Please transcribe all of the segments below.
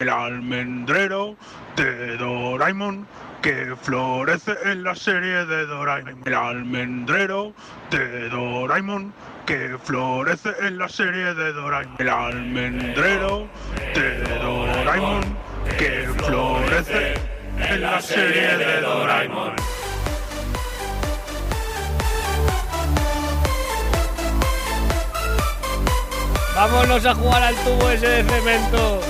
El almendrero de Doraemon que florece en la serie de Doraemon. El almendrero de Doraemon que florece en la serie de Doraemon. El almendrero de Doraemon que florece en la serie de Doraemon. Vámonos a jugar al tubo ese de cemento.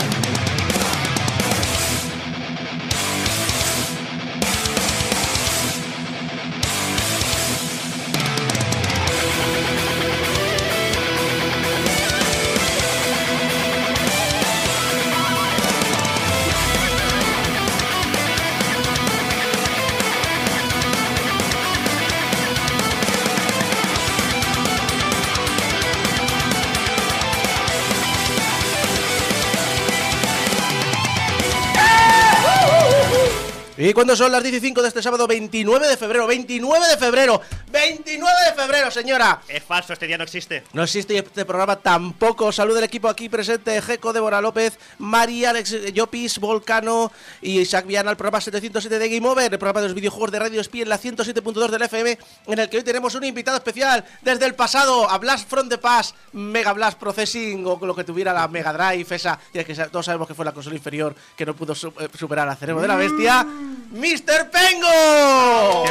¿Y cuándo son las 15 de este sábado 29 de febrero? 29 de febrero. 29 de febrero, señora. Es falso, este día no existe. No existe este programa tampoco. Salud del equipo aquí presente. Jeco, Débora López, María, Alex Llopis, Volcano y Isaac Viana. El programa 707 de Game Over. El programa de los videojuegos de Radio Spie en la 107.2 del FM. En el que hoy tenemos un invitado especial desde el pasado. A Blast from the Past. Mega Blast Processing o lo que tuviera la Mega Drive. Esa. Y es que todos sabemos que fue la consola inferior que no pudo eh, superar al cerebro de la bestia. ¡Mr. Pengo!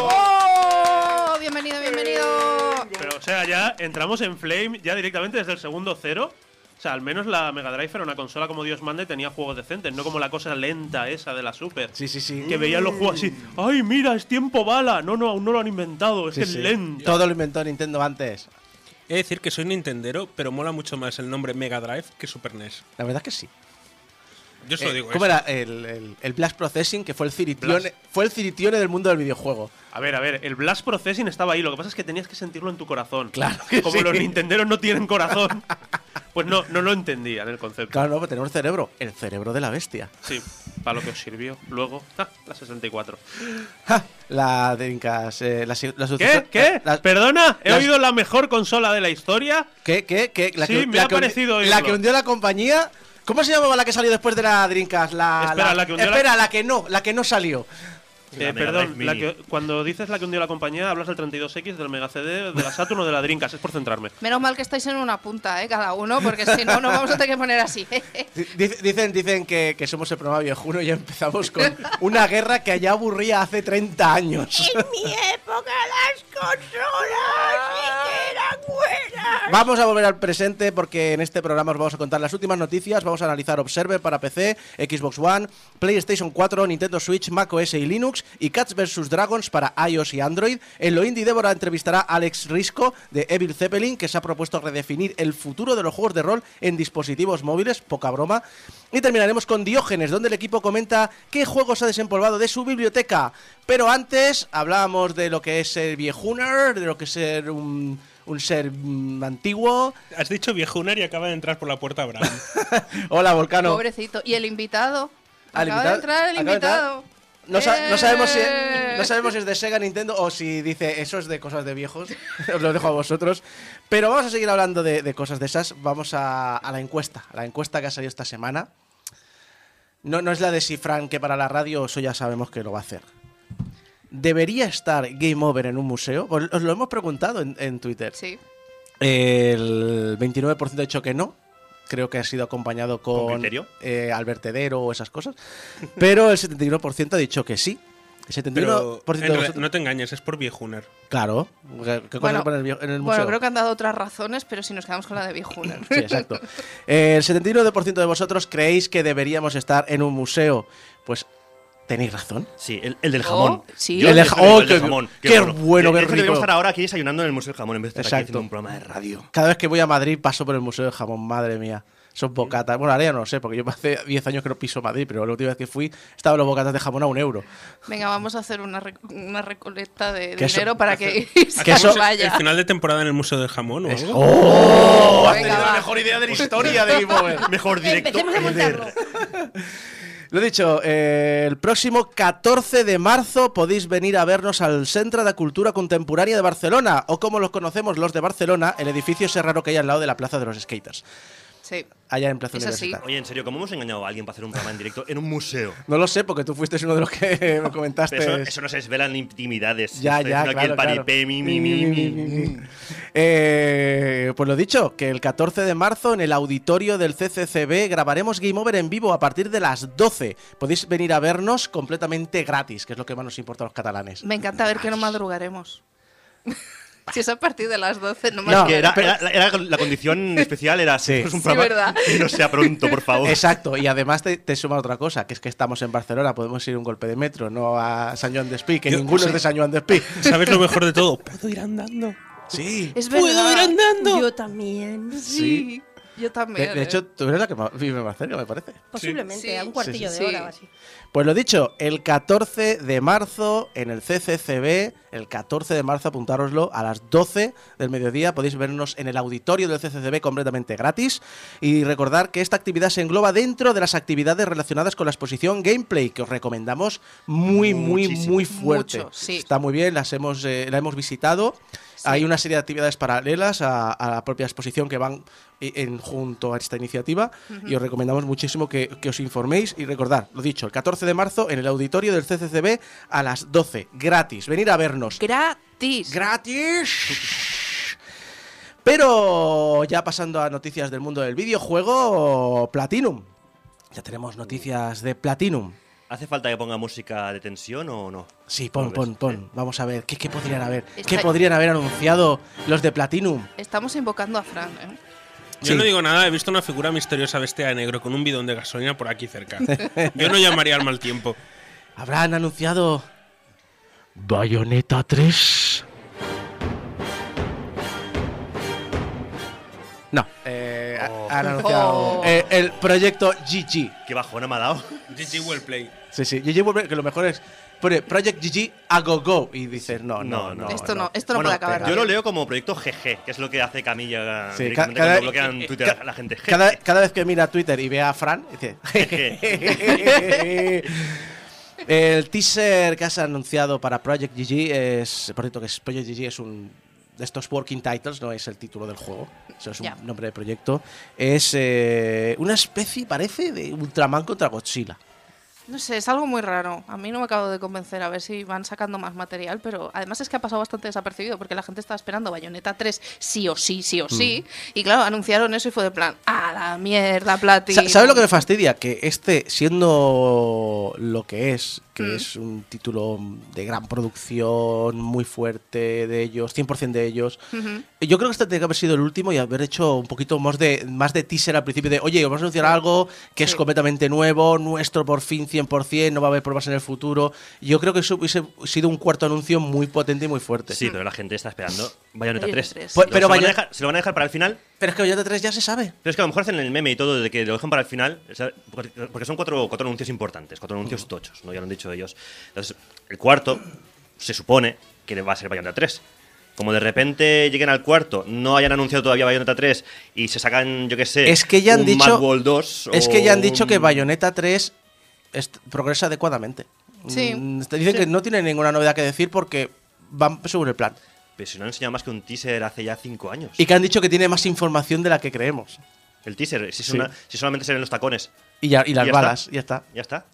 ¡Oh! Bienvenido, bienvenido. Pero, o sea, ya entramos en Flame ya directamente desde el segundo cero. O sea, al menos la Mega Drive era una consola como Dios manda y tenía juegos decentes, no como la cosa lenta esa de la Super. Sí, sí, sí. Que veían los juegos así, ¡ay, mira, es tiempo bala! No, no, aún no lo han inventado, es Sí, que es sí. lento. Todo lo inventó Nintendo antes. He de decir que soy Nintendero, pero mola mucho más el nombre Mega Drive que Super NES. La verdad que sí. Yo se lo Eh, digo. ¿Cómo eso. era el, el, el Blast Processing? Que fue el ciritione, Blast. fue el ciritione del mundo del videojuego. A ver, a ver, el Blast Processing estaba ahí, lo que pasa es que tenías que sentirlo en tu corazón. Claro que Como sí. los Nintenderos no tienen corazón, pues no, no lo entendían el concepto. Claro, no, pero tenemos cerebro. El cerebro de la bestia. Sí, para lo que os sirvió. Luego, ¡ah! la 64. Ja, La Dreamcast. Eh, la, la ¿Qué? ¿Qué? la- ¿Perdona? ¿He oído la mejor consola de la historia? ¿Qué? ¿Qué? ¿Qué? La Sí, que, me ha parecido La que hundió la compañía. ¿Cómo se llamaba la que salió después de la? La, Espera, la que hundió la- Espera, la que no, la que no salió. Eh, perdón, la que- cuando dices la que hundió la compañía, hablas del 32X, del Mega CD, de la Saturn o de la Dreamcast. Es por centrarme. Menos mal que estáis en una punta, ¿eh? Cada uno, porque si no, nos vamos a tener que poner así. Dic- Dicen, dicen que, que somos el programa viejuno y ya empezamos con una guerra que allá aburría hace 30 años. mi época las consolas sí que eran buenas. Vamos a volver al presente porque en este programa os vamos a contar las últimas noticias. Vamos a analizar Observer para PC, Xbox One, PlayStation 4, Nintendo Switch, macOS y Linux y Cats vs Dragons para iOS y Android. En lo indie, Débora entrevistará a Alex Risco de Evil Zeppelin que se ha propuesto redefinir el futuro de los juegos de rol en dispositivos móviles, poca broma. Y terminaremos con Diógenes, donde el equipo comenta qué juegos ha desempolvado de su biblioteca. Pero antes hablábamos de lo que es ser viejuner, de lo que es ser un, un ser mm, antiguo. Has dicho viejunar y acaba de entrar por la puerta Abraham. Hola, Volcano. Pobrecito. ¿Y el invitado? Al Acaba invitado- de entrar el acaba de entrar. invitado. No, sa- no sabemos si, ¡Eh! no sabemos si es de Sega, Nintendo o si dice eso es de cosas de viejos. Os lo dejo a vosotros. Pero vamos a seguir hablando de, de cosas de esas. Vamos a, a la encuesta. La encuesta que ha salido esta semana. No, no es la de si Fran que para la radio, eso ya sabemos que lo va a hacer. ¿Debería estar Game Over en un museo? Os os lo hemos preguntado en, en Twitter. Sí. El 29% ha dicho que no. Creo que ha sido acompañado con, ¿Con eh, al vertedero o esas cosas. Pero el 71% ha dicho que sí. El 71% Pero de en realidad, vosotros- no te engañes, es por viejuner. Claro. ¿Qué, Bueno, en el en el museo? Bueno, creo que han dado otras razones, pero si nos quedamos con la de Viejuner. Sí, exacto. Eh, el 79% de vosotros creéis que deberíamos estar en un museo. Pues tenéis razón. Sí, el, el del jamón. Oh, sí. Yo El del ja- oh, el del qué- jamón. qué bueno, qué hecho, Debemos rico. estar ahora aquí desayunando en el Museo del Jamón en vez de estar aquí haciendo un programa de radio. Cada vez que voy a Madrid paso por el Museo de Jamón, madre mía. Son bocatas. Bueno, ahora ya no lo sé, porque yo hace 10 años que no piso Madrid, pero la última vez que fui estaban los bocatas de jamón a un euro. Venga, vamos a hacer una, rec- una recolecta de Que eso- dinero para que Que se eso- ¿El vaya. final de temporada en el Museo del Jamón o Es- algo? ¡Oh! Has Venga, tenido la mejor idea de la historia de Game Over. Mejor directo. Empecemos a montarlo. Lo dicho, eh, el próximo 14 de marzo podéis venir a vernos al Centro de Cultura Contemporánea de Barcelona, o como los conocemos los de Barcelona, el edificio ese raro que hay al lado de la Plaza de los Skaters, Sí. allá en Plaza Eso sí. Universitaria. Oye, en serio, ¿cómo hemos engañado a alguien para hacer un programa en directo en un museo? No lo sé, porque tú fuiste uno de los que me comentaste. Eso, eso no se desvelan intimidades. Ya, Estoy ya, aquí claro, el claro. paripé, mi, mi, mi, mi. Eh, pues lo dicho, que el 14 de marzo en el auditorio del CCCB grabaremos Game Over en vivo a partir de las 12. Podéis venir a vernos completamente gratis, que es lo que más nos importa a los catalanes. Me encanta ver que no madrugaremos. Si es a partir de las 12, no No, Que era, era- era la condición especial era Sí. hacer un Sí, que no sea pronto, por favor. Exacto, y además te, te suma otra cosa, que es que estamos en Barcelona, podemos ir un golpe de metro, no a San Joan de Espí, que Yo- ninguno es de San Joan de Espí. ¿Sabes lo mejor de todo? Puedo ir andando. Sí. Es verdad. ¿Puedo ir andando? Yo también. Sí. Yo De, también. de ¿eh? hecho, tú eres la que más- vive más cerca, me parece. Posiblemente, Sí. a un cuartillo Sí, de sí, hora o sí. así. Pues lo dicho, el 14 de marzo en el CCCB, el 14 de marzo, apuntároslo, a las 12 del mediodía podéis vernos en el auditorio del CCCB completamente gratis. Y recordar que esta actividad se engloba dentro de las actividades relacionadas con la exposición Gameplay, que os recomendamos muy, muy, Muchísimo. muy fuerte. Mucho, sí. Está muy bien, las hemos, eh, la hemos visitado. Hay una serie de actividades paralelas a, a la propia exposición que van en, junto a esta iniciativa y os recomendamos muchísimo que, que os informéis y recordad, lo dicho, el 14 de marzo en el auditorio del CCCB a las 12, gratis, venir a vernos. Gratis. ¡Gratis! Pero ya pasando a noticias del mundo del videojuego, Platinum. Ya tenemos noticias de Platinum. ¿Hace falta que ponga música de tensión o no? Sí, pon, ¿Lo pon, pon. Vamos a ver, ¿qué, qué podrían haber? ¿Qué podrían haber anunciado los de Platinum? Estamos invocando a Fran, ¿eh? Yo Sí. no digo nada, he visto una figura misteriosa vestida de negro con un bidón de gasolina por aquí cerca. Yo no llamaría al mal tiempo. Habrán anunciado Bayonetta 3. No, eh, Oh. han anunciado Oh. eh, el proyecto GG. Qué bajona me ha dado. GG well play. Sí, sí, GG vuelve, que lo mejor es pone Project GG a go go y dices no, no, no. No, esto no, esto no Bueno, puede acabar. yo lo leo como proyecto GG, que es lo que hace Camilla Sí, directamente ca- cada- cuando bloquean eh, Twitter ca- a la gente. Cada, cada vez que mira Twitter y ve a Fran, dice. el teaser que has anunciado para Project GG es. Por cierto, que es, Project GG es un. De estos working titles, no es el título del juego. Eso es un nombre de proyecto. Es eh, una especie, parece, de Ultraman contra Godzilla. No sé, es algo muy raro. A mí no me acabo de convencer a ver si van sacando más material, pero además es que ha pasado bastante desapercibido porque la gente estaba esperando Bayonetta 3 sí o sí, sí o sí. Y claro, anunciaron eso y fue de plan, ¡ah, la mierda, Platinum! Sa- ¿Sabes lo que me fastidia? Que este, siendo lo que es, que Mm. es un título de gran producción, muy fuerte de ellos, 100% de ellos, yo creo que este tenía que haber sido el último y haber hecho un poquito más de, más de teaser al principio de, oye, vamos a anunciar algo que es completamente nuevo, nuestro por fin 100%, no va a haber pruebas en el futuro. Yo creo que eso hubiese sido un cuarto anuncio muy potente y muy fuerte. Sí, pero la gente está esperando Bayonetta Bayonetta 3. 3. Pues- pero se, lo van a dejar, se lo van a dejar para el final. Pero es que Bayonetta 3 ya se sabe. Pero es que a lo mejor hacen el meme y todo de que lo dejan para el final. porque son cuatro, cuatro anuncios importantes, cuatro anuncios tochos, ¿no? Ya lo han dicho ellos. Entonces, el cuarto se supone que va a ser Bayonetta 3. Como de repente lleguen al cuarto, no hayan anunciado todavía Bayonetta 3 y se sacan, yo qué sé, Es que ya han un dicho- Mad World 2 Es o que ya han dicho que Bayonetta 3 est- progresa adecuadamente. Sí. Mm, te dicen que no tiene ninguna novedad que decir porque van según el plan. Pero si no han enseñado más que un teaser hace ya cinco años. Y que han dicho que tiene más información de la que creemos. El teaser, si, es Sí. una- si solamente se ven los tacones, Y, ya, y las ya balas, está. ya está. ya está.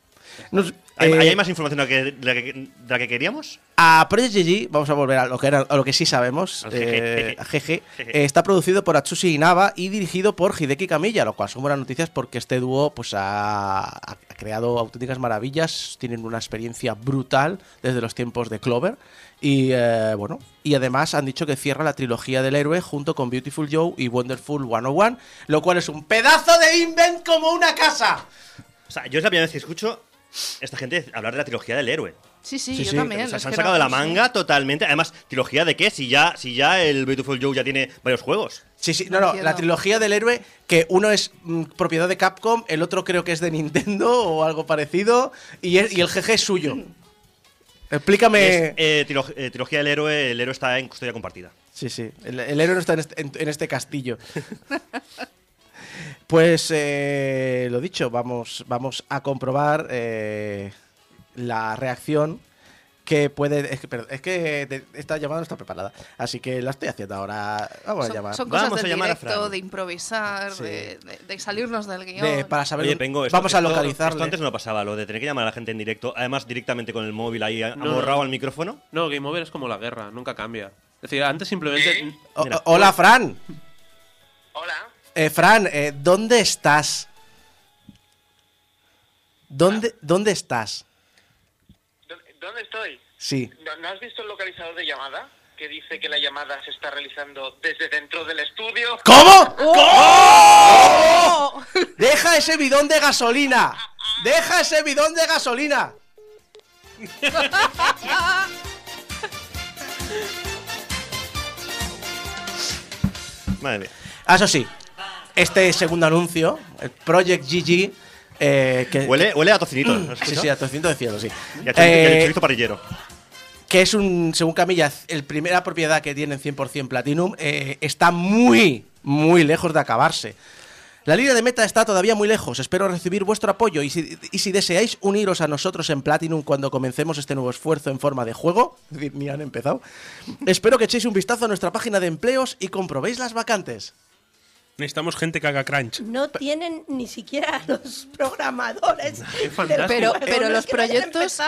No sé, ¿Hay, eh, hay más información de la que, de la que- de la que queríamos? A Project GG, vamos a volver a lo que, era, a lo que sí sabemos. Eh, GG. Jeje. eh, está producido por Atsushi Inaba y dirigido por Hideki Kamiya, lo cual son buenas noticias porque este dúo pues, ha, ha creado auténticas maravillas. Tienen una experiencia brutal desde los tiempos de Clover. Y eh, bueno, y además han dicho que cierra la trilogía del héroe junto con Beautiful Joe y Wonderful 101, lo cual es un pedazo de invent como una casa. O sea, yo es la primera vez que escucho esta gente hablar de la trilogía del héroe. Sí, sí, Sí, yo sí. también. O sea, es se han sacado de la manga totalmente. Además, ¿trilogía de qué? Si ya, si ya el Beautiful Joe ya tiene varios juegos. Sí, sí, No no, la trilogía del héroe, que uno es mm, propiedad de Capcom, el otro creo que es de Nintendo o algo parecido, y, es- y el GG es suyo. Explícame. Es, eh, eh, trilogía del héroe, el héroe está en custodia compartida. Sí, sí, el, el héroe no está en este, en- en este castillo. Pues eh, lo dicho, vamos, vamos a comprobar eh, la reacción que puede. Es que, perdón, es que esta llamada no está preparada, así que la estoy haciendo ahora. Vamos a Son, llamar. son cosas Vamos a del llamar a directo, Fran. de improvisar, Sí. de, de- de salirnos del guion. De- para saber. Oye, Pengo, esto- vamos a esto- localizarle. Esto antes no pasaba, lo de tener que llamar a la gente en directo, además directamente con el móvil ahí no. amorrado al micrófono. No, Game Over es como la guerra, nunca cambia. Es decir, antes simplemente. O- Mira. o- hola, Fran. Hola. Eh, Fran, eh, ¿dónde estás? ¿Dónde, ¿Dónde estás? ¿Dó- ¿Dónde estoy? Sí. ¿No, has visto el localizador de llamada? Que dice que la llamada se está realizando desde dentro del estudio. ¿Cómo? ¡Oh! ¡Deja ese bidón de gasolina! ¡Deja ese bidón de gasolina! Madre mía. Ah, eso sí, este segundo anuncio, el Project GG, eh, que, Huele, huele a tocinito. ¿has sí, sí, a tociento de cielo, sí. Y a chorizo, y a Eh, chorizo parrillero. que es un, según Camilla, el primera propiedad que tiene en 100% Platinum, eh, está muy, muy lejos de acabarse. La línea de meta está todavía muy lejos, espero recibir vuestro apoyo y si, y si deseáis uniros a nosotros en Platinum cuando comencemos este nuevo esfuerzo en forma de juego, es decir, ni han empezado, espero que echéis un vistazo a nuestra página de empleos y comprobéis las vacantes. Necesitamos gente que haga crunch. No tienen ni siquiera los programadores. fantástico. Pero, del pero los proyectos.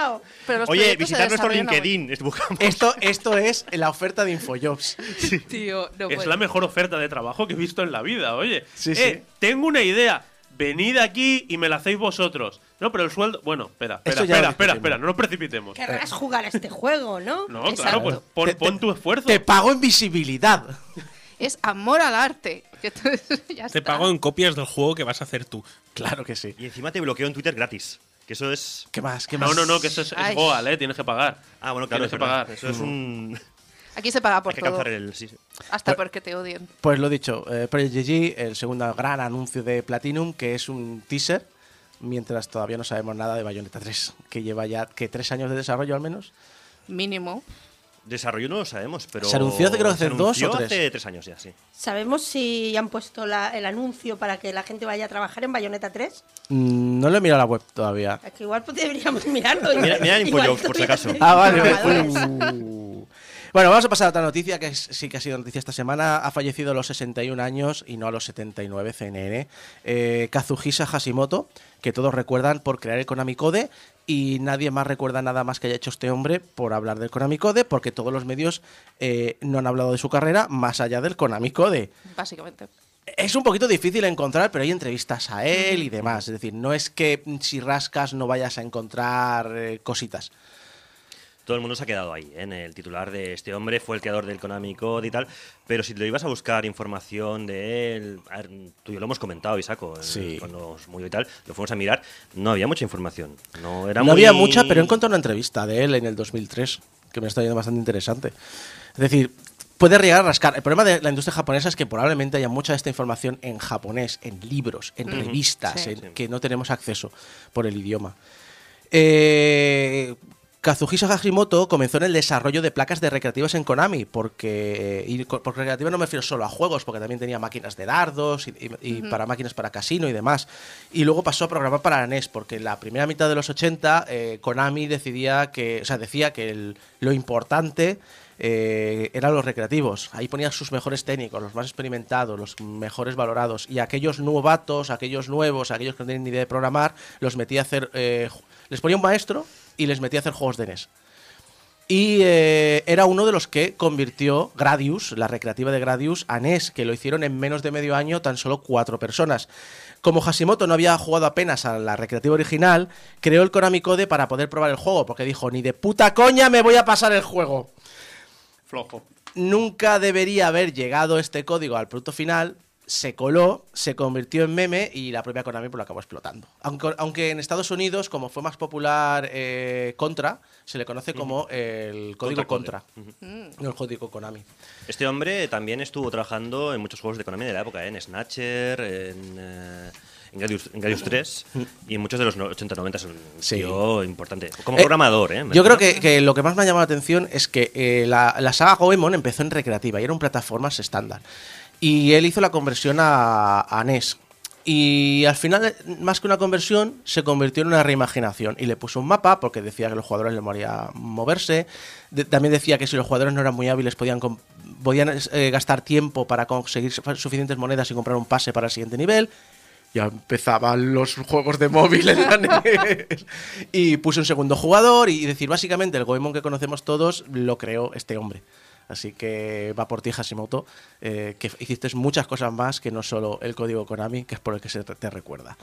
Pero los Oye, proyectos visitar nuestro LinkedIn. es- Buscamos. Esto, esto es la oferta de Infojobs. Tío, no Es puede. la mejor oferta de trabajo que he visto en la vida, oye. Sí, eh, sí. tengo una idea. Venid aquí y me la hacéis vosotros. No, pero el sueldo. Bueno, espera, espera, espera, espera, espera, no nos precipitemos. Querrás jugar a este juego, ¿no? No, Exacto. claro, pues pon, pon tu esfuerzo. Te pago en visibilidad. Es amor al arte. Que tú- ya Te está. pago en copias del juego que vas a hacer tú. Claro que sí. Y encima te bloqueo en Twitter gratis. Que eso es. ¿Qué más? ¿Qué más? No, no, no, que eso es, es. Goal, eh, tienes que pagar. Ah, bueno, claro, Tienes es que pagar. Eso es un. Aquí se paga por Hay que todo. el. sí, sí. Hasta porque te odien. Pues lo dicho, eh, Project GG, el segundo gran anuncio de Platinum, que es un teaser, mientras todavía no sabemos nada de Bayonetta 3, que lleva ya que tres años de desarrollo al menos. Mínimo. Desarrollo no lo sabemos, pero. Se anunció hace, creo que se hace dos o anunció tres. hace tres años ya, sí. ¿Sabemos si han puesto la- el anuncio para que la gente vaya a trabajar en Bayonetta 3? Mm, no lo he mirado la web todavía. Es que igual pues, deberíamos mirarlo. Mira- mira InfoJobs, por si acaso. Ah, vale. Bueno, vamos a pasar a otra noticia, que es- sí que ha sido noticia esta semana. Ha fallecido a los 61 años y no a los 79 CNN. Eh, Kazuhisa Hashimoto, que todos recuerdan por crear el Konami Code y nadie más recuerda nada más que haya hecho este hombre por hablar del Konami Code, porque todos los medios eh, no han hablado de su carrera más allá del Konami Code. Básicamente. Es un poquito difícil encontrar, pero hay entrevistas a él y demás. Es decir, no es que si rascas no vayas a encontrar eh, cositas. Todo el mundo se ha quedado ahí, ¿eh? en el titular de este hombre, fue el creador del Konami Code y tal. Pero si lo ibas a buscar información de él, a ver, tú y yo lo hemos comentado, Isaco, Sí. cuando os murió y tal, lo fuimos a mirar, no había mucha información. No, era no muy- había mucha, pero he encontrado una entrevista de él en el 2003 que me está yendo bastante interesante. Es decir, puede llegar a rascar. El problema de la industria japonesa es que probablemente haya mucha de esta información en japonés, en libros, en revistas, Sí. en- que no tenemos acceso por el idioma. Eh, Kazuhisa Hashimoto comenzó en el desarrollo de placas de recreativas en Konami, porque y co- por recreativa no me refiero solo a juegos, porque también tenía máquinas de dardos y, y- y para máquinas para casino y demás. Y luego pasó a programar para la NES, porque en la primera mitad de los 80 eh, Konami decidía que, o sea, decía que el- lo importante eh, eran los recreativos. Ahí ponían sus mejores técnicos, los más experimentados, los mejores valorados. Y aquellos novatos, aquellos nuevos, aquellos que no tenían ni idea de programar, los metía a hacer. eh, les ponía un maestro y les metía a hacer juegos de NES. Y eh, era uno de los que convirtió Gradius, la recreativa de Gradius, a NES, que lo hicieron en menos de medio año tan solo cuatro personas. Como Hashimoto no había jugado apenas a la recreativa original, creó el Konami Code para poder probar el juego, porque dijo, ni de puta coña me voy a pasar el juego Flojo. nunca debería haber llegado este código al producto final, se coló, se convirtió en meme y la propia Konami pues, lo acabó explotando. Aunque, aunque en Estados Unidos, como fue más popular eh, Contra, se le conoce como el código Contra, Contra-code. no el código Konami. Este hombre también estuvo trabajando en muchos juegos de Konami de la época, ¿eh? en Snatcher, en, eh, en Gradius, en Gradius 3 y en muchos de los no- 80-90 es un Sí. tío importante. Como Eh, programador, ¿eh? Yo creo que, que lo que más me ha llamado la atención es que eh, la, la saga Goemon empezó en recreativa y era un plataformas estándar. Y él hizo la conversión a, a NES. Y al final, más que una conversión, se convirtió en una reimaginación. Y le puso un mapa porque decía que los jugadores le moría moverse. También decía que si los jugadores no eran muy hábiles podían, eh, gastar tiempo para conseguir su- suficientes monedas y comprar un pase para el siguiente nivel. Ya empezaban los juegos de móvil en la NES. Y puse un segundo jugador y decir, básicamente el Goemon que conocemos todos lo creó este hombre. Así que va por ti, Hashimoto, eh, que hiciste muchas cosas más que no solo el código Konami, que es por el que se te, recuerda.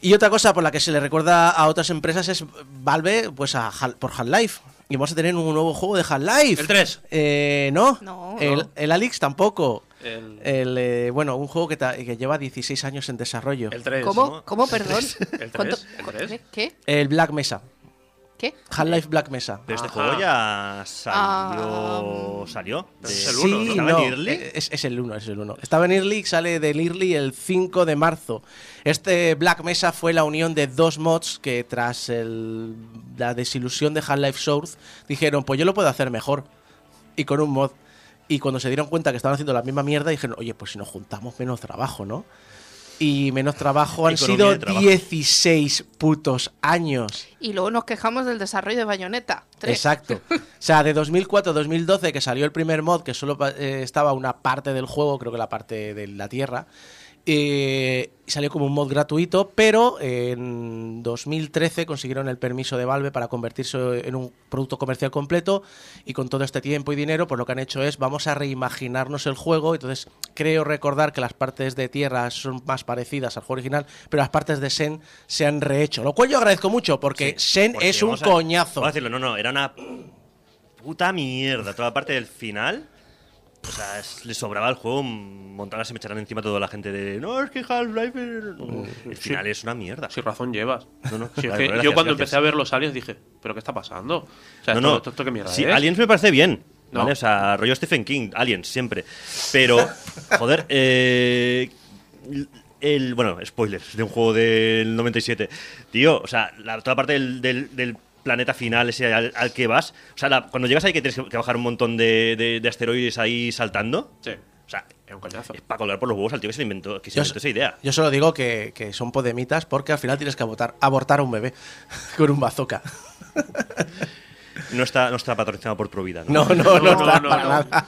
Y otra cosa por la que se le recuerda a otras empresas es Valve, pues a por Half-Life. Y vamos a tener un nuevo juego de Half-Life. El 3. Eh, no. No. El, No. el Alix tampoco. El, El, eh, bueno, un juego que, ta- que lleva 16 años en desarrollo. el 3. ¿Cómo? ¿Cómo? Perdón. ¿El ¿Cuánto- 3? ¿El 3? ¿Qué? El Black Mesa. ¿Qué? Half-Life Black Mesa. Pero este Ajá. juego ya salió. Ah, ¿Salió? Es el uno, Sí, ¿no? ¿Estaba en Early? eh, Es, es el 1, es el 1. Estaba en Early, sale del Early el 5 de marzo. Este Black Mesa fue la unión de dos mods que tras el- la desilusión de Half-Life Source dijeron, pues yo lo puedo hacer mejor. Y con un mod. Y cuando se dieron cuenta que estaban haciendo la misma mierda, dijeron, oye, pues si nos juntamos menos trabajo, ¿no? Y menos trabajo han Economía sido trabajo. 16 putos años. Y luego nos quejamos del desarrollo de Bayonetta. 3. Exacto. O sea, de 2004 a 2012 que salió el primer mod, que solo eh, estaba una parte del juego, creo que la parte de la Tierra, eh, salió como un mod gratuito, pero en 2013 consiguieron el permiso de Valve para convertirse en un producto comercial completo y con todo este tiempo y dinero, pues lo que han hecho es vamos a reimaginarnos el juego, entonces creo recordar que las partes de Tierra son más parecidas al juego original, pero las partes de Sen se han rehecho, lo cual yo agradezco mucho porque Sen Porque es un a- coñazo. Vamos a decirlo, no, no, era una puta mierda. Toda la parte del final. O sea, es- le sobraba el juego. Montadas se me echarán encima toda la gente de. No, es que Half-Life. es-". No, el final es una mierda. Si razón llevas. No, no, Si es vale, que gracias, yo cuando gracias. empecé a ver los aliens dije, ¿pero qué está pasando? O sea, no, esto, no. esto- esto qué mierda Sí, es? Aliens me parece bien. No. ¿vale? O sea, rollo Stephen King, Aliens, siempre. Pero, joder, eh, el, bueno, spoilers de un juego del 97. Tío, o sea, la, toda parte del, del- del planeta final ese al, al que vas. O sea, la- cuando llegas ahí que tienes que, bajar un montón de, de- de asteroides ahí saltando. Sí, O sea, es un coñazo. es para colgar por los huevos al tío que se inventó, que se Yo inventó esa idea. Yo solo digo que, que son podemitas porque al final tienes que abortar, abortar a un bebé con un bazooka. No está, no está patrocinado por Provida. No, no, no, No, no, no, para no. nada.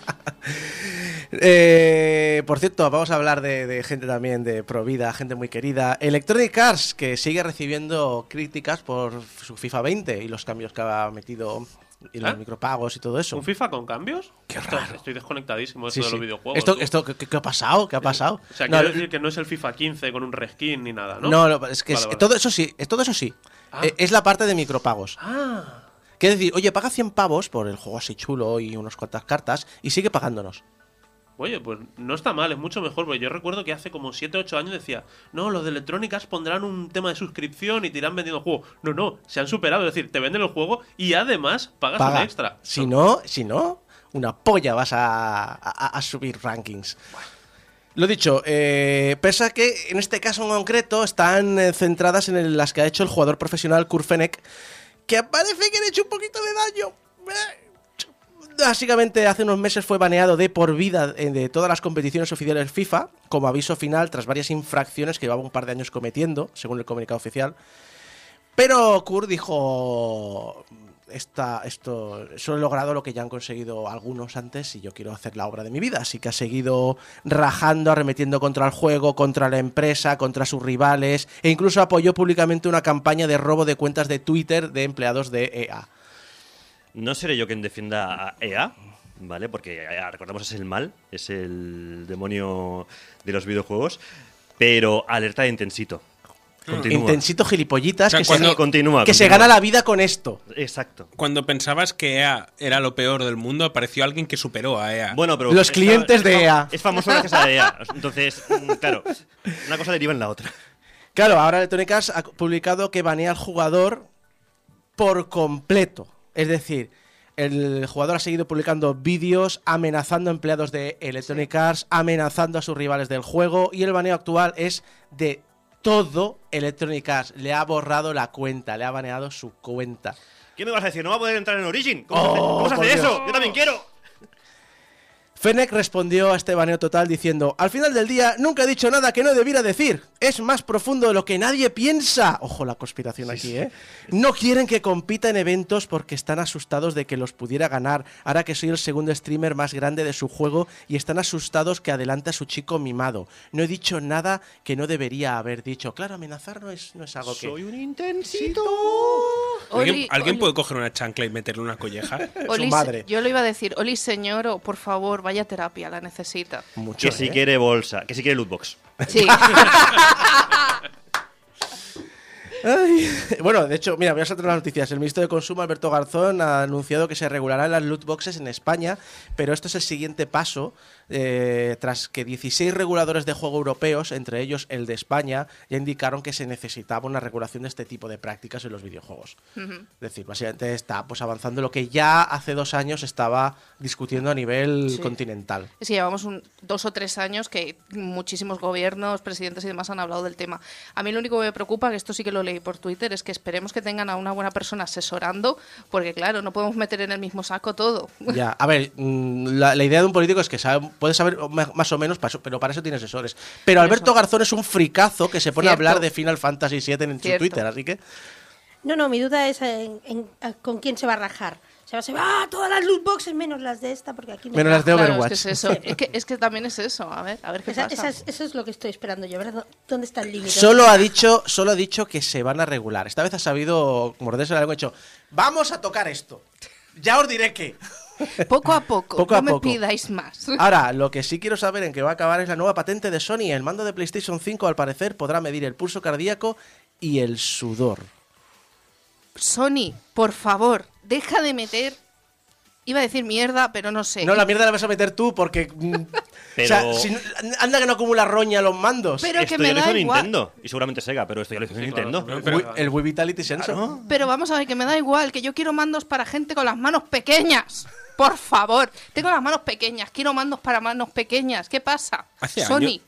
Eh, por cierto, vamos a hablar de, de gente también de Provida, gente muy querida. Electronic Arts, que sigue recibiendo críticas por su FIFA 20 y los cambios que ha metido y los ¿Ah? micropagos y todo eso. ¿Un FIFA con cambios? Qué Ostras, raro. Estoy desconectadísimo de Sí, los videojuegos. Esto, tú. esto, ¿qué, qué ha pasado? ¿Qué ha pasado? O sea, No, quiero decir que no es el FIFA 15 con un reskin ni nada, ¿no? no, no, es que Vale, es- vale. todo eso sí, es, todo eso sí. Ah. Eh, es la parte de micropagos. Ah, decir, oye, paga 100 pavos por el juego así chulo y unas cuantas cartas y sigue pagándonos. Oye, pues no está mal, es mucho mejor, porque yo recuerdo que hace como 7 o 8 años decía, no, los de Electronic Arts pondrán un tema de suscripción y te irán vendiendo el juego. No, no, se han superado, es decir, te venden el juego y además pagas Paga. un extra. Si no, si no, una polla vas a, a- a subir rankings. Lo dicho, eh, pese a que en este caso en concreto están eh, centradas en el- las que ha hecho el jugador profesional Kurfenek, que parece que han hecho un poquito de daño. Básicamente hace unos meses fue baneado de por vida eh, de todas las competiciones oficiales FIFA, como aviso final tras varias infracciones que llevaba un par de años cometiendo, según el comunicado oficial. Pero Kur dijo, esta, esto, solo he logrado lo que ya han conseguido algunos antes y yo quiero hacer la obra de mi vida. Así que ha seguido rajando, arremetiendo contra el juego, contra la empresa, contra sus rivales e incluso apoyó públicamente una campaña de robo de cuentas de Twitter de empleados de EA. No seré yo quien defienda a EA, ¿vale? Porque EA, recordamos, es el mal, es el demonio de los videojuegos. Pero alerta de intensito. Continúa. Intensito gilipollitas O sea, que, cuando- se, Continúa, que se continúa. gana la vida con esto. Exacto. Cuando pensabas que EA era lo peor del mundo, apareció alguien que superó a EA. Bueno, pero Los es- clientes es de EA. Es famoso gracias a EA. Entonces, mm, claro, una cosa deriva en la otra. Claro, ahora Electronic Arts ha publicado que banea al jugador por completo. Es decir, el jugador ha seguido publicando vídeos amenazando a empleados de Electronic Arts, amenazando a sus rivales del juego y el baneo actual es de todo Electronic Arts. Le ha borrado la cuenta, le ha baneado su cuenta. ¿Qué me vas a decir? ¿No va a poder entrar en Origin? ¿Cómo, Oh, cómo eso? Yo también quiero. Fennec respondió a este baneo total diciendo, al final del día nunca he dicho nada que no debiera decir. Es más profundo de lo que nadie piensa. Ojo la conspiración aquí, ¿eh? No quieren que compita en eventos porque están asustados de que los pudiera ganar. Ahora que soy el segundo streamer más grande de su juego y están asustados que adelante a su chico mimado. No he dicho nada que no debería haber dicho. Claro, amenazar no es, no es algo que... Soy un intensito. ¿Alguien, puede coger una chancla y meterle una colleja? Oli, su madre. Yo lo iba a decir, Oli señor, o por favor, vaya terapia, la necesita. Mucho, Que si ¿eh? quiere bolsa, que si quiere lootbox. Sí. Ay. Bueno, de hecho, mira, voy a saltar las noticias. El ministro de Consumo, Alberto Garzón, ha anunciado que se regularán las loot boxes en España, pero esto es el siguiente paso, eh, tras que 16 reguladores de juego europeos, entre ellos el de España, ya indicaron que se necesitaba una regulación de este tipo de prácticas en los videojuegos. Es decir, básicamente está pues avanzando lo que ya hace dos años estaba discutiendo a nivel Sí. continental. Es que llevamos un- dos o tres años que muchísimos gobiernos, presidentes y demás han hablado del tema. A mí lo único que me preocupa, que esto sí que lo leí por Twitter, es que esperemos que tengan a una buena persona asesorando, porque claro, no podemos meter en el mismo saco todo. Ya, a ver, mm, la, la idea de un político es que sabe, puede saber más o menos, pero para eso tiene asesores. Pero Alberto. Garzón es un fricazo que se pone a hablar de Final Fantasy VII en su. Twitter, así que... No, no, mi duda es en, en- a- con quién se va a rajar. Se va, se va, ¡ah! todas las loot boxes menos las de esta, porque aquí me Menos las de rajo. Claro, Overwatch. es que es eso. Es que, es que también es eso. A ver, a ver qué Esa- pasa. esa es- eso es lo que estoy esperando yo, ¿verdad? ¿Dónde está el límite? Solo ha dicho, solo ha dicho que se van a regular. Esta vez ha sabido morderse la lengua y ha dicho, vamos a tocar esto. Ya os diré qué. Poco a poco. Poco no a me poco. pidáis más. Ahora, lo que sí quiero saber en qué va a acabar es la nueva patente de Sony. El mando de PlayStation 5, al parecer, podrá medir el pulso cardíaco y el sudor. Sony, por favor, deja de meter. Iba a decir mierda, pero no sé. No, la mierda la vas a meter tú porque... mm, Pero- O sea, si no- anda que no acumula roña los mandos. Pero que esto me ya lo da hizo igual. Nintendo. Y seguramente Sega, pero esto ya lo hizo Nintendo. Pero- Wii- el Wii Vitality Sensor. Pero vamos a ver, que me da igual, que yo quiero mandos para gente con las manos pequeñas. Por favor, tengo las manos pequeñas, quiero mandos para manos pequeñas. ¿Qué pasa? Hace Sony, años,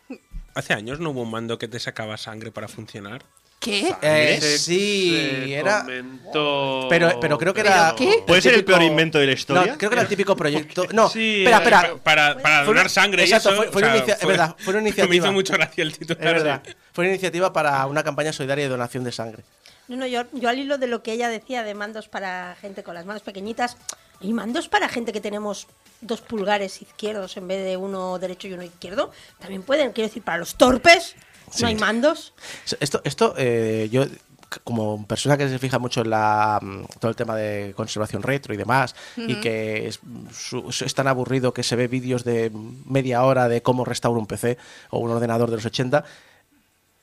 hace años no hubo un mando que te sacaba sangre para funcionar. ¿Qué? Eh, sí, se era... comentó- Pero, pero creo que era... ¿Pero qué? ¿Puede ser el peor invento de la historia? No, creo que era el típico proyecto... No, Sí, espera, espera. Para, donar sangre exacto, y eso. fue- fue o una sea, inicia- es verdad, fue una Me iniciativa. hizo mucho gracia el titular. Es verdad. Fue una iniciativa para una campaña solidaria de donación de sangre. No, no, yo, yo al hilo de lo que ella decía de mandos para gente con las manos pequeñitas, y mandos para gente que tenemos dos pulgares izquierdos en vez de uno derecho y uno izquierdo, también pueden, quiero decir, para los torpes, Sí. no hay mandos. Esto, esto eh, yo como persona que se fija mucho en la, mm, todo el tema de conservación retro y demás, y que es, tan aburrido que se ve vídeos de media hora de cómo restaura un PC o un ordenador de los 80,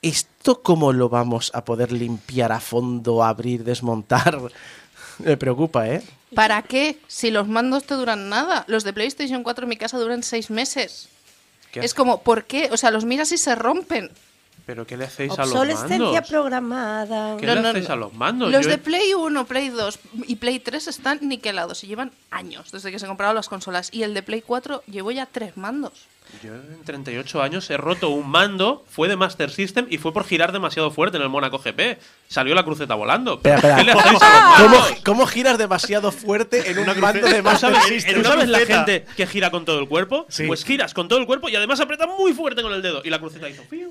¿esto cómo lo vamos a poder limpiar a fondo, abrir, desmontar? Me preocupa, ¿eh? ¿Para qué? Si los mandos te duran nada. Los de PlayStation 4 en mi casa duran seis meses. ¿Qué Es como, ¿por qué? O sea, los miras y se rompen. ¿Pero qué le hacéis a los Obsolescencia mandos? programada. ¿Qué No, le no, hacéis no. a los mandos? Los Yo de he- Play 1, Play 2 y Play 3 están niquelados y llevan años desde que se compraron las consolas. Y el de Play 4 llevó ya tres mandos. Yo en 38 años he roto un mando, fue de Master System y fue por girar demasiado fuerte en el Mónaco GP. Salió la cruceta volando. Espera, espera. ¿Qué le hacéis a los ¿Cómo, mandos? cómo giras demasiado fuerte en un mando de ¿Tú Master sabes, System? tú una sabes la gente que gira con todo el cuerpo? Sí. Pues giras con todo el cuerpo y además apretas muy fuerte con el dedo. Y la cruceta hizo. ¡fiu!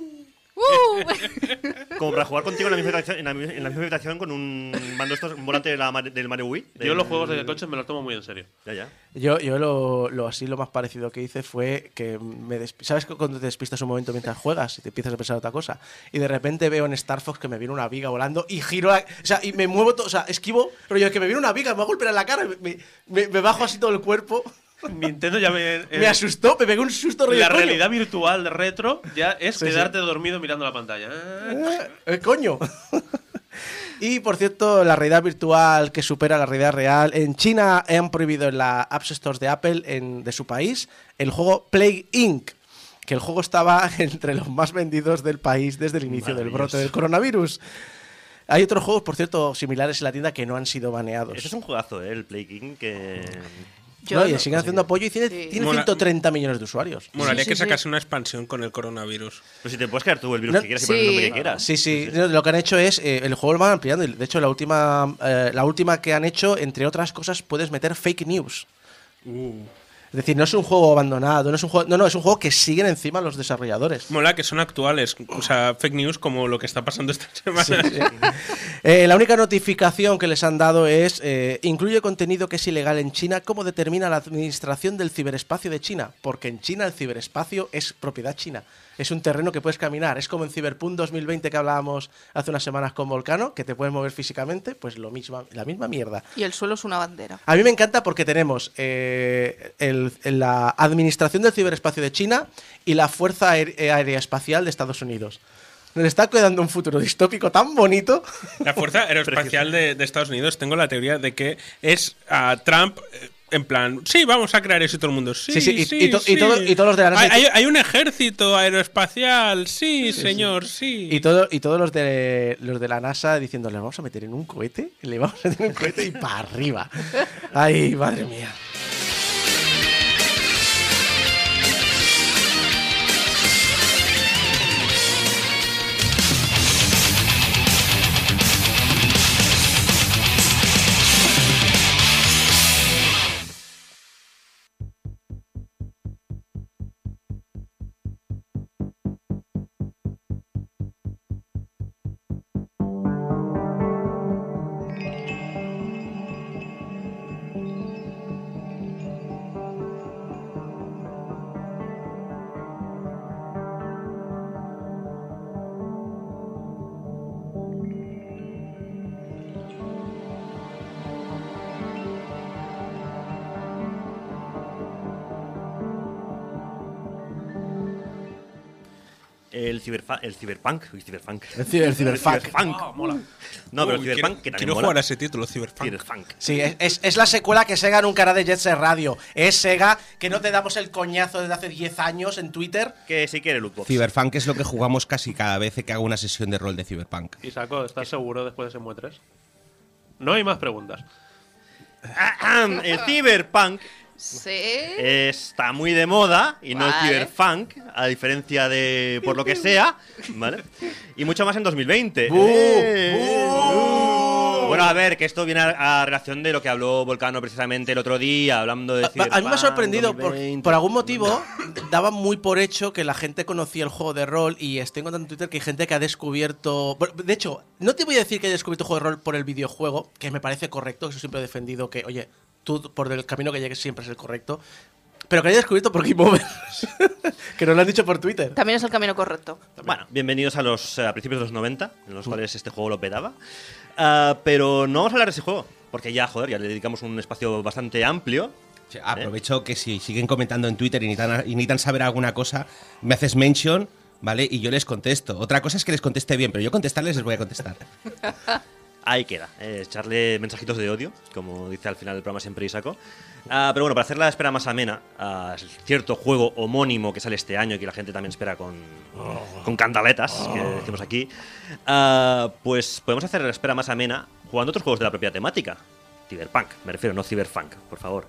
¡Uh! Como para jugar contigo en la misma habitación, en la, mi- en la misma habitación con un mando estos, un volante de la Mar- del Mario Wii. Yo los juegos de coches me los tomo muy en serio. Ya, ya. Yo, yo lo, lo así lo más parecido que hice fue que me ¿Sabes que cuando te despistas un momento mientras juegas y te empiezas a pensar otra cosa? Y de repente veo en Star Fox que me viene una viga volando y giro, la- o sea, y me muevo todo, o sea, esquivo, pero yo que me viene una viga, me va a golpear en la cara, me- me bajo así todo el cuerpo. Nintendo ya me. me asustó, me pegó un susto rollo, La coño, realidad virtual de retro ya es Sí, quedarte dormido mirando la pantalla. Eh, eh, coño. Y por cierto, la realidad virtual que supera la realidad real. En China han prohibido en la App Stores de Apple en- de su país el juego Plague Inc. Que el juego estaba entre los más vendidos del país desde el inicio del brote del coronavirus. Hay otros juegos, por cierto, similares en la tienda que no han sido baneados. Eso es un juegazo, ¿eh? El Play King que. Yo No, y no- siguen haciendo apoyo y tiene, Sí. tiene Mola- 130 millones de usuarios. Molaría Sí, que sí, sacase una expansión con el coronavirus. Pues si te puedes crear tú el virus No, que quieras y sí. poner el nombre que quieras. Sí, sí, no, Lo que han hecho es. eh, el juego lo van ampliando. De hecho, la última, eh, la última que han hecho, entre otras cosas, puedes meter fake news. Es decir, no es un juego abandonado, no es un juego, no, no, es un juego que siguen encima los desarrolladores. Mola que son actuales, o sea, fake news como lo que está pasando esta semana. Eh, la única notificación que les han dado es eh, incluye contenido que es ilegal en China, como determina la administración del ciberespacio de China, porque en China el ciberespacio es propiedad china. Es un terreno que puedes caminar. Es como en Cyberpunk 2020 que hablábamos hace unas semanas con Volcano, que te puedes mover físicamente, pues lo misma, la misma mierda. Y el suelo es una bandera. A mí me encanta porque tenemos eh, el- la Administración del Ciberespacio de China y la Fuerza Aérea Espacial de Estados Unidos. Nos está quedando un futuro distópico tan bonito. La Fuerza Aeroespacial de, de Estados Unidos, tengo la teoría de que es a Trump. En plan, sí, vamos a crear eso y todo el mundo. Sí, Sí, sí, y- sí, y to- y sí. todo- y todos los de la NASA hay- hay un ejército aeroespacial, sí, señor, sí. Y, todo, y todos los de, los de la NASA diciendo, ¿le vamos a meter en un cohete? Le vamos a meter en un cohete y para arriba. Ay, madre mía. El, ciberfa- el ciberpunk. El ciberpunk. Ah, mola. No, pero el Uy, ciberpunk, quiero- que también Quiero mola. jugar a ese título, Cyberpunk. Ciberpunk. Sí, es, es- es la secuela que Sega nunca hará de Jet Set Radio. Es Sega que no te damos el coñazo desde hace 10 años en Twitter. Que sí quiere lootbox. Cyberpunk es lo que jugamos casi cada vez que hago una sesión de rol de Cyberpunk. Y saco, ¿estás seguro después de ese 3? No hay más preguntas. El ciberpunk Sí. está muy de moda y no el Vale. ciberpunk, a diferencia de por lo que sea, ¿vale? Y mucho más en 2020. ¡Bu! ¡Eh! Bueno, a ver, que esto viene a, a relación de lo que habló Volcano precisamente el otro día, hablando de A, a mí me ha Cyberpunk sorprendido, por, 2020. por algún motivo, daban muy por hecho que la gente conocía el juego de rol y estoy encontrando en Twitter que hay gente que ha descubierto... De hecho, no te voy a decir que haya descubierto el juego de rol por el videojuego, que me parece correcto, eso siempre he defendido que, oye, tú por el camino que llegues siempre es el correcto, pero que haya descubierto por Game Over, que nos lo han dicho por Twitter. También es el camino correcto. Bueno, bienvenidos a los eh, a principios de los 90, en los cuales este juego lo pedaba. Ah, pero no vamos a hablar de ese juego, porque ya, joder, ya le dedicamos un espacio bastante amplio. Sí, Aprovecho que si siguen comentando en Twitter y necesitan, y necesitan saber alguna cosa, me haces mention, ¿vale? Y yo les contesto. Otra cosa es que les conteste bien, pero yo contestarles les voy a contestar. Ahí queda, eh, echarle mensajitos de odio, como dice al final del programa siempre Isaco. Ah, pero bueno, para hacer la espera más amena, a cierto juego homónimo que sale este año y que la gente también espera con, con candaletas, que decimos aquí, ah, pues podemos hacer la espera más amena jugando otros juegos de la propia temática. Cyberpunk, me refiero, no Cyberpunk, por favor.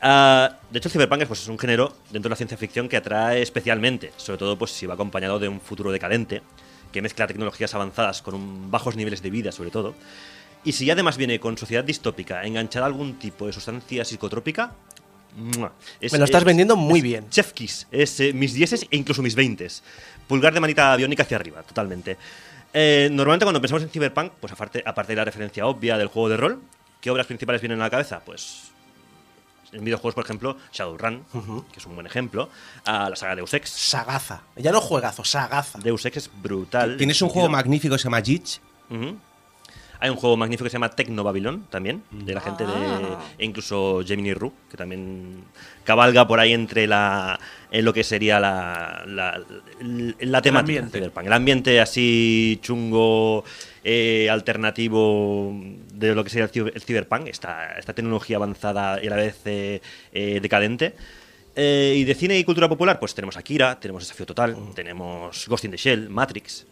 Ah, de hecho, el Cyberpunk es, pues, es un género dentro de la ciencia ficción que atrae especialmente, sobre todo pues, si va acompañado de un futuro decadente, que mezcla tecnologías avanzadas con un- bajos niveles de vida, sobre todo. Y si además viene con sociedad distópica, enganchada a algún tipo de sustancia psicotrópica. Es- Me lo estás es- vendiendo muy es bien. Chef Kiss, es eh, mis dieces e incluso mis veintes. Pulgar de manita biónica hacia arriba, totalmente. Eh, normalmente cuando pensamos en Cyberpunk, pues aparte, aparte de la referencia obvia del juego de rol, ¿qué obras principales vienen a la cabeza? Pues en videojuegos, por ejemplo, Shadowrun, que es un buen ejemplo, a la saga Deus Ex. Sagaza. Ya no juegazo, Sagaza. Deus Ex es brutal. Tienes un juego magnífico que se llama Jitch. Hay un juego magnífico que se llama Tecno Babylon también, de la gente de. E incluso Gemini Rue, que también cabalga por ahí entre la. en lo que sería la. la, la temática. ambiente. de Cyberpunk. El ambiente así chungo, eh, alternativo de lo que sería el, Cyberpunk, esta, esta tecnología avanzada y a la vez eh, eh, decadente. Y de cine y cultura popular, pues tenemos Akira, tenemos Desafío Total, tenemos Ghost in the Shell, Matrix.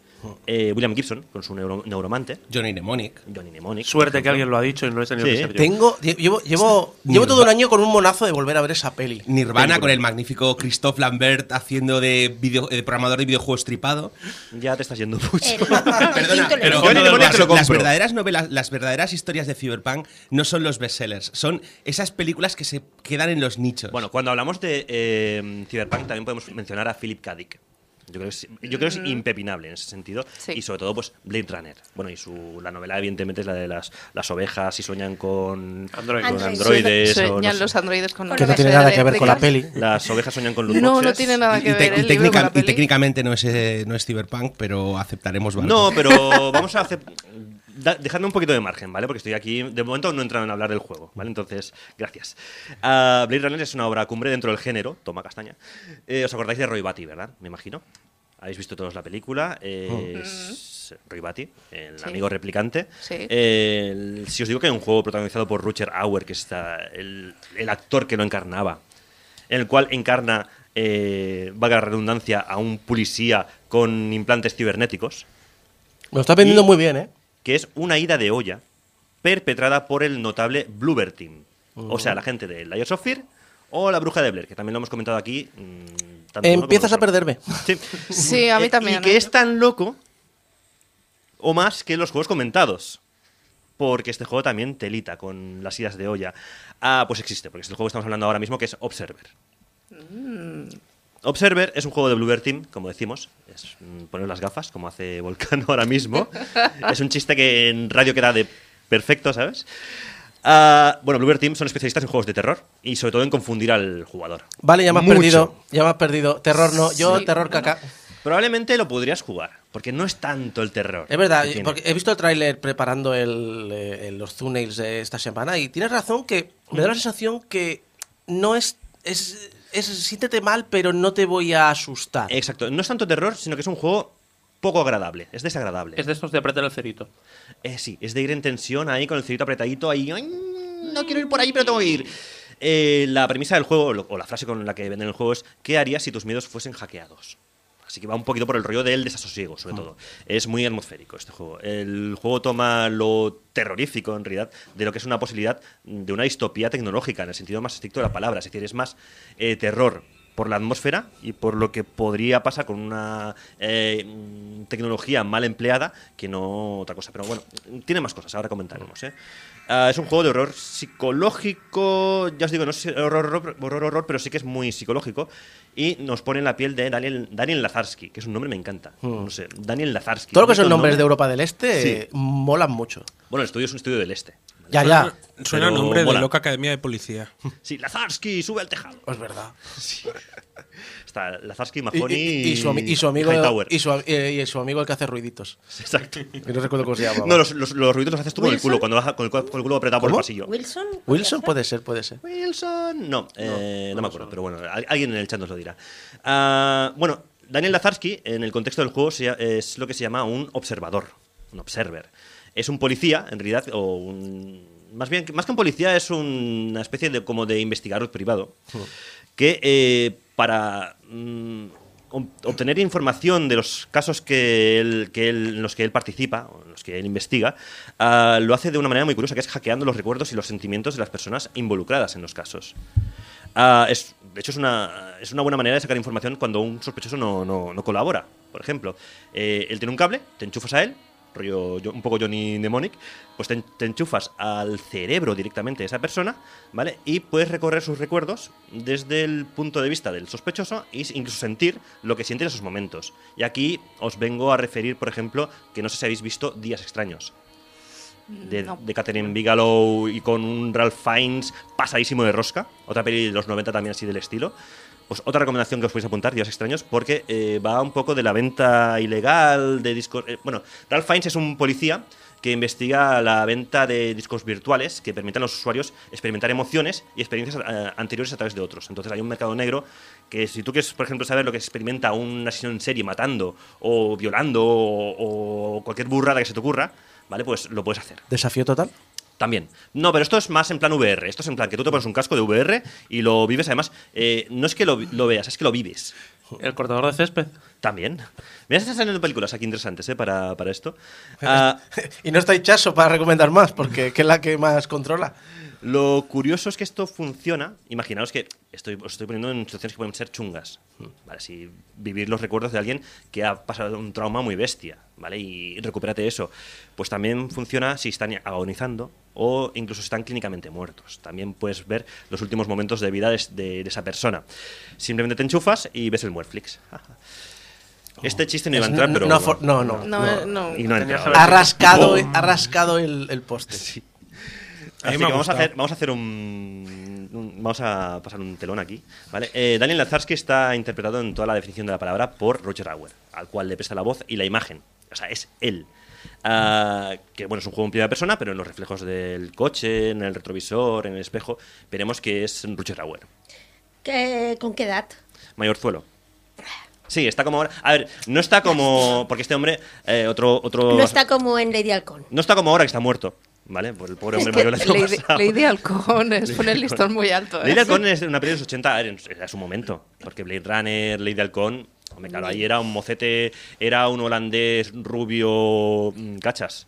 Eh, William Gibson con su neuro- neuromante. Johnny Mnemonic. Johnny Mnemonic. Suerte que alguien lo ha dicho y no he tenido Sí. Tengo, lle- llevo, llevo, llevo todo un año con un monazo de volver a ver esa peli. Nirvana con el magnífico Christophe Lambert haciendo de, video- de programador de videojuegos tripado. Ya te estás yendo mucho. El- Perdona, pero Johnny Mnemonic las, verdaderas novelas, las verdaderas historias de Cyberpunk no son los bestsellers, son esas películas que se quedan en los nichos. Bueno, cuando hablamos de eh, Cyberpunk también podemos mencionar a Philip K. Dick. Yo creo, que es, yo creo que es impepinable en ese sentido. Sí. Y sobre todo, pues, Blade Runner. Bueno, y su, la novela, evidentemente, es la de las, las ovejas y sueñan con, Android. con Android. androides. o no Sueñan sé. los androides con Que no tiene nada que ver con la peli. Las ovejas sueñan con luz No, no tiene nada y, que y ver y el libro con la y peli. técnicamente no es, eh, no es Cyberpunk, pero aceptaremos Valve. No, pero vamos a hacer. Da- dejadme un poquito de margen, ¿vale? Porque estoy aquí. De momento no he entrado en hablar del juego, ¿vale? Entonces, gracias. Ah, Blade Runner es una obra cumbre dentro del género. Toma castaña. Eh, ¿Os acordáis de Roy Batty, verdad? Me imagino. Habéis visto todos la película. Es Roy Batty, el Sí. amigo replicante. Sí. Eh, el- si os digo que es un juego protagonizado por Rutger Hauer, que es el, el actor que lo encarnaba, en el cual encarna, eh, valga la redundancia, a un policía con implantes cibernéticos lo está vendiendo Y- muy bien, ¿eh? Que es una ida de olla perpetrada por el notable Bluebird Team. O sea, la gente de Layers of Fear o la bruja de Blair, que también lo hemos comentado aquí. mm, Empiezas a perderme. Sí. Sí, a mí Eh, también, Y que ¿eh? es tan loco o más que los juegos comentados. Porque este juego también telita con las idas de olla. Ah, pues existe, porque es el juego que estamos hablando ahora mismo, que es Observer. Observer es un juego de Bluebird Team, como decimos. Es mm, poner las gafas, como hace Volcano ahora mismo. es un chiste que en radio queda de perfecto, ¿sabes? Ah, bueno, Bluebird Team son especialistas en juegos de terror y sobre todo en confundir al jugador. Vale, ya me has Mucho. perdido. Ya me has perdido. Terror no. Yo, Sí, terror caca. Probablemente lo podrías jugar, porque no es tanto el terror. Es verdad, porque he visto el tráiler preparando el, eh, el- los thumbnails de esta semana y tienes razón que me da la sensación que no es... es, es siéntete mal, pero no te voy a asustar. Exacto, no es tanto terror, sino que es un juego poco agradable, es desagradable. Es de estos de apretar el cerito. Eh, sí, es de ir en tensión ahí con el cerito apretadito ahí. "Ay, no quiero ir por ahí, pero tengo que ir. Eh, la premisa del juego, o la frase con la que venden el juego es: ¿qué harías si tus miedos fuesen hackeados? Así que va un poquito por el rollo del desasosiego, sobre todo. Es muy atmosférico este juego. El juego toma lo terrorífico, en realidad, de lo que es una posibilidad de una distopía tecnológica, en el sentido más estricto de la palabra. Es decir, es más eh, terror por la atmósfera y por lo que podría pasar con una eh, mm, tecnología mal empleada que no otra cosa. Pero bueno, tiene más cosas, ahora comentaremos. ¿eh? Ah, es un juego de horror psicológico, ya os digo, no es horror, horror, horror, horror, pero sí que es muy psicológico y nos pone en la piel de Daniel, Daniel Lazarsky, que es un nombre que me encanta. No sé, Daniel Lazarsky. Todo lo que son nombres nombre. de Europa del Este Sí. molan mucho. Bueno, el estudio es un estudio del este. Ya, ya. Suena a Pero nombre mola. de loca academia de policía. Sí, Lazarsky, sube al tejado. Es verdad. Está Lazarsky, Mahoney y- y su, y su amigo Hightower. y su, eh, y su amigo el que hace ruiditos. Exacto. Que no recuerdo cómo se llama. No, los, los, los ruiditos los haces tú con el culo, cuando vas con el, con el culo apretado por el pasillo. Wilson. Wilson puede ser, puede ser. Wilson. No, eh, no, me acuerdo, pero bueno, al- alguien en el chat nos lo dirá. Ah, bueno, Daniel Lazarsky, en el contexto del juego, es lo que se llama un observador, un observer. Es un policía, en realidad, o un. Más bien, más que un policía, es un- una especie de como de investigador privado que eh, para mm, ob- obtener información de los casos que él, que él- en los que él participa, en los que él investiga, ah, lo hace de una manera muy curiosa, que es hackeando los recuerdos y los sentimientos de las personas involucradas en los casos. Ah, es, de hecho, es una, es una buena manera de sacar información cuando un sospechoso no, no- no colabora. Por ejemplo, eh, él tiene un cable, te enchufas a él, rollo un poco Johnny Mnemonic, pues te, en- te enchufas al cerebro directamente de esa persona, ¿vale? Y puedes recorrer sus recuerdos desde el punto de vista del sospechoso e incluso sentir lo que siente en esos momentos. Y aquí os vengo a referir, por ejemplo, que no sé si habéis visto Días Extraños. De, No. de Catherine Bigelow y con un Ralph Fiennes pasadísimo de rosca. Otra peli de los 90 también así del estilo. Pues otra recomendación que os podéis apuntar, Días Extraños, porque eh, va un poco de la venta ilegal de discos. eh, bueno, Ralph Fiennes es un policía que investiga la venta de discos virtuales que permiten a los usuarios experimentar emociones y experiencias eh, anteriores a través de otros. Entonces hay un mercado negro que si tú quieres, por ejemplo, saber lo que experimenta un asesino en serie matando o violando o, o cualquier burrada que se te ocurra, ¿vale? Pues lo puedes hacer. Desafío total. También. No, pero esto es más en plan VR. Esto es en plan que tú te pones un casco de VR y lo vives. Además, eh, no es que lo, lo veas, es que lo vives. El cortador de césped. También. Mira, están saliendo películas aquí interesantes ¿eh? para, para esto. Ah, y no está Chaso para recomendar más, porque que es la que más controla. Lo curioso es que esto funciona. Imaginaos que estoy, os estoy poniendo en situaciones que pueden ser chungas. ¿vale? Si vivir los recuerdos de alguien que ha pasado un trauma muy bestia, ¿vale? Y recupérate eso. Pues también funciona si están agonizando o incluso si están clínicamente muertos. También puedes ver los últimos momentos de vida de, de- de esa persona. Simplemente te enchufas y ves el Muerflix. Este chiste no iba a entrar, pero. no, no, no, No, no. Y no ha rascado, ha rascado el, el poste. Mí Así que vamos a, hacer, vamos a hacer un, un- Vamos a pasar un telón aquí. ¿vale? Eh, Daniel Lazarsky está interpretado en toda la definición de la palabra por Roger Auer, al cual le presta la voz y la imagen. O sea, es él. Ah, que bueno, es un juego en primera persona, pero en los reflejos del coche, en el retrovisor, en el espejo, veremos que es Roger Auer. ¿Qué- ¿Con qué edad? Mayorzuelo. Sí, está como ahora. A ver, no está como. Porque este hombre, eh, otro, otro. No está como en Lady Halcón. no está como ahora que está muerto. ¿Vale? Por el pobre Es hombre que mayor ha Lady, pasado. Lady Halcón es poner el listón muy alto. ¿eh? Lady Halcón es una peli de los 80, era era su momento. Porque Blade Runner, Lady Halcón, hombre, claro, ahí era un mocete, era un holandés rubio mm, cachas.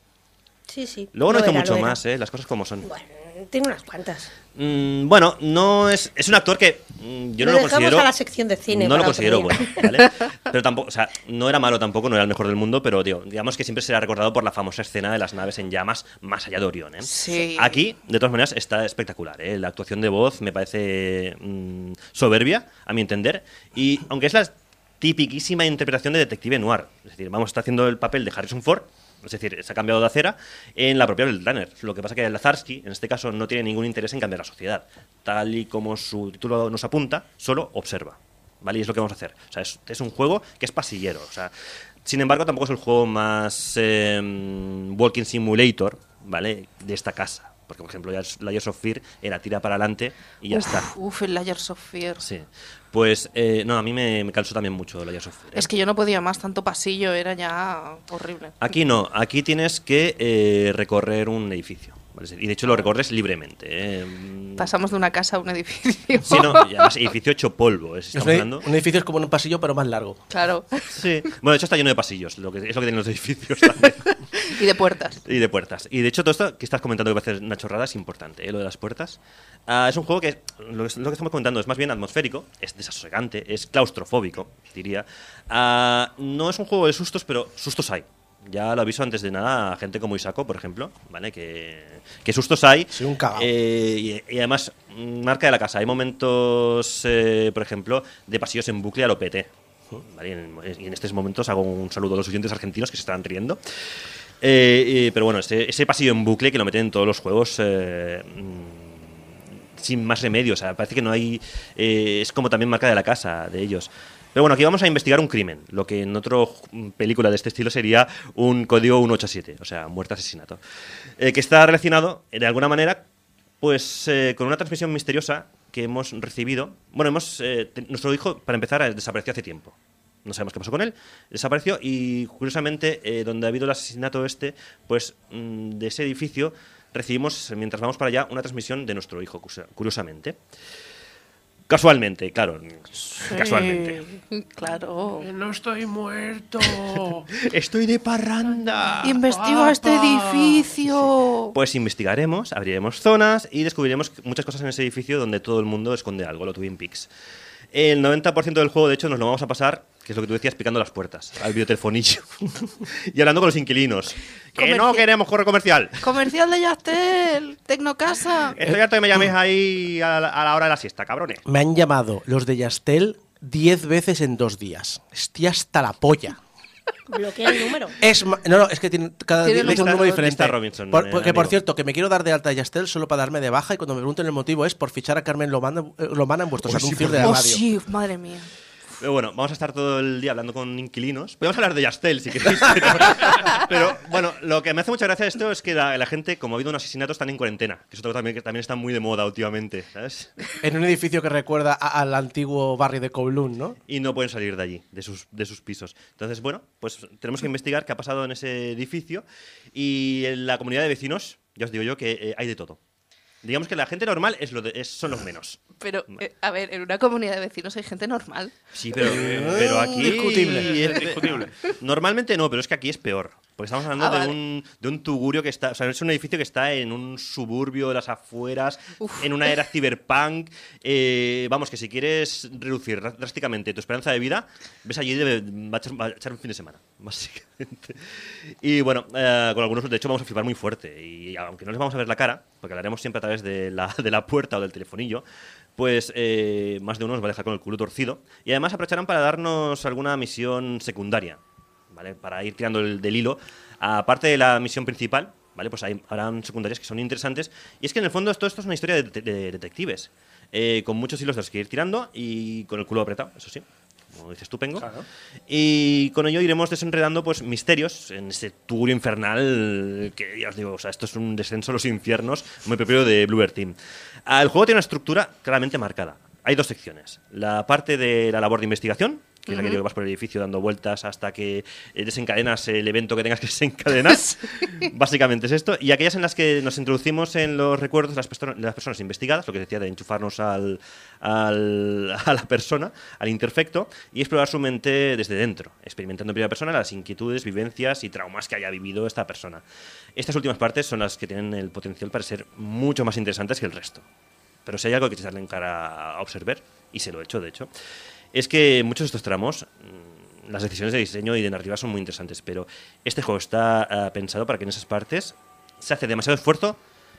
Sí, sí. Luego no hizo mucho más, ¿eh? Las cosas como son. Bueno, tiene unas cuantas. Mm, bueno, no es. Es un actor que mm, yo Lo no lo considero. a la sección de cine No lo considero bueno, ¿vale? Pero tampoco, o sea, no era malo tampoco, no era el mejor del mundo, pero tío, digamos que siempre será recordado por la famosa escena de las naves en llamas más allá de Orión, ¿eh? Sí. Aquí, de todas maneras, está espectacular, ¿eh? La actuación de voz me parece mm, soberbia, a mi entender, y aunque es la tipiquísima interpretación de detective noir, es decir, vamos, está haciendo el papel de Harrison Ford, es decir, se ha cambiado de acera en la propia Runner. Lo que pasa que Lazarsky, en este caso, no tiene ningún interés en cambiar la sociedad. Tal y como su título nos apunta, solo observa. ¿Vale? Y es lo que vamos a hacer. O sea, es, es un juego que es pasillero. O sea, sin embargo, tampoco es el juego más eh, Walking Simulator, ¿vale? De esta casa. Porque, por ejemplo, Layers Layers of Fear era tira para adelante y ya uf, está. Uf, el Layers of Fear. Sí. Pues, eh, no, a mí me, me cansó también mucho Layers of Fear. ¿eh? Es que yo no podía más, tanto pasillo, era ya horrible. Aquí no, aquí tienes que eh, recorrer un edificio. Y de hecho lo recorres libremente. ¿eh? Pasamos de una casa a un edificio. Sí, no, y además edificio hecho polvo. ¿eh? Si un, edificio es como un pasillo, pero más largo. Claro. Sí. Bueno, de hecho está lleno de pasillos, lo que, es lo que tienen los edificios también. y de puertas. Y de puertas. Y de hecho, todo esto que estás comentando que parece una chorrada es importante, ¿eh? lo de las puertas. Ah, es un juego que, lo que, lo que estamos comentando, es más bien atmosférico, es desasosegante, es claustrofóbico, diría. Ah, no es un juego de sustos, pero sustos hay. Ya lo aviso antes de nada a gente como Isaco, por ejemplo, ¿vale? Que, que sustos hay. Soy un. Eh, y, y además, mm, marca de la casa. Hay momentos, eh, por ejemplo, de pasillos en bucle a lo PT. ¿vale? Y en, estos momentos hago un saludo a los oyentes argentinos que se estarán riendo. Eh, eh, pero bueno, ese, ese pasillo en bucle que lo meten en todos los juegos eh, mm, sin más remedio. O sea, parece que no hay. eh, es como también marca de la casa de ellos. Pero bueno, aquí vamos a investigar un crimen, lo que en otra película de este estilo sería un código 187, o sea, muerte asesinato, eh, que está relacionado de alguna manera pues eh, con una transmisión misteriosa que hemos recibido. Bueno, hemos eh, nuestro hijo, para empezar, eh, desapareció hace tiempo. No sabemos qué pasó con él. Desapareció y, curiosamente, eh, donde ha habido el asesinato este, pues mm, de ese edificio recibimos, mientras vamos para allá, una transmisión de nuestro hijo, curiosa- curiosamente. Casualmente, claro. Casualmente. Claro. No estoy muerto. Estoy de parranda. Investigo a este edificio. Pues investigaremos, abriremos zonas y descubriremos muchas cosas en ese edificio donde todo el mundo esconde algo, lo Twin Peaks. El 90% del juego, de hecho, nos lo vamos a pasar, que es lo que tú decías, picando las puertas, al videotelefonillo. y hablando con los inquilinos. Que no queremos corre comercial. Comercial de Yastel, Tecnocasa. Estoy harto que me llaméis ahí a la, a la hora de la siesta, cabrones. Me han llamado los de Yastel 10 veces en dos días. Estoy hasta la polla. Bloquea el número. Es ma- no, no, es que tiene, cada Tiene día un número diferente. lista Robinson, Por- eh, porque, por amigo. cierto, que me quiero dar de alta a Yastel solo para darme de baja y cuando me pregunten el motivo es por fichar a Carmen Lomana, eh, Lomana en vuestros Oh, sí, anuncios por de la Oh, radio. sí, madre mía. Pero bueno, vamos a estar todo el día hablando con inquilinos. Podemos hablar de Yastel si queréis. Pero, pero, bueno, lo que me hace mucha gracia de esto es que la, la gente, como ha habido un asesinato, están en cuarentena. Que es otro también, que también está muy de moda últimamente, ¿sabes? En un edificio que recuerda a- al antiguo barrio de Kowloon, ¿no? Y no pueden salir de allí, de sus, de sus pisos. Entonces, bueno, pues tenemos que investigar qué ha pasado en ese edificio. Y en la comunidad de vecinos, ya os digo yo que eh, hay de todo. Digamos que la gente normal es lo de- es- son los menos. Pero, eh, a ver, en una comunidad de vecinos hay gente normal. Sí, pero, pero aquí. Discutible. es- Discutible. Normalmente no, pero es que aquí es peor. Porque estamos hablando Ah, de, vale. un, de un tugurio que está. O sea, es un edificio que está en un suburbio de las afueras, en una era cyberpunk. eh, vamos, que si quieres reducir dr- drásticamente tu esperanza de vida, ves allí, de- va, a echar, va a echar un fin de semana, básicamente. Y bueno, eh, con algunos, de hecho, vamos a flipar muy fuerte. Y aunque no les vamos a ver la cara, porque hablaremos siempre a través de la, de la puerta o del telefonillo, pues eh, más de uno nos va a dejar con el culo torcido. Y además aprovecharán para darnos alguna misión secundaria, ¿vale? Para ir tirando el, del hilo. Aparte de la misión principal, ¿vale? Pues hay, habrán secundarias que son interesantes. Y es que en el fondo esto, esto es una historia de, de- de detectives. eh, con muchos hilos de los que ir tirando y con el culo apretado, eso sí. Como dices tú, Pengo. Y con ello iremos desenredando pues misterios en ese tugurio infernal que ya os digo, o sea, esto es un descenso a los infiernos muy propio de Bluebird Team. Ah, el juego tiene una estructura claramente marcada. Hay dos secciones. La parte de la labor de investigación, que es la que vas por el edificio dando vueltas hasta que eh, desencadenas el evento que tengas que desencadenar. Básicamente es esto. Y aquellas en las que nos introducimos en los recuerdos de las, perso- las personas investigadas, lo que decía de enchufarnos al, al- a la persona, al interfecto, y explorar su mente desde dentro, experimentando en primera persona las inquietudes, vivencias y traumas que haya vivido esta persona. Estas últimas partes son las que tienen el potencial para ser mucho más interesantes que el resto. Pero si hay algo que echarle en cara a observar, y se lo he hecho de hecho, es que muchos de estos tramos, mm, las decisiones de diseño y de narrativa son muy interesantes, pero este juego está ah, pensado para que en esas partes se hace demasiado esfuerzo,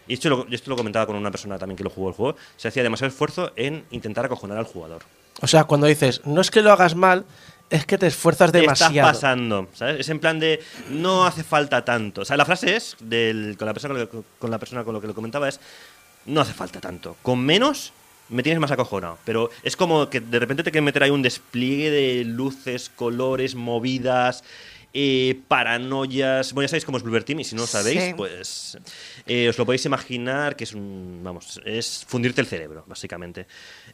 y esto lo, esto lo comentaba con una persona también que lo jugó el juego, se hacía demasiado esfuerzo en intentar acojonar al jugador. O sea, cuando dices, no es que lo hagas mal, es que te esfuerzas demasiado. estás pasando, ¿sabes? Es en plan de no hace falta tanto. O sea, la frase es del, con la persona con la persona con lo que lo comentaba es no hace falta tanto. Con menos me tienes más acojonado. Pero es como que de repente te quieren meter ahí un despliegue de luces, colores, movidas. eh, paranoias. Bueno, ya sabéis cómo es Bluebird Team y si no lo sabéis, Sí. pues eh, os lo podéis imaginar que es un. Vamos, es fundirte el cerebro, básicamente.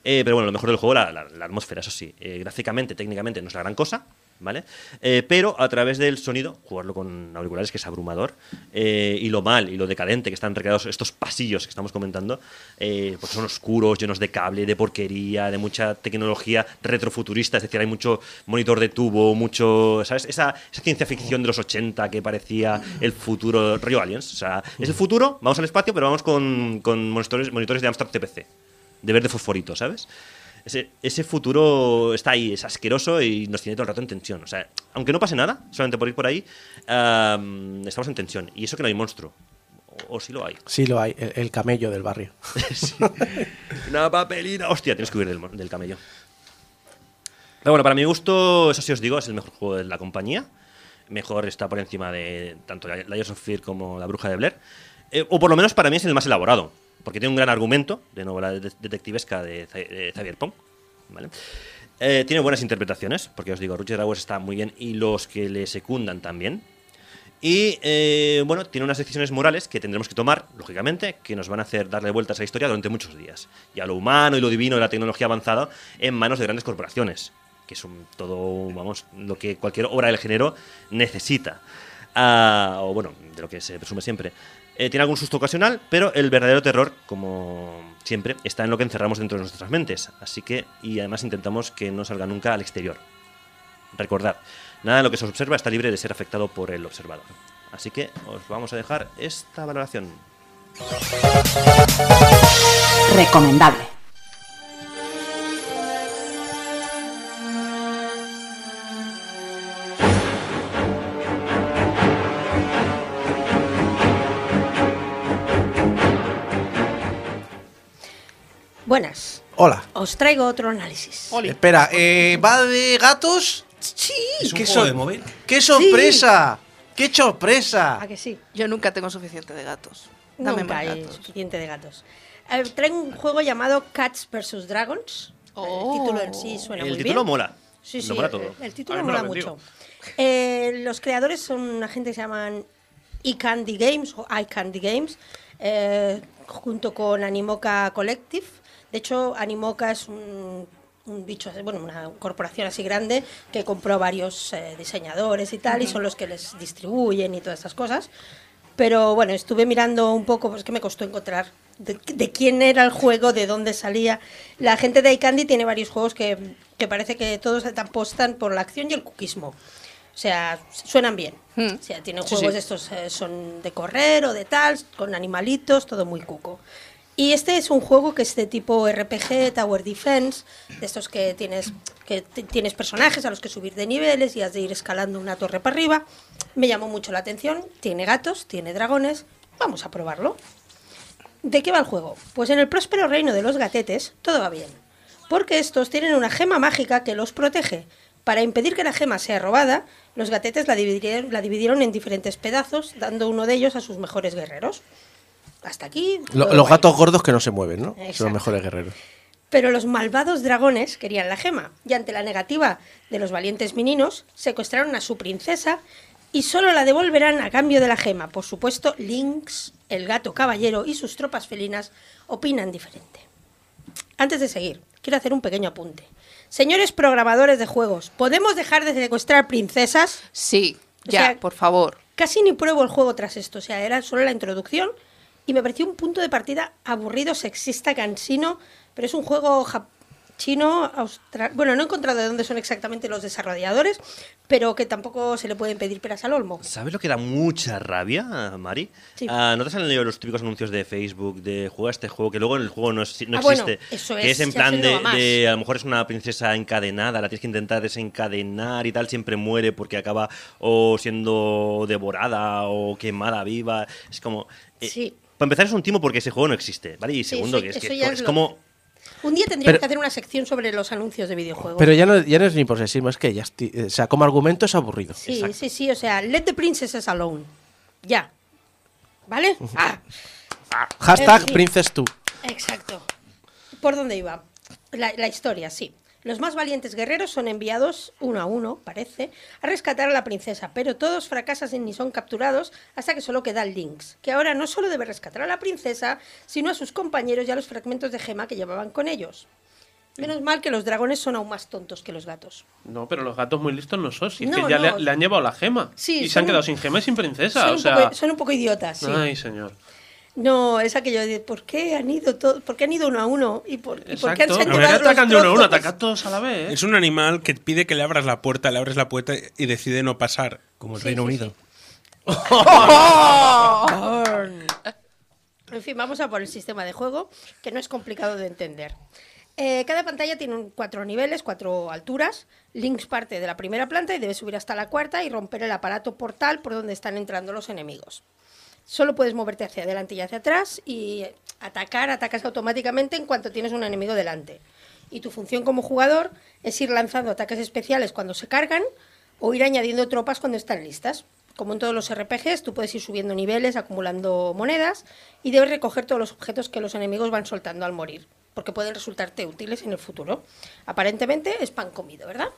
Eh, pero bueno, lo mejor del juego, la, la- la atmósfera, eso sí. Eh, gráficamente, técnicamente, no es la gran cosa, ¿vale? Eh, pero a través del sonido, jugarlo con auriculares, que es abrumador, eh, y lo mal y lo decadente que están recreados estos pasillos que estamos comentando, porque son oscuros, llenos de cable, de porquería, de mucha tecnología retrofuturista, es decir, hay mucho monitor de tubo, mucho, ¿sabes? Esa, ciencia ficción de los 80 que parecía el futuro, rollo Aliens, o sea, es el futuro, vamos al espacio, pero vamos con, con monitores, monitores de Amstrad CPC, de verde fosforito, ¿sabes? Ese, ese futuro está ahí, es asqueroso y nos tiene todo el rato en tensión. O sea, aunque no pase nada, solamente por ir por ahí, am, estamos en tensión. Y eso que no hay monstruo. O, o sí lo hay. Sí lo hay, el, el camello del barrio. Una papelina. Hostia, tienes que huir del, del camello. Pero bueno, para mi gusto, eso sí os digo, es el mejor juego de la compañía. Mejor está por encima de tanto Layers of Fear como La Bruja de Blair. Eh, o por lo menos para mí es el más elaborado. Porque tiene un gran argumento de novela de- detectivesca de, de Cyberpunk. ¿vale? Eh, tiene buenas interpretaciones, porque os digo, Roger Hours está muy bien y los que le secundan también. Y eh, bueno, tiene unas decisiones morales que tendremos que tomar, lógicamente, que nos van a hacer darle vueltas a la historia durante muchos días. Y a lo humano y lo divino de la tecnología avanzada en manos de grandes corporaciones, que son todo, vamos, lo que cualquier obra del género necesita. Ah, o bueno, de lo que se presume siempre. Eh, tiene algún susto ocasional, pero el verdadero terror, como siempre, está en lo que encerramos dentro de nuestras mentes. Así que, y además intentamos que no salga nunca al exterior. Recordad, nada de lo que se observa está libre de ser afectado por el observador. Así que os vamos a dejar esta valoración. Recomendable. Hola. Os traigo otro análisis. Espera, eh, ¿va de gatos? Sí. ¿Es un ¿Qué juego de móvil? ¡Qué sorpresa! ¡Qué sorpresa! ¿A que sí? Yo nunca tengo suficiente de gatos. Dame Nunca más hay gatos. suficiente de gatos. Eh, traigo un juego llamado Cats vs. Dragons. Oh. El título en sí suena el muy título bien. mola. Sí, Lo sí, mola el- todo. El, título mola mucho. Eh, los creadores son una gente que se llaman iCandy Games o iCandy Games, eh, junto con Animoca Collective. De hecho, Animoca es un, un bicho, bueno, una corporación así grande que compró varios eh, diseñadores y tal, y son los que les distribuyen y todas estas cosas. Pero bueno, estuve mirando un poco, pues que me costó encontrar de, de quién era el juego, de dónde salía. La gente de iCandy tiene varios juegos que, que parece que todos apostan por la acción y el cuquismo. O sea, suenan bien. O sea, tienen Sí, juegos sí. estos, eh, son de correr o de tal, con animalitos, todo muy cuco. Y este es un juego que es de tipo RPG, Tower Defense, de estos que tienes, que tienes personajes a los que subir de niveles y has de ir escalando una torre para arriba. Me llamó mucho la atención. Tiene gatos, tiene dragones. Vamos a probarlo. ¿De qué va el juego? Pues en el próspero reino de los gatetes todo va bien. Porque estos tienen una gema mágica que los protege. Para impedir que la gema sea robada, los gatetes la dividieron, la dividieron en diferentes pedazos, dando uno de ellos a sus mejores guerreros. Hasta aquí. Lo- los guay. gatos gordos que no se mueven, ¿no? Son los mejores guerreros. Pero los malvados dragones querían la gema, y ante la negativa de los valientes meninos, secuestraron a su princesa y solo la devolverán a cambio de la gema. Por supuesto, Lynx, el gato caballero y sus tropas felinas opinan diferente. Antes de seguir, quiero hacer un pequeño apunte. Señores programadores de juegos, ¿podemos dejar de secuestrar princesas? Sí, O ya, sea, por favor. Casi ni pruebo el juego tras esto, o sea, era solo la introducción y me pareció un punto de partida aburrido, sexista, cansino, pero es un juego chino, austral... Bueno, no he encontrado de dónde son exactamente los desarrolladores, pero que tampoco se le pueden pedir peras al olmo. ¿Sabes lo que da mucha rabia, Mari? Sí. Ah, ¿No te han leído los típicos anuncios de Facebook de juega este juego que luego en el juego no, es- no Ah, bueno, existe? eso que es, es en plan de a lo mejor es una princesa encadenada, la tienes que intentar desencadenar y tal, siempre muere porque acaba o siendo devorada o quemada viva. Es como. eh, Sí. Para empezar, es un timo porque ese juego no existe, ¿vale? Y Sí, segundo, eso- que es, que es es lo- como. Un día tendríamos Pero- que hacer una sección sobre los anuncios de videojuegos. Pero ya no, ya no es ni por sexismo, es que ya, eh, o sea, como argumento es aburrido. Sí, sí, sí, o sea, let the princesses alone. Ya. ¿Vale? Ah. Hashtag fin. Princess 2. Exacto. ¿Por dónde iba? La, la historia, sí. Los más valientes guerreros son enviados uno a uno, parece, a rescatar a la princesa, pero todos fracasan y son capturados hasta que solo queda Lynx, que ahora no solo debe rescatar a la princesa, sino a sus compañeros y a los fragmentos de gema que llevaban con ellos. Menos mal que los dragones son aún más tontos que los gatos. No, pero los gatos muy listos no son. Si es No, que ya no. le, le han llevado la gema. Sí, y se han quedado un- sin gema y sin princesa. son, o un sea. poco, son un poco idiotas, sí. Ay, señor. No, es aquello de ¿por qué han ido todos? ¿Por qué han ido uno a uno? ¿Y por, y por qué han que atacan de uno a uno, atacan todos a la vez. ¿eh? Es un animal que pide que le abras la puerta, le abres la puerta y decide no pasar. Como el Sí, Reino sí, Unido. En fin, vamos a por el sistema de juego, que no es complicado de entender. Eh, cada pantalla tiene un- cuatro niveles, cuatro alturas. Lynx parte de la primera planta y debe subir hasta la cuarta y romper el aparato portal por donde están entrando los enemigos. Solo puedes moverte hacia adelante y hacia atrás y atacar, atacas automáticamente en cuanto tienes un enemigo delante. Y tu función como jugador es ir lanzando ataques especiales cuando se cargan o ir añadiendo tropas cuando están listas. Como en todos los RPGs, tú puedes ir subiendo niveles, acumulando monedas y debes recoger todos los objetos que los enemigos van soltando al morir, porque pueden resultarte útiles en el futuro. Aparentemente es pan comido, ¿verdad?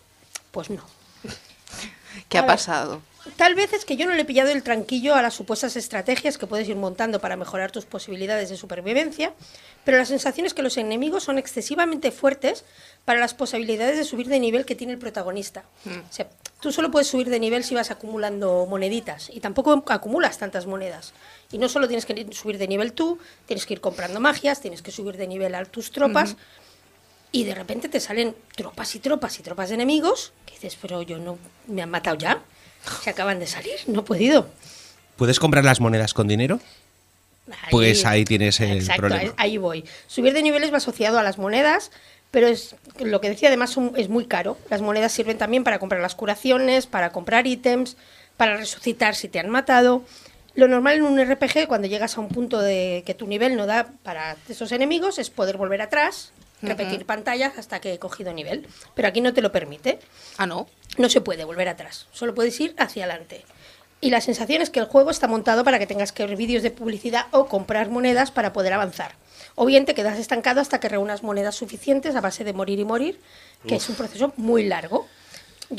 Pues no. ¿Qué ha pasado? Tal vez es que yo no le he pillado el tranquillo a las supuestas estrategias que puedes ir montando para mejorar tus posibilidades de supervivencia, pero la sensación es que los enemigos son excesivamente fuertes para las posibilidades de subir de nivel que tiene el protagonista. O sea, tú solo puedes subir de nivel si vas acumulando moneditas y tampoco acumulas tantas monedas. Y no solo tienes que ir- subir de nivel tú, tienes que ir comprando magias, tienes que subir de nivel a tus tropas. Y de repente te salen tropas y tropas y tropas de enemigos que dices, pero yo no me han matado ya. Se acaban de salir, no he podido. ¿Puedes comprar las monedas con dinero? Pues ahí tienes el Exacto, problema. ahí- ahí voy. Subir de niveles va asociado a las monedas, pero es lo que decía además es muy caro. Las monedas sirven también para comprar las curaciones, para comprar ítems, para resucitar si te han matado. Lo normal en un RPG, cuando llegas a un punto de que tu nivel no da para esos enemigos, es poder volver atrás, repetir pantallas hasta que he cogido nivel. Pero aquí no te lo permite. Ah, no. No se puede volver atrás, solo puedes ir hacia adelante. Y la sensación es que el juego está montado para que tengas que ver vídeos de publicidad o comprar monedas para poder avanzar. O bien te quedas estancado hasta que reúnas monedas suficientes a base de morir y morir, que es un proceso muy largo.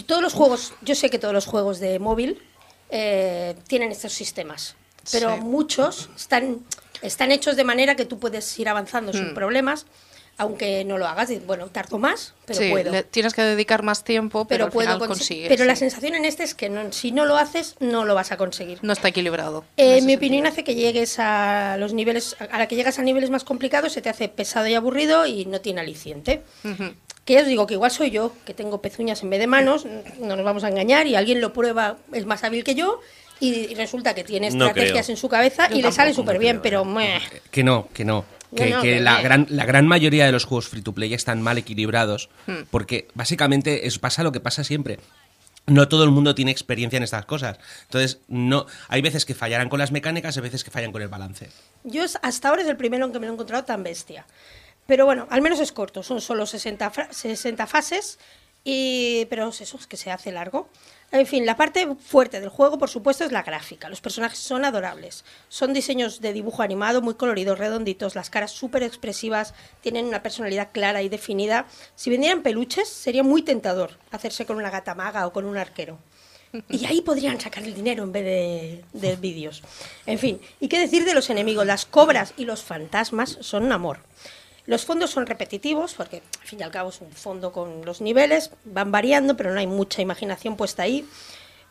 Todos los juegos, yo sé que todos los juegos de móvil eh, tienen estos sistemas, pero Sí. muchos están, están hechos de manera que tú puedes ir avanzando sin Hmm. problemas. Aunque no lo hagas. Bueno, tardo más, pero sí, puedo. le tienes que dedicar más tiempo, pero, pero al puedo final conse- consigues. Pero la sí. sensación en este es que no- si no lo haces, no lo vas a conseguir. No está equilibrado. Eh, en mi opinión hace que llegues a los niveles, a la que llegas a niveles más complicados, se te hace pesado y aburrido y no tiene aliciente. Que ya os digo que igual soy yo, que tengo pezuñas en vez de manos, no nos vamos a engañar, y alguien lo prueba, es más hábil que yo, y resulta que tiene No estrategias creo. en su cabeza Yo y le sale súper no bien, creo, pero meh. Que no, que no. Que, No, no, que que la, gran, la gran mayoría de los juegos free to play están mal equilibrados. Hmm. Porque básicamente es, pasa lo que pasa siempre. No todo el mundo tiene experiencia en estas cosas. Entonces, no hay veces que fallarán con las mecánicas, hay veces que fallan con el balance. Yo hasta ahora es el primero en que me lo he encontrado tan bestia. Pero bueno, al menos es corto, son solo 60, fra- 60 fases, pero es eso, es que se hace largo. En fin, la parte fuerte del juego, por supuesto, es la gráfica. Los personajes son adorables. Son diseños de dibujo animado muy coloridos, redonditos, las caras súper expresivas, tienen una personalidad clara y definida. Si vendieran peluches, sería muy tentador hacerse con una gata maga o con un arquero. Y ahí podrían sacar el dinero en vez de, de vídeos. En fin, ¿y qué decir de los enemigos? Las cobras y los fantasmas son un amor. Los fondos son repetitivos, porque al fin y al cabo es un fondo con los niveles, van variando, pero no hay mucha imaginación puesta ahí.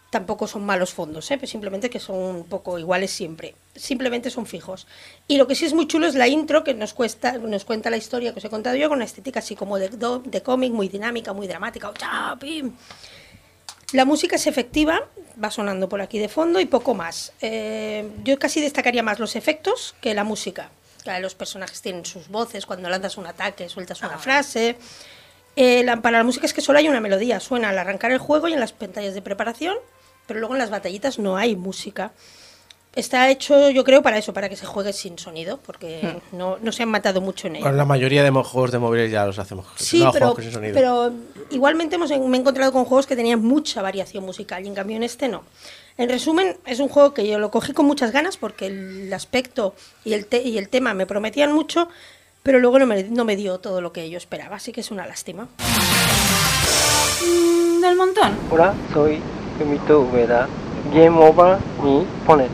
Tampoco son malos fondos, ¿eh? pues simplemente que son un poco iguales siempre. Simplemente son fijos. Y lo que sí es muy chulo es la intro que nos, cuesta, nos cuenta la historia que os he contado yo, con una estética así como de, cómic, muy dinámica, muy dramática. La música es efectiva, va sonando por aquí de fondo y poco más. Eh, yo casi destacaría más los efectos que la música. Claro, Los personajes tienen sus voces, cuando lanzas un ataque sueltas una frase. Eh, la- para la música es que solo hay una melodía, suena al arrancar el juego y en las pantallas de preparación, pero luego en las batallitas no hay música. Está hecho, yo creo, para eso, para que se juegue sin sonido, porque no, no se han matado mucho en ello. Bueno, la mayoría de juegos de móviles ya los hacemos. Sí, no, pero, sin sonido. pero igualmente hemos, me he encontrado con juegos que tenían mucha variación musical y en cambio en este no. En resumen, es un juego que yo lo cogí con muchas ganas porque el aspecto y el, te- y el tema me prometían mucho, pero luego no me, no me dio todo lo que yo esperaba, así que es una lástima. Del montón. Hola, soy Fumito Ueda. Game over ni ponet.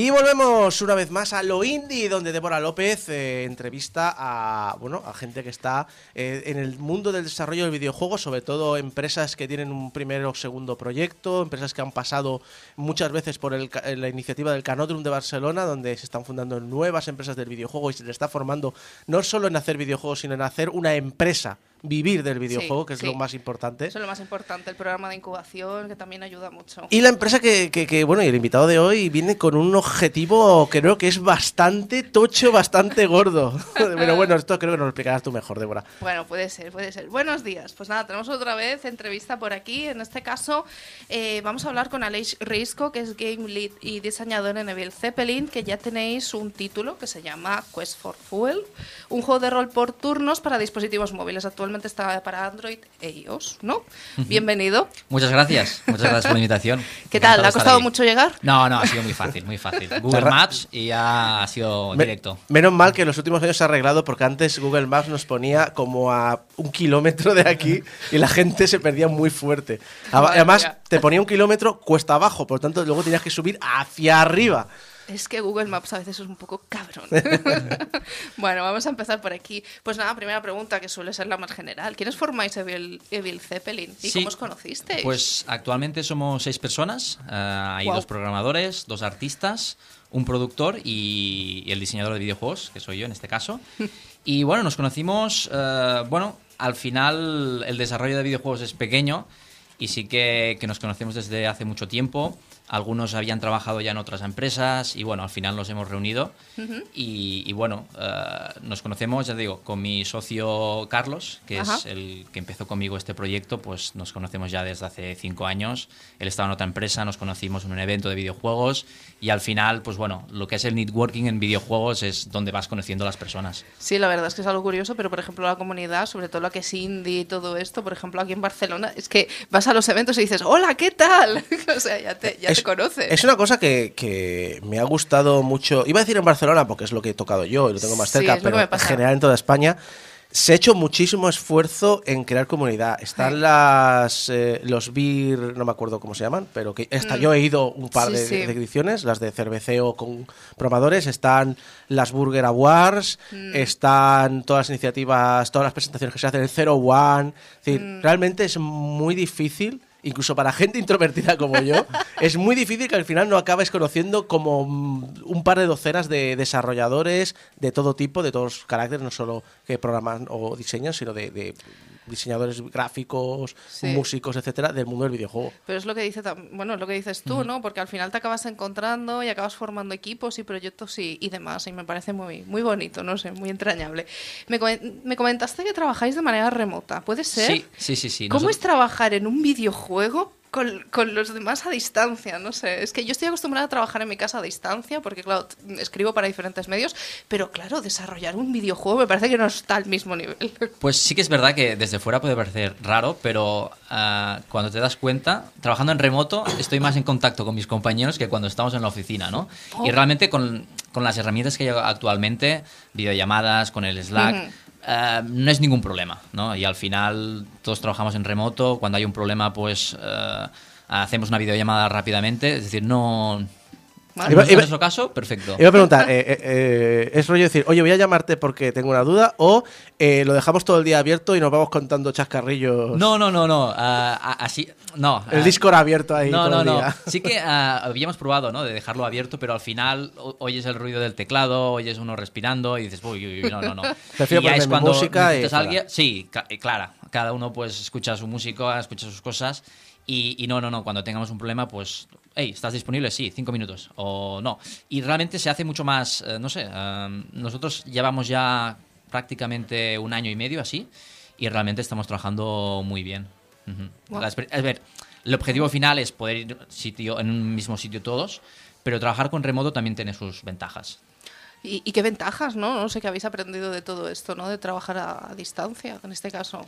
Y volvemos una vez más a lo indie, donde Débora López eh, entrevista a bueno a gente que está eh, en el mundo del desarrollo del videojuego, sobre todo empresas que tienen un primer o segundo proyecto, empresas que han pasado muchas veces por el la iniciativa del Canodrum de Barcelona, donde se están fundando nuevas empresas del videojuego y se le está formando no solo en hacer videojuegos, sino en hacer una empresa, vivir del videojuego, que es sí. lo más importante. Eso es lo más importante, el programa de incubación, que también ayuda mucho. Y la empresa que, que- que, bueno, y el invitado de hoy viene con un objetivo que creo que es bastante tocho, bastante gordo. Pero bueno, esto creo que nos lo explicarás tú mejor, Débora. Bueno, puede ser, puede ser. Buenos días. Pues nada, tenemos otra vez entrevista por aquí. En este caso, eh, vamos a hablar con Aleix Risco, que es Game Lead y diseñador en Evil Zeppelin, que ya tenéis un título que se llama Quest for Fuel, un juego de rol por turnos para dispositivos móviles. Actualmente está para Android e iOS, ¿no? Bienvenido. Muchas gracias, muchas gracias por la invitación. ¿Qué tal? ¿Le ha costado ahí. mucho llegar? No, no, ha sido muy fácil, muy fácil. Google Maps y ya ha sido Me- directo. menos mal que en los últimos años se ha arreglado porque antes Google Maps nos ponía como a un kilómetro de aquí y la gente se perdía muy fuerte. Además, te ponía un kilómetro cuesta abajo, por lo tanto luego tenías que subir hacia arriba. Es que Google Maps a veces es un poco cabrón. bueno, vamos a empezar por aquí. Pues nada, primera pregunta, que suele ser la más general. ¿Quiénes formáis Evil, Evil Zeppelin? ¿Y Sí. cómo os conocisteis? Pues actualmente somos seis personas. eh, hay dos programadores, dos artistas, un productor y, y el diseñador de videojuegos, que soy yo en este caso. Y bueno, nos conocimos, eh, bueno, al final el desarrollo de videojuegos es pequeño y sí que, que nos conocemos desde hace mucho tiempo. Algunos habían trabajado ya en otras empresas y bueno, al final nos hemos reunido Ujú. y, y bueno, eh, nos conocemos, ya te digo, con mi socio Carlos, que Ajá. es el que empezó conmigo este proyecto, pues nos conocemos ya desde hace cinco años. Él estaba en otra empresa, nos conocimos en un evento de videojuegos y al final, pues bueno, lo que es el networking en videojuegos es donde vas conociendo a las personas. Sí, la verdad es que es algo curioso, pero por ejemplo la comunidad, sobre todo la que es indie y todo esto, por ejemplo aquí en Barcelona, es que vas a los eventos y dices, hola, ¿qué tal? o sea, ya te, ya conoce. Es una cosa que, que me ha gustado mucho. Iba a decir en Barcelona porque es lo que he tocado yo y lo tengo más cerca, pero en general en toda España. Se ha hecho muchísimo esfuerzo en crear comunidad. Están las eh, los beer, no me acuerdo cómo se llaman, pero que hasta Mm. yo he ido un par Sí, de, sí. de ediciones, las de cerveceo con programadores. Están las Burger Awards, Mm. están todas las iniciativas, todas las presentaciones que se hacen, el Zero One. Es decir, Mm. realmente es muy difícil incluso para gente introvertida como yo, es muy difícil que al final no acabes conociendo como mm, un par de docenas de desarrolladores de todo tipo, de todos los caracteres, no solo que programan o diseñan, sino de, de diseñadores gráficos, Sí. músicos, etcétera, del mundo del videojuego. Pero es lo que dice, bueno, es lo que dices tú, ¿no? Porque al final te acabas encontrando y acabas formando equipos y proyectos y, y demás. Y me parece muy, muy bonito, no sé, muy entrañable. Me, me comentaste que trabajáis de manera remota, ¿puede ser? Sí, sí, sí. sí. ¿Cómo Nosotros- es trabajar en un videojuego con, con los demás a distancia? No sé, es que yo estoy acostumbrada a trabajar en mi casa a distancia porque, claro, escribo para diferentes medios, pero claro, desarrollar un videojuego me parece que no está al mismo nivel. Pues sí que es verdad que desde fuera puede parecer raro, pero ah, cuando te das cuenta, trabajando en remoto, estoy más en contacto con mis compañeros que cuando estamos en la oficina, ¿no? Oh. Y realmente con, con las herramientas que hay actualmente, videollamadas, con el Slack. Ah, no es ningún problema, ¿no? Y al final todos trabajamos en remoto, cuando hay un problema, pues ah, hacemos una videollamada rápidamente, es decir, no... Vale. Iba- en iba- nuestro caso, perfecto. Iba a preguntar, eh, eh, eh, ¿es rollo decir, oye, voy a llamarte porque tengo una duda? ¿O lo dejamos todo el día abierto y nos vamos contando chascarrillos? No, no, no, no. así, no. El ah, Discord abierto ahí No, todo no, el no. día. Sí que ah, habíamos probado, ¿no? De dejarlo abierto, pero al final oyes el ruido del teclado, oyes uno respirando y dices, uy, uy, uy, no, no, no. Prefiero y ya es cuando música y alguien. Sí, claro. Cada uno pues escucha su música, escucha sus cosas. Y, y no, no, no. Cuando tengamos un problema, pues, hey, ¿estás disponible? Sí, cinco minutos. O no. Y realmente se hace mucho más, eh, no sé. nosotros llevamos ya prácticamente un año y medio así y realmente estamos trabajando muy bien. A ver, el objetivo final es poder ir sitio, en un mismo sitio todos, pero trabajar con remoto también tiene sus ventajas. ¿Y, y qué ventajas, no? No sé qué habéis aprendido de todo esto, ¿no? De trabajar a, a distancia, en este caso.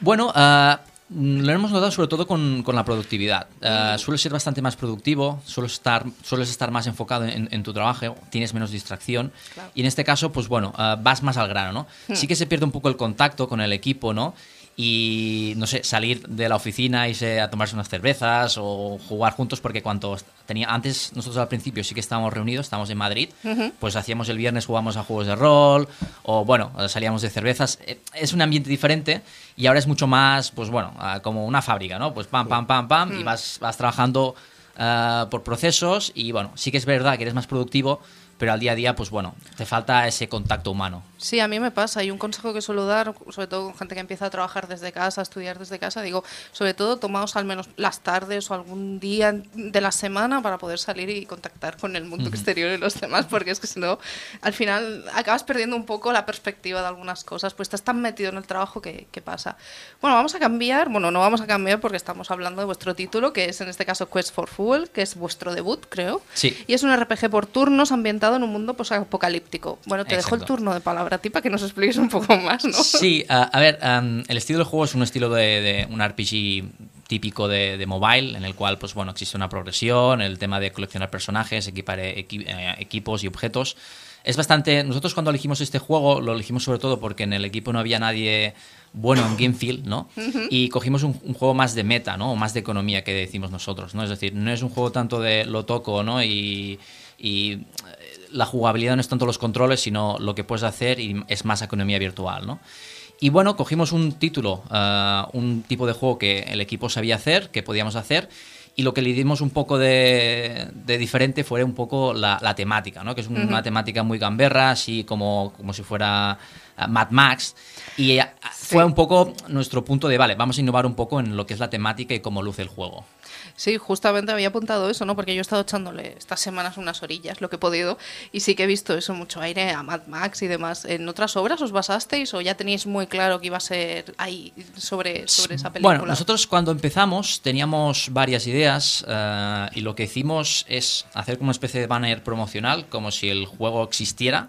Bueno, mm, lo hemos notado sobre todo con, con la productividad. Ah, sueles ser bastante más productivo, sueles estar, sueles estar más enfocado en, en tu trabajo, tienes menos distracción. Claro. Y en este caso, pues bueno, ah, vas más al grano, ¿no? Hmm. Sí que se pierde un poco el contacto con el equipo, ¿no? Y, no sé, salir de la oficina, irse a tomarse unas cervezas o jugar juntos, porque cuando tenía antes, nosotros al principio sí que estábamos reunidos, estábamos en Madrid, pues hacíamos el viernes, jugábamos a juegos de rol, o bueno, salíamos de cervezas. Eh, Es un ambiente diferente y ahora es mucho más, pues bueno, ah, como una fábrica, ¿no? Pues pam, pam, pam, pam, y Mm. vas, vas trabajando ah, por procesos y bueno, sí que es verdad que eres más productivo, pero al día a día, pues bueno, te falta ese contacto humano. Sí, a mí me pasa. Y un consejo que suelo dar, sobre todo con gente que empieza a trabajar desde casa, a estudiar desde casa, digo, sobre todo tomaos al menos las tardes o algún día de la semana para poder salir y contactar con el mundo exterior y los demás, porque es que si no, al final acabas perdiendo un poco la perspectiva de algunas cosas, pues estás tan metido en el trabajo que, que pasa. Bueno, vamos a cambiar, bueno, no vamos a cambiar porque estamos hablando de vuestro título, que es en este caso Quest for Fuel, que es vuestro debut, creo. Sí. Y es un RPG por turnos ambientado en un mundo apocalíptico. Bueno, te dejo el turno de palabra a ti para que nos expliques un poco más, ¿no? Sí, a, a ver, am, el estilo del juego es un estilo de, de un RPG típico de, de mobile, en el cual, pues bueno, existe una progresión, el tema de coleccionar personajes, equipar eh, equi- eh, equipos y objetos. Es bastante. Nosotros cuando elegimos este juego, lo elegimos sobre todo porque en el equipo no había nadie bueno en game feel, ¿no? Ujú. Y cogimos un, un juego más de meta, ¿no? O más de economía que decimos nosotros, ¿no? Es decir, no es un juego tanto de lo toco, ¿no? Y, y la jugabilidad no es tanto los controles, sino lo que puedes hacer y es más economía virtual, ¿no? Y bueno, cogimos un título, ah, un tipo de juego que el equipo sabía hacer, que podíamos hacer, y lo que le dimos un poco de, de diferente fue un poco la, la temática, ¿no? Que es una temática muy gamberra, así como, como si fuera ah, Mad Max. Y ah, fue un poco nuestro punto de, vale, vamos a innovar un poco en lo que es la temática y cómo luce el juego. Sí, justamente había apuntado eso, ¿no? Porque yo he estado echándole estas semanas unas orillas, lo que he podido, y sí que he visto eso, mucho aire a Mad Max y demás. ¿En otras obras os basasteis o ya teníais muy claro que iba a ser ahí sobre, sobre esa película? Bueno, nosotros cuando empezamos teníamos varias ideas eh, y lo que hicimos es hacer como una especie de banner promocional, como si el juego existiera.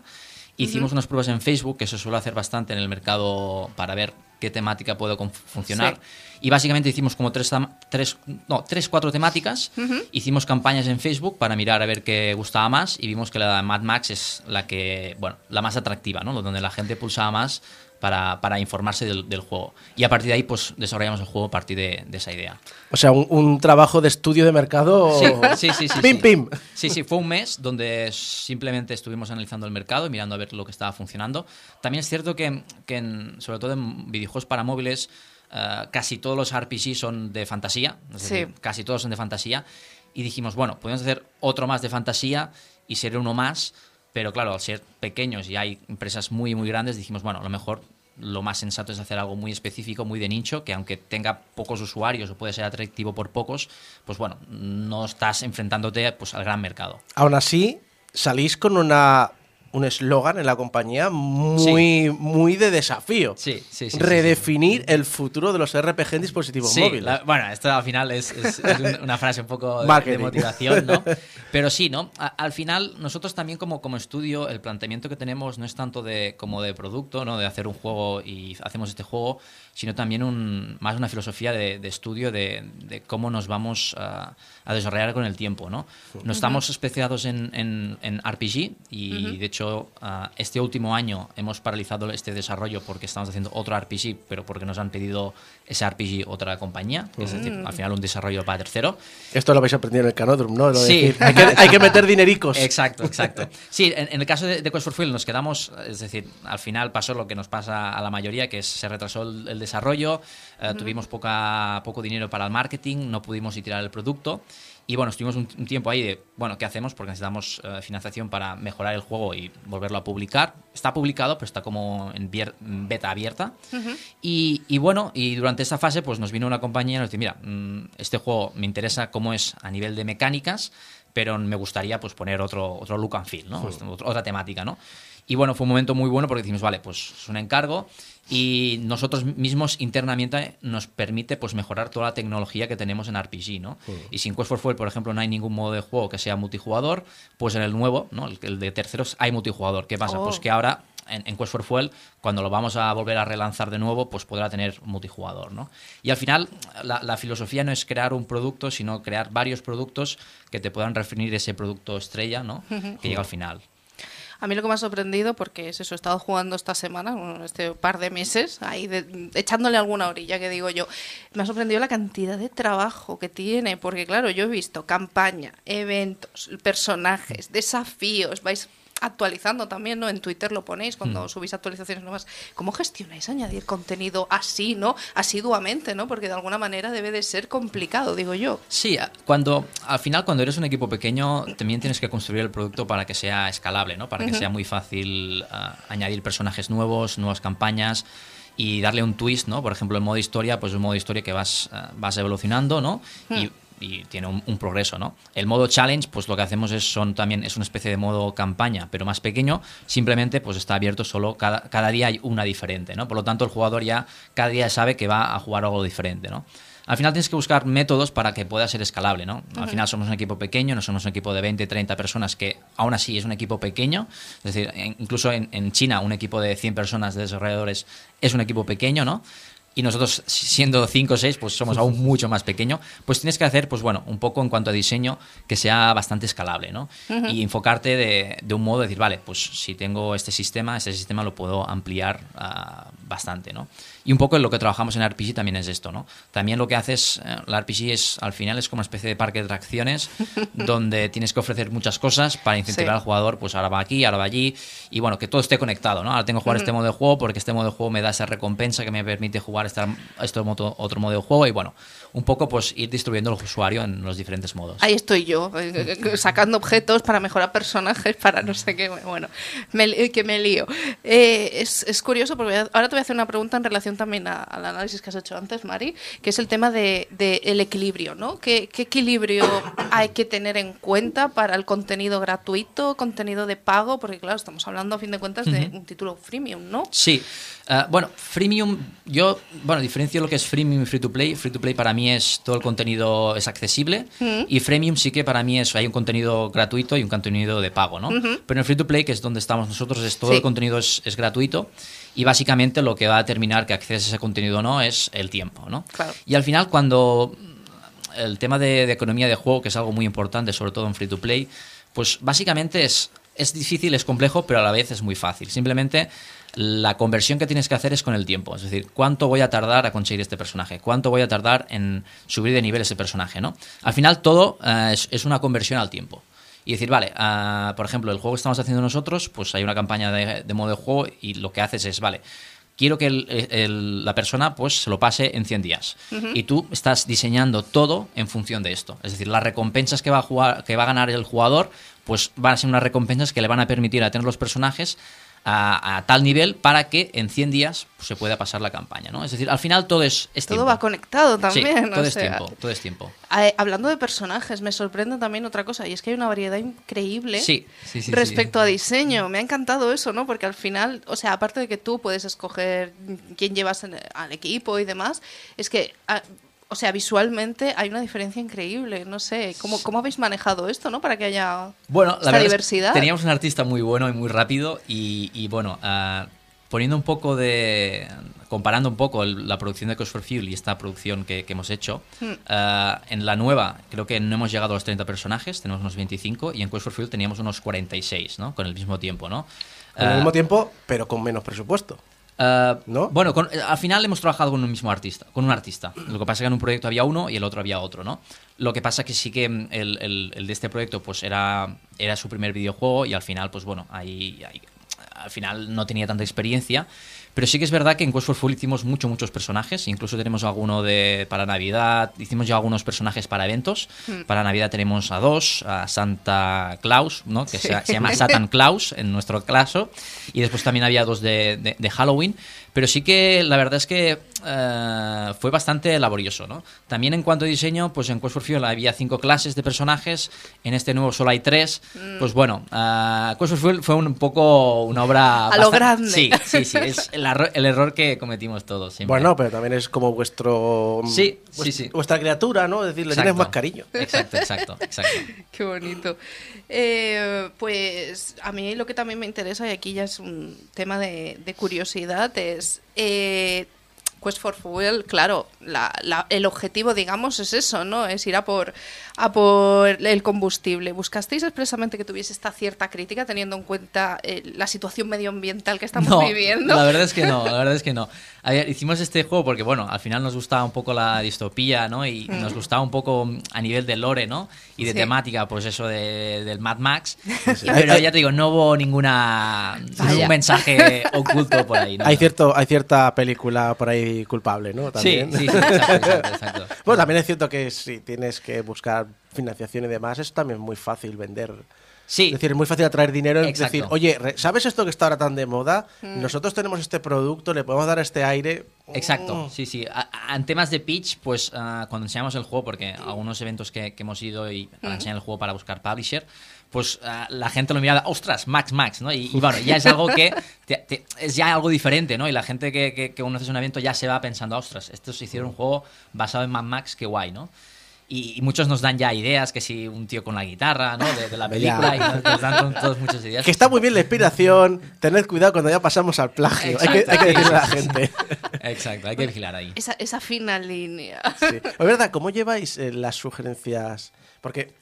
Hicimos unas pruebas en Facebook, que se suele hacer bastante en el mercado para ver qué temática puede funcionar. Y básicamente hicimos como tres, tres, no, tres, cuatro temáticas. Ujú. Hicimos campañas en Facebook para mirar a ver qué gustaba más y vimos que la de Mad Max es la que, bueno, la más atractiva, ¿no? Donde la gente pulsaba más para, para informarse del, del juego. Y a partir de ahí, pues desarrollamos el juego a partir de, de esa idea. O sea, un, un trabajo de estudio de mercado. Sí, sí, sí, sí, Pim, sí. pim. Sí, sí, fue un mes donde simplemente estuvimos analizando el mercado y mirando a ver lo que estaba funcionando. También es cierto que, que en- sobre todo en videojuegos para móviles, eh, casi todos los RPG son de fantasía. es Sí. decir, casi todos son de fantasía. Y dijimos, bueno, podemos hacer otro más de fantasía y ser uno más. Pero claro, al ser pequeños y hay empresas muy, muy grandes, dijimos, bueno, a lo mejor lo más sensato es hacer algo muy específico, muy de nicho, que aunque tenga pocos usuarios o puede ser atractivo por pocos, pues bueno, no estás enfrentándote pues, al gran mercado. Aún así, salís con una un eslogan en la compañía muy, muy de desafío. Sí, sí, sí, sí, Redefinir el futuro de los RPG en dispositivos móviles. la- bueno, esto al final es, es- es un- una frase un poco de- motivación, ¿no? Pero sí, ¿no? A- al final, nosotros también como, como estudio, el planteamiento que tenemos no es tanto de como de producto, ¿no? De hacer un juego y hacemos este juego, sino también un, más una filosofía de, de estudio de, de cómo nos vamos a, a desarrollar con el tiempo, ¿no? No estamos especializados en, en- en RPG y, de hecho, ah, este último año hemos paralizado este desarrollo porque estamos haciendo otro RPG, pero porque nos han pedido ese RPG otra compañía, es decir, Mm. al final un desarrollo para tercero. Esto lo habéis aprendido en el Canodrum, ¿no? Lo Sí. decir, hay, que, hay que meter dinericos. Exacto, exacto. Sí, en, en el caso de, de Quest for Fuel nos quedamos, es decir, al final pasó lo que nos pasa a la mayoría, que es, se retrasó el, el desarrollo, Ujú. tuvimos poca, poco dinero para el marketing, no pudimos itirar el producto. Y bueno, estuvimos un, un tiempo ahí de, bueno, ¿qué hacemos? Porque necesitamos eh, financiación para mejorar el juego y volverlo a publicar. Está publicado, pero está como en beta abierta. Y, y bueno, y durante esta fase pues nos vino una compañía y nos dice, mira, mm, este juego me interesa cómo es a nivel de mecánicas, pero me gustaría pues poner otro, otro look and feel, ¿no? Sí. Otro- otra temática, ¿no? Y bueno, fue un momento muy bueno porque decimos, vale, pues es un encargo y nosotros mismos internamente nos permite pues mejorar toda la tecnología que tenemos en RPG, ¿no? Y si en Quest for Fuel, por ejemplo, no hay ningún modo de juego que sea multijugador, pues en el nuevo, ¿no? El, el de terceros, hay multijugador. ¿Qué pasa? Oh. Pues que ahora en, en Quest for Fuel, cuando lo vamos a volver a relanzar de nuevo, pues podrá tener multijugador, ¿no? Y al final, la, la filosofía no es crear un producto, sino crear varios productos que te puedan referir ese producto estrella, ¿no? Ujú. Que llega al final. A mí lo que me ha sorprendido, porque es eso, he estado jugando esta semana, este par de meses, ahí de- echándole alguna orilla, que digo yo, me ha sorprendido la cantidad de trabajo que tiene, porque claro, yo he visto campaña, eventos, personajes, desafíos, vais actualizando también, ¿no? En Twitter lo ponéis cuando Mm. subís actualizaciones nuevas. ¿Cómo gestionáis añadir contenido así, ¿no? Asiduamente, ¿no? Porque de alguna manera debe de ser complicado, digo yo. Sí, cuando al final cuando eres un equipo pequeño también tienes que construir el producto para que sea escalable, ¿no? Para que sea muy fácil ah, añadir personajes nuevos, nuevas campañas y darle un twist, ¿no? Por ejemplo, el modo historia, pues un modo historia que vas ah, vas evolucionando, ¿no? Y, y tiene un, un progreso, ¿no? El modo challenge, pues lo que hacemos es son también es una especie de modo campaña, pero más pequeño. Simplemente, pues está abierto solo cada, cada día hay una diferente, ¿no? Por lo tanto, el jugador ya cada día sabe que va a jugar algo diferente, ¿no? Al final tienes que buscar métodos para que pueda ser escalable, ¿no? Al final somos un equipo pequeño, no somos un equipo de 20, 30 personas que aún así es un equipo pequeño. Es decir, incluso en, en China un equipo de 100 personas de desarrolladores es un equipo pequeño, ¿no? Y nosotros siendo 5 o 6, pues somos aún mucho más pequeño. Pues tienes que hacer, pues bueno, un poco en cuanto a diseño que sea bastante escalable, ¿no? Y enfocarte de, de un modo de decir, vale, pues si tengo este sistema, este sistema lo puedo ampliar ah, bastante, ¿no? Y un poco en lo que trabajamos en RPG también es esto, ¿no? También lo que haces, eh, la RPG es, al final es como una especie de parque de atracciones donde tienes que ofrecer muchas cosas para incentivar Sí. al jugador, pues ahora va aquí, ahora va allí, y bueno, que todo esté conectado, ¿no? Ahora tengo que jugar este modo de juego porque este modo de juego me da esa recompensa que me permite jugar esta, este moto- otro modo de juego y bueno, un poco pues ir distribuyendo al usuario en los diferentes modos. Ahí estoy yo, sacando objetos para mejorar personajes, para no sé qué. Bueno, me que me lío. Eh, es, es curioso porque ahora te voy a hacer una pregunta en relación también a- al análisis que has hecho antes, Mari, que es el tema del de, el equilibrio, ¿no? ¿Qué, ¿Qué equilibrio hay que tener en cuenta para el contenido gratuito, contenido de pago? Porque claro, estamos hablando a fin de cuentas de Ujú. un título freemium, ¿no? Sí. Ah, bueno, freemium, yo bueno, diferencio lo que es freemium y free to play. Free to play para mí es todo el contenido es accesible Mm. y freemium sí que para mí es hay un contenido gratuito y un contenido de pago, ¿no? Ujú. Pero en el free to play, que es donde estamos nosotros, es todo Sí. el contenido es, es gratuito y básicamente lo que va a determinar que accedes a ese contenido o no es el tiempo, ¿no? Claro. Y al final cuando el tema de, de economía de juego, que es algo muy importante, sobre todo en free to play, pues básicamente es, es difícil, es complejo, pero a la vez es muy fácil. Simplemente la conversión que tienes que hacer es con el tiempo. Es decir, ¿cuánto voy a tardar a conseguir este personaje? ¿Cuánto voy a tardar en subir de nivel ese personaje? ¿no? Al final todo eh, es, es una conversión al tiempo. Y decir, vale, ah, por ejemplo, el juego que estamos haciendo nosotros, pues hay una campaña de, de modo de juego y lo que haces es, vale, quiero que el- el- la persona pues se lo pase en 100 días. Y tú estás diseñando todo en función de esto. Es decir, las recompensas que va a, jugar, que va a ganar el jugador, pues van a ser unas recompensas que le van a permitir a tener los personajes a, a tal nivel para que en 100 días pues, se pueda pasar la campaña, ¿no? Es decir, al final todo es, es Todo tiempo. va conectado Sí, también. todo o es sea. tiempo, todo es tiempo. Eh, hablando de personajes, me sorprende también otra cosa, y es que hay una variedad increíble Sí, respecto a diseño. Me ha encantado eso, ¿no? Porque al final, o sea, aparte de que tú puedes escoger quién llevas en- al equipo y demás, es que, ah, o sea, visualmente hay una diferencia increíble. No sé, ¿cómo, cómo habéis manejado esto, ¿no? Para que haya Bueno, la esta es que diversidad. teníamos un artista muy bueno y muy rápido y, y bueno, ah, poniendo un poco de... comparando un poco el- la producción de Cost for Fuel y esta producción que, que hemos hecho, Hmm. ah, en la nueva creo que no hemos llegado a los 30 personajes, tenemos unos 25 y en Quest for Fuel teníamos unos 46, ¿no? Con el mismo tiempo, ¿no? Al Ah, mismo tiempo, pero con menos presupuesto. Ah, Bueno, con- eh, al final hemos trabajado con un mismo artista, con un artista. Lo que pasa es que en un proyecto había uno y el otro había otro, ¿no? Lo que pasa que sí que mm, el, el- el de este proyecto pues era, era su primer videojuego y al final, pues bueno, ahí, ahí- al final no tenía tanta experiencia. Pero sí que es verdad que en Quest for Full hicimos muchos, muchos personajes. Incluso tenemos alguno de, para Navidad. Hicimos ya algunos personajes para eventos. Hmm. Para Navidad tenemos a dos, a Santa Claus, ¿no? que Sí. se, se llama Satan Claus en nuestro caso. Y después también había dos de, de- de Halloween. Pero sí que la verdad es que eh, fue bastante laborioso. ¿no? También en cuanto a diseño, pues en Quest for Fuel había cinco clases de personajes. En este nuevo solo hay tres. Mm. Pues bueno, eh, Quest for Fuel fue un poco una obra. A lo grande. Sí, sí, sí. Es el, arro- el error que cometimos todos. siempre. Bueno, pero también es como vuestro. Sí, vuest- sí, sí. Vuestra criatura, ¿no? Es decir, le tienes más cariño. Exacto, exacto, exacto. Qué bonito. Eh, pues a mí lo que también me interesa, y aquí ya es un tema de, de curiosidad, es eh, Quest for Fuel, claro, la- la- el objetivo, digamos, es eso, ¿no? Es ir a por, a por el combustible. ¿Buscasteis expresamente que tuviese esta cierta crítica teniendo en cuenta eh, la situación medioambiental que estamos No, viviendo? La verdad es que no, la verdad es que no. A ver, hicimos este juego porque, bueno, al final nos gustaba un poco la distopía, ¿no? Y Mm. nos gustaba un poco mm, a nivel de lore, ¿no? Y de Sí. temática, pues eso de, del Mad Max. sí. Pero ya te digo, no hubo ninguna Vaya. ningún mensaje oculto por ahí. ¿no? Hay, cierto, hay cierta película por ahí culpable, ¿no? También. Sí, sí, sí, exacto, exacto, exacto. bueno, también es cierto que si tienes que buscar financiación y demás, es también muy fácil vender. Sí. Es decir, es muy fácil atraer dinero. Es Exacto. decir, oye, ¿sabes esto que está ahora tan de moda? Mm. Nosotros tenemos este producto, le podemos dar este aire. Exacto, Mm. sí, sí. A- en temas de pitch, pues ah, cuando enseñamos el juego, porque algunos eventos que, que hemos ido y para Ujú. enseñar el juego para buscar publisher, pues ah, la gente lo miraba, ostras, Max, Max, ¿no? Y, y bueno, ya es algo que te- te- es ya algo diferente, ¿no? Y la gente que, que, que uno hace un evento ya se va pensando, ostras, estos hicieron un juego basado en Mad Max, qué guay, ¿no? Y, y muchos nos dan ya ideas, que si un tío con la guitarra, ¿no? De, de la película, Ya. y nos, dan todos muchas ideas. Que está muy bien la inspiración. Tened cuidado cuando ya pasamos al plagio. Hay que, hay que decirle a la gente. Exacto, hay que vigilar ahí. Esa, esa fina línea. Sí. Es verdad, ¿cómo lleváis eh, las sugerencias? Porque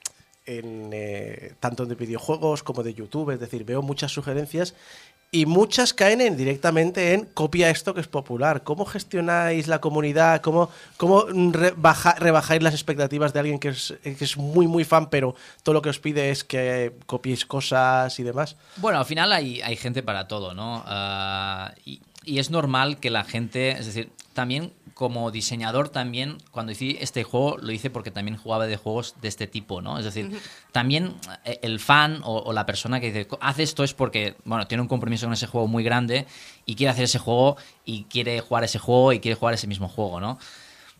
en, eh, tanto de videojuegos como de YouTube, es decir, veo muchas sugerencias y muchas caen en, directamente en copia esto que es popular. ¿Cómo gestionáis la comunidad? ¿Cómo, cómo rebajáis las expectativas de alguien que es, que es muy, muy fan, pero todo lo que os pide es que copiéis cosas y demás? Bueno, al final hay, hay gente para todo, ¿no? Y, y es normal que la gente, es decir, también como diseñador también, cuando hice este juego, lo hice porque también jugaba de juegos de este tipo, ¿no? Es decir, también eh, el fan o, o la persona que dice, haz esto es porque, bueno, tiene un compromiso con ese juego muy grande y quiere hacer ese juego y quiere jugar ese juego y quiere jugar ese mismo juego, ¿no?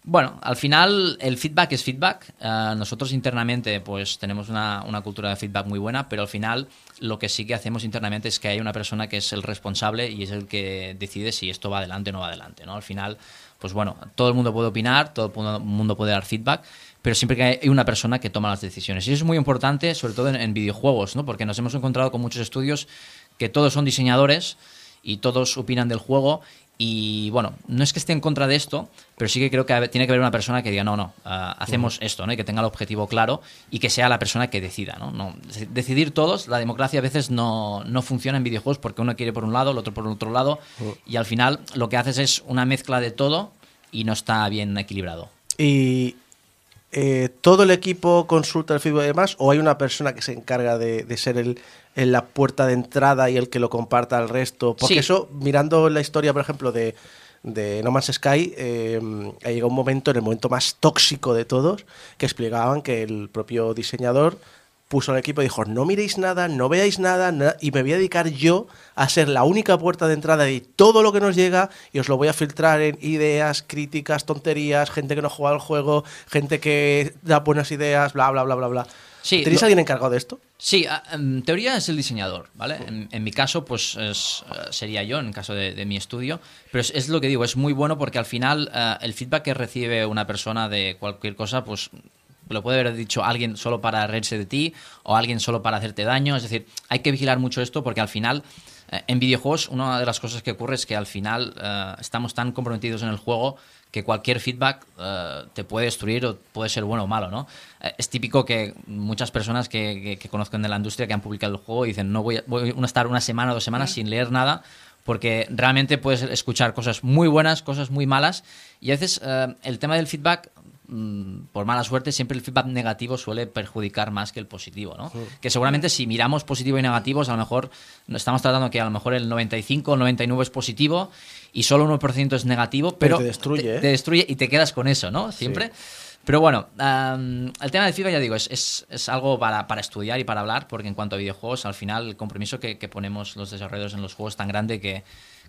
Bueno, al final el feedback es feedback. Eh, nosotros internamente pues tenemos una, una cultura de feedback muy buena, pero al final lo que sí que hacemos internamente es que hay una persona que es el responsable y es el que decide si esto va adelante o no va adelante. ¿no? Al final, pues bueno, todo el mundo puede opinar, todo el mundo puede dar feedback, pero siempre que hay una persona que toma las decisiones. Y eso es muy importante, sobre todo en, en videojuegos, ¿no? porque nos hemos encontrado con muchos estudios que todos son diseñadores y todos opinan del juego y bueno, no es que esté en contra de esto, pero sí que creo que tiene que haber una persona que diga, no, no, ah, hacemos esto, ¿no? Y que tenga el objetivo claro y que sea la persona que decida, ¿no? no decidir todos, la democracia a veces no, no, funciona en videojuegos porque uno quiere por un lado, el otro por otro lado, y al final lo que haces es una mezcla de todo y no está bien equilibrado. Y eh, todo el equipo consulta el feedback y demás, o hay una persona que se encarga de, de ser el, en la puerta de entrada y el que lo comparta al resto. Porque Sí. eso, mirando la historia, por ejemplo, de, de No Man's Sky, eh, ha llegado un momento, en el momento más tóxico de todos, que explicaban que el propio diseñador puso al equipo y dijo, no miréis nada, no veáis nada, na- y me voy a dedicar yo a ser la única puerta de entrada de todo lo que nos llega y os lo voy a filtrar en ideas, críticas, tonterías, gente que no juega al juego, gente que da buenas ideas, bla, bla, bla, bla, bla. Sí, ¿Tenéis lo- alguien encargado de esto? Sí, a- en teoría es el diseñador, ¿vale? En, en mi caso, pues es, eh, sería yo, en el caso de, de mi estudio. Pero es, es lo que digo, es muy bueno porque al final eh, el feedback que recibe una persona de cualquier cosa, pues lo puede haber dicho alguien solo para reírse de ti o alguien solo para hacerte daño. Es decir, hay que vigilar mucho esto porque al final, eh, en videojuegos, una de las cosas que ocurre es que al final estamos tan comprometidos en el juego que cualquier feedback eh, te puede destruir o puede ser bueno o malo, ¿no? Eh, es típico que muchas personas que, que, que conozcan de la industria que han publicado el juego dicen no voy a, voy a estar una semana o dos semanas sin leer nada porque realmente puedes escuchar cosas muy buenas, cosas muy malas y a veces eh, el tema del feedback por mala suerte, siempre el feedback negativo suele perjudicar más que el positivo, ¿no? Que seguramente si miramos positivo y negativos, a lo mejor estamos tratando que a lo mejor el 95 o 99 es positivo y solo 1% es negativo, Pero pero, te destruye, ¿eh? te destruye y te quedas con eso, ¿no? Siempre. Pero bueno, el tema del feedback, ya digo, es, es, es algo para, para estudiar y para hablar, porque en cuanto a videojuegos, al final el compromiso que, que ponemos los desarrolladores en los juegos es tan grande que,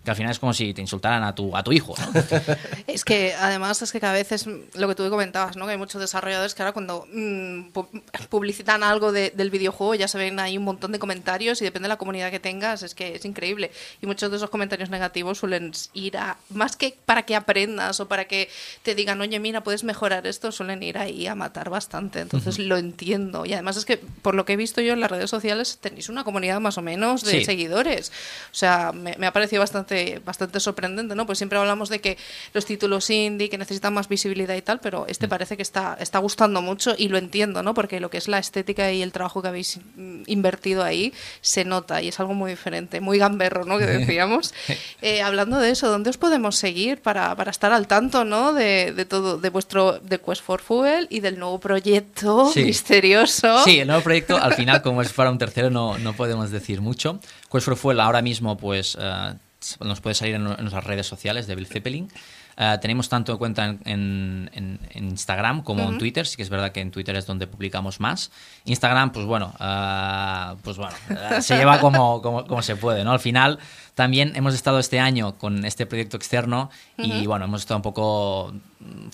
que al final es como si te insultaran a tu, a tu hijo, ¿no? Es que además es que cada vez es lo que tú comentabas, ¿no? Que hay muchos desarrolladores que ahora cuando mm, pu- publicitan algo de- del videojuego ya se ven ahí un montón de comentarios y depende de la comunidad que tengas, es que es increíble. Y muchos de esos comentarios negativos suelen ir a, más que para que aprendas o para que te digan, oye, mira, puedes mejorar esto, suelen ir ahí a matar bastante. Entonces lo entiendo. Y además es que, por lo que he visto yo en las redes sociales, tenéis una comunidad más o menos de Sí. seguidores. O sea, me, me ha parecido bastante, bastante sorprendente, ¿no? Pues siempre hablamos de que los títulos indie, que necesitan más visibilidad y tal, pero este parece que está, está gustando mucho y lo entiendo, ¿no? Porque lo que es la estética y el trabajo que habéis mm, invertido ahí se nota y es algo muy diferente, muy gamberro, ¿no? Que decíamos. Eh, hablando de eso, ¿dónde os podemos seguir para, para estar al tanto, ¿no? De, de todo, de vuestro, de Quest for Fuel y del nuevo proyecto Sí. misterioso. Sí, el nuevo proyecto, al final, como es para un tercero, no, no podemos decir mucho. Quest for Fuel ahora mismo, pues, eh, nos puede salir en, nuestras redes sociales de Bill Zeppelin. Eh, tenemos tanto cuenta en, en- en- Instagram como en. Twitter. Sí que es verdad que en Twitter es donde publicamos más. Instagram, pues bueno, eh, pues bueno, eh, se lleva como, como, como se puede, ¿no? Al final, también hemos estado este año con este proyecto externo y bueno, hemos estado un poco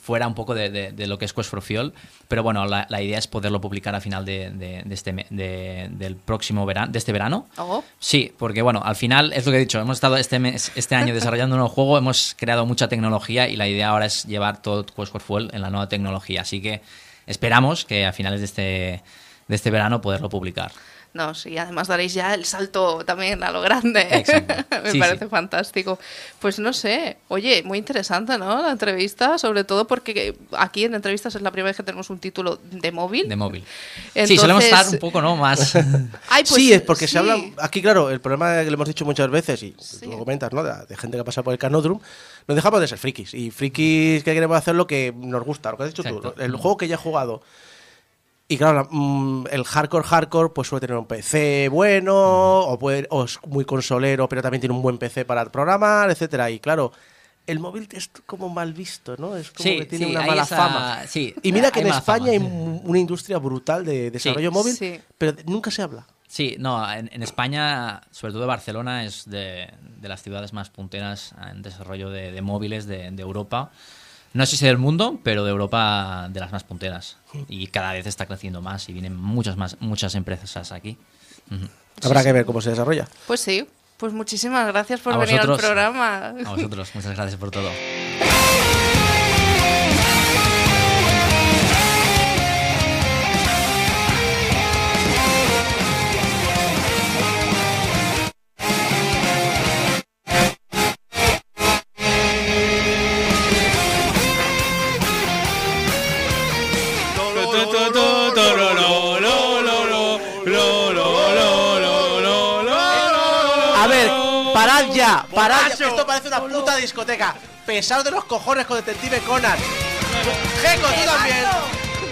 fuera un poco de, de- de lo que es Quest for Fuel, pero bueno, la, la idea es poderlo publicar a final de, este, del próximo verano, de este verano. Oh. Sí, porque bueno, al final es lo que he dicho, hemos estado este, mes, este año desarrollando un nuevo juego, hemos creado mucha tecnología y la idea ahora es llevar todo Quest for Fuel en la nueva tecnología, así que esperamos que a finales de este, de este verano poderlo publicar. No, sí, además daréis ya el salto también a lo grande. Exacto. Me Sí, parece sí. fantástico. Pues no sé, oye, muy interesante, ¿no? La entrevista, sobre todo porque aquí en entrevistas es la primera vez que tenemos un título de móvil. De móvil. Entonces- Sí, solemos estar un poco, ¿no? Más... Ay, pues, sí, es porque sí. se habla. Aquí, claro, el problema que le hemos dicho muchas veces, y tú lo comentas, ¿no? De, de gente que pasa por el Canodrum, no dejamos de ser frikis. Y frikis que queremos hacer lo que nos gusta, lo que has dicho tú. Exacto. ¿no? El juego que ya he jugado. Y claro, la- mm, el hardcore hardcore pues suele tener un PC bueno, o, puede, o es muy consolero, pero también tiene un buen PC para programar, etcétera. Y claro, el móvil es como mal visto, ¿no? Es como Sí, que tiene sí, una mala esa- fama. sí, y mira que en España fama. hay un- una industria brutal de desarrollo Sí. móvil, Sí. pero nunca se habla. Sí, no, en, en España, sobre todo Barcelona, es de, de las ciudades más punteras en desarrollo de, de móviles de, de Europa. No sé si del mundo, pero de Europa de las más punteras. Y cada vez está creciendo más y vienen muchas más muchas empresas aquí. Habrá que ver cómo se desarrolla. Pues sí, pues muchísimas gracias por A venir al programa. A vosotros, muchas gracias por todo. ya, parad ya. Esto parece una puta discoteca. Pesados de los cojones con Detective Conan. Gecko, tú también.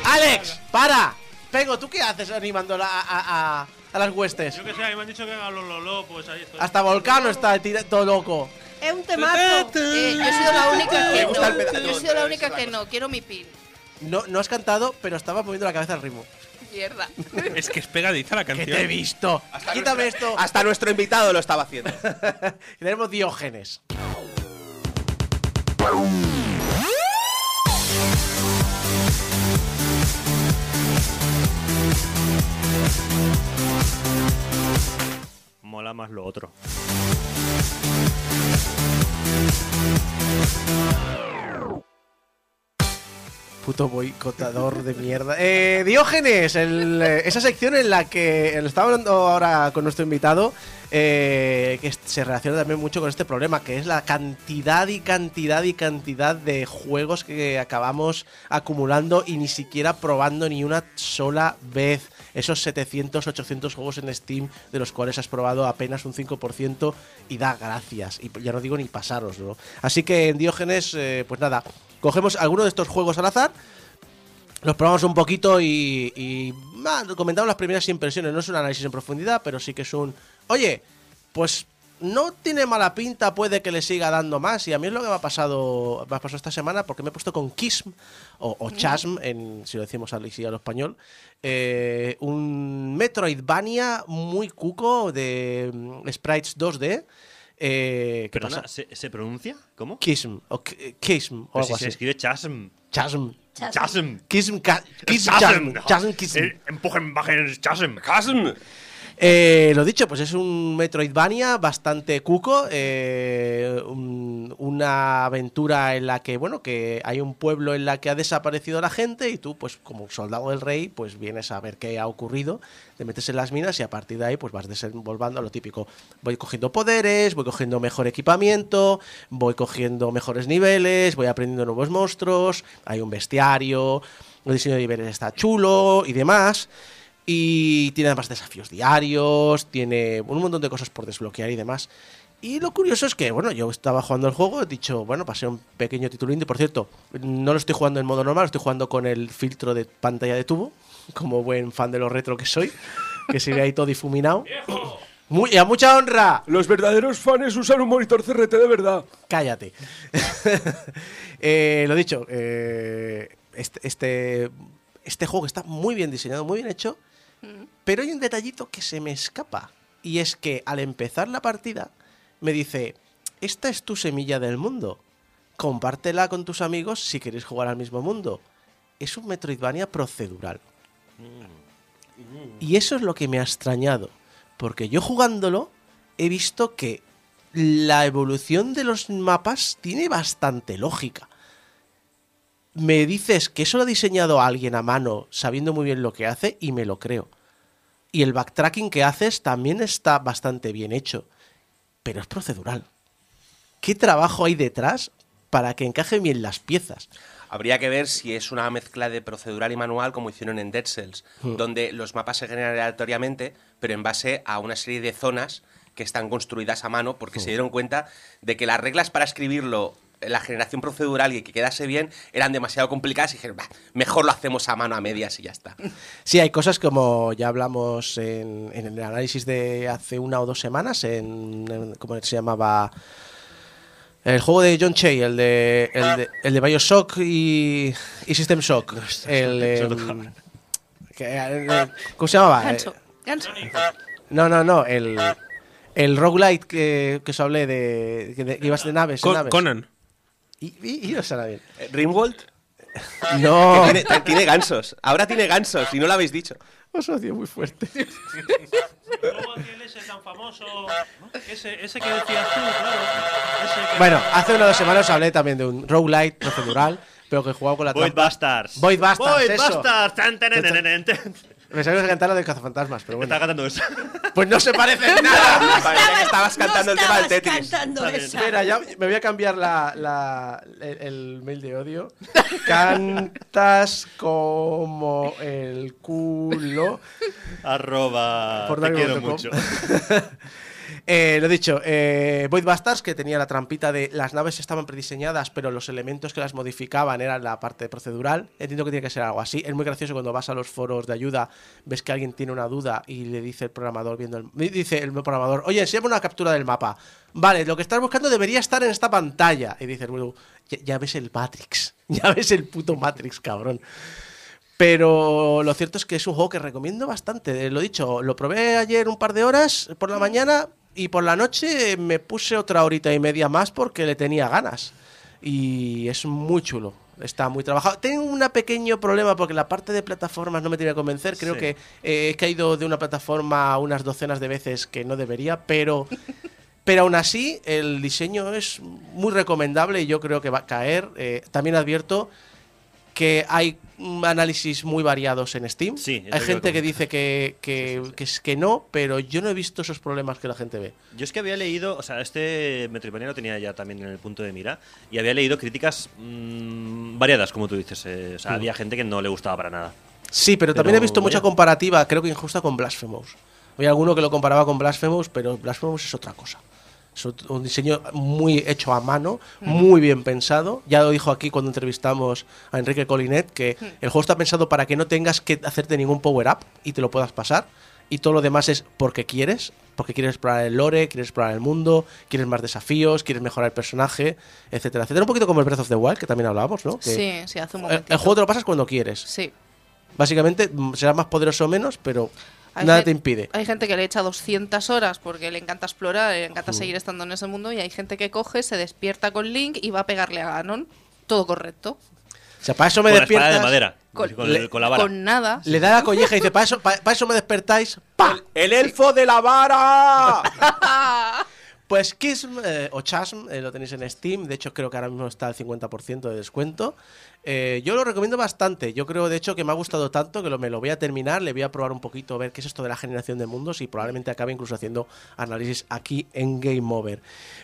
Alex, para. Pego, ¿tú qué haces animando a, a- a- a las huestes? Yo que sé, a mí me han dicho que haga lo, lo, lo, pues ahí estoy. Hasta Volcano está todo loco. Es un temazo. Eh, yo he sido la única que no. Yo he sido la única que no. Quiero mi pin. No, no has cantado, pero estabas moviendo la cabeza al ritmo. Mierda. Es que es pegadiza la Que canción. te he visto. Quítame esto. Hasta nuestro invitado lo estaba haciendo. Tenemos Diógenes. Mola más lo otro. Puto boicotador de mierda. Eh, Diógenes, eh, esa sección en la que estaba hablando ahora con nuestro invitado, eh, que se relaciona también mucho con este problema, que es la cantidad y cantidad y cantidad de juegos que acabamos acumulando y ni siquiera probando ni una sola vez. Esos 700, 800 juegos en Steam, de los cuales has probado apenas un 5% y da gracias. Y ya no digo ni pasaros, ¿no? Así que en Diógenes, eh, pues nada, cogemos alguno de estos juegos al azar, los probamos un poquito y, y ah, comentamos las primeras impresiones. No es un análisis en profundidad, pero sí que es un. Oye, pues no tiene mala pinta, puede que le siga dando más. Y a mí es lo que me ha pasado, me ha pasado esta semana porque me he puesto con Kism o, o Chasm, en, si lo decimos al, si español. eh, un Metroidvania muy cuco de mm, sprites 2D. Eh, ¿qué Perdona, pasa? ¿se, se pronuncia? ¿Cómo? Kism o Kism o Pero algo si así. se escribe chasm. Chasm. Chasm. Kism, Kism, Chasm. Chasm, Chasm, Kism. Eh, Empujen, bajen, chasm. Chasm. Eh, lo dicho, pues es un Metroidvania bastante cuco, eh, un- una aventura en la que, bueno, que hay un pueblo en la que ha desaparecido la gente y tú, pues como soldado del rey, pues vienes a ver qué ha ocurrido, te metes en las minas y a partir de ahí, pues vas desenvolvando lo típico. Voy cogiendo poderes, voy cogiendo mejor equipamiento, voy cogiendo mejores niveles, voy aprendiendo nuevos monstruos, hay un bestiario, el diseño de niveles está chulo y demás. Y tiene además desafíos diarios, tiene un montón de cosas por desbloquear y demás. Y lo curioso es que, bueno, yo estaba jugando el juego, he dicho, bueno, pasé un pequeño título indie. Por cierto, no lo estoy jugando en modo normal, lo estoy jugando con el filtro de pantalla de tubo, como buen fan de los retro que soy, que se ve ahí todo difuminado. Muy, y a mucha honra. Los verdaderos fans usan un monitor CRT de verdad. Cállate. Eh, lo dicho, eh, este, este, este juego está muy bien diseñado, muy bien hecho, pero hay un detallito que se me escapa. Y es que al empezar la partida me dice, esta es tu semilla del mundo. Compártela con tus amigos si queréis jugar al mismo mundo. Es un Metroidvania procedural. Y eso es lo que me ha extrañado. Porque yo jugándolo he visto que la evolución de los mapas tiene bastante lógica. Me dices que eso lo ha diseñado alguien a mano, sabiendo muy bien lo que hace, y me lo creo. Y el backtracking que haces también está bastante bien hecho. Pero es procedural. ¿Qué trabajo hay detrás para que encaje bien las piezas? Habría que ver si es una mezcla de procedural y manual como hicieron en Dead Cells, Hmm. donde los mapas se generan aleatoriamente, pero en base a una serie de zonas que están construidas a mano, porque Hmm. se dieron cuenta de que las reglas para escribirlo, la generación procedural y que quedase bien, eran demasiado complicadas y dijeron, "Bah, mejor lo hacemos a mano a medias y ya está. Sí, hay cosas como ya hablamos en, en el análisis de hace una o dos semanas, en, en- ¿cómo se llamaba? El juego de John Che, el de, el de, el de Bioshock y, y System Shock. El, em, que, eh, ¿Cómo se llamaba? Eh, Ganso. no, no, no, el, el roguelite que, que os hablé de, que, de- que ibas de naves. Con- naves. Conan. Y, y, y no será bien. Eh, ¿Rimworld? No. Tiene, tiene gansos. Ahora tiene gansos y no lo habéis dicho. Os odio muy fuerte. Luego aquel ese tan famoso. Ese, ese que decías tú, claro. Ese que- Bueno, hace unas dos semanas hablé también de un roguelite procedural, pero que jugaba con la Void. Bastards. Void Bastards, Void eso. Bastards. Me sabía cantar la de cazafantasmas, pero bueno. Está cantando eso. Pues no se parece en nada. Parecía que estabas cantando el tema del estabas Tetris. cantando esa. Espera, ya me voy a cambiar la, la- el, el mail de odio. Cantas como el culo. Arroba. Por Te quiero mucho. Eh, lo dicho, eh, Void Bastards, que tenía la trampita de las naves estaban prediseñadas, pero los elementos que las modificaban eran la parte procedural. Entiendo que tiene que ser algo así. Es muy gracioso cuando vas a los foros de ayuda, ves que alguien tiene una duda y le dice el programador viendo el, dice el programador, oye, enséñame una captura del mapa. Vale, lo que estás buscando debería estar en esta pantalla. Y dices, bueno, ya, ya ves el Matrix, ya ves el puto Matrix, cabrón. Pero lo cierto es que es un juego que recomiendo bastante. Eh, Lo dicho, lo probé ayer un par de horas por la mañana y por la noche me puse otra horita y media más porque le tenía ganas. Y es muy chulo. Está muy trabajado. Tengo un pequeño problema porque la parte de plataformas no me tiene que convencer. Creo Sí. que eh, he caído de una plataforma unas docenas de veces que no debería, pero pero aún así, el diseño es muy recomendable y yo creo que va a caer. Eh, también advierto que hay análisis muy variados en Steam. Sí, hay gente que dice que, que, que es que no, pero yo no he visto esos problemas que la gente ve. Yo es que había leído, o sea, este Metroidvania lo tenía ya también en el punto de mira, y había leído críticas mm, variadas, como tú dices. eh, o sea, Mm. había gente que no le gustaba para nada. Sí, pero, también he visto mucha comparativa, creo que injusta, con Blasphemous. Había alguno que lo comparaba con Blasphemous, pero Blasphemous es otra cosa. Es un diseño muy hecho a mano, muy bien pensado. Ya lo dijo aquí cuando entrevistamos a Enrique Colinet, que el juego está pensado para que no tengas que hacerte ningún power-up y te lo puedas pasar. Y todo lo demás es porque quieres, porque quieres explorar el lore, quieres explorar el mundo, quieres más desafíos, quieres mejorar el personaje, etcétera, etcétera. Un poquito como el Breath of the Wild, que también hablábamos, ¿no? Que Sí, sí, hace un el, momentito. el juego te lo pasas cuando quieres. Sí. Básicamente mm, será más poderoso o menos, pero Hay nada te impide. Hay gente que le echa 200 horas porque le encanta explorar, le encanta seguir estando en ese mundo y hay gente que coge, se despierta con Link y va a pegarle a Ganon. Todo correcto. O sea, para eso me Con la espada de madera, Con- con, el- con la vara. Con nada. Le da la colleja y dice, para eso, para, eso me despertáis. ¡Pa! ¡El elfo de la vara! Pues Kism eh, o Chasm eh, lo tenéis en Steam. De hecho, creo que ahora mismo está al 50% de descuento. Eh, yo lo recomiendo bastante. Yo creo, de hecho, que me ha gustado tanto que lo, me lo voy a terminar. Le voy a probar un poquito, ver qué es esto de la generación de mundos y probablemente acabe incluso haciendo análisis aquí en Game Over.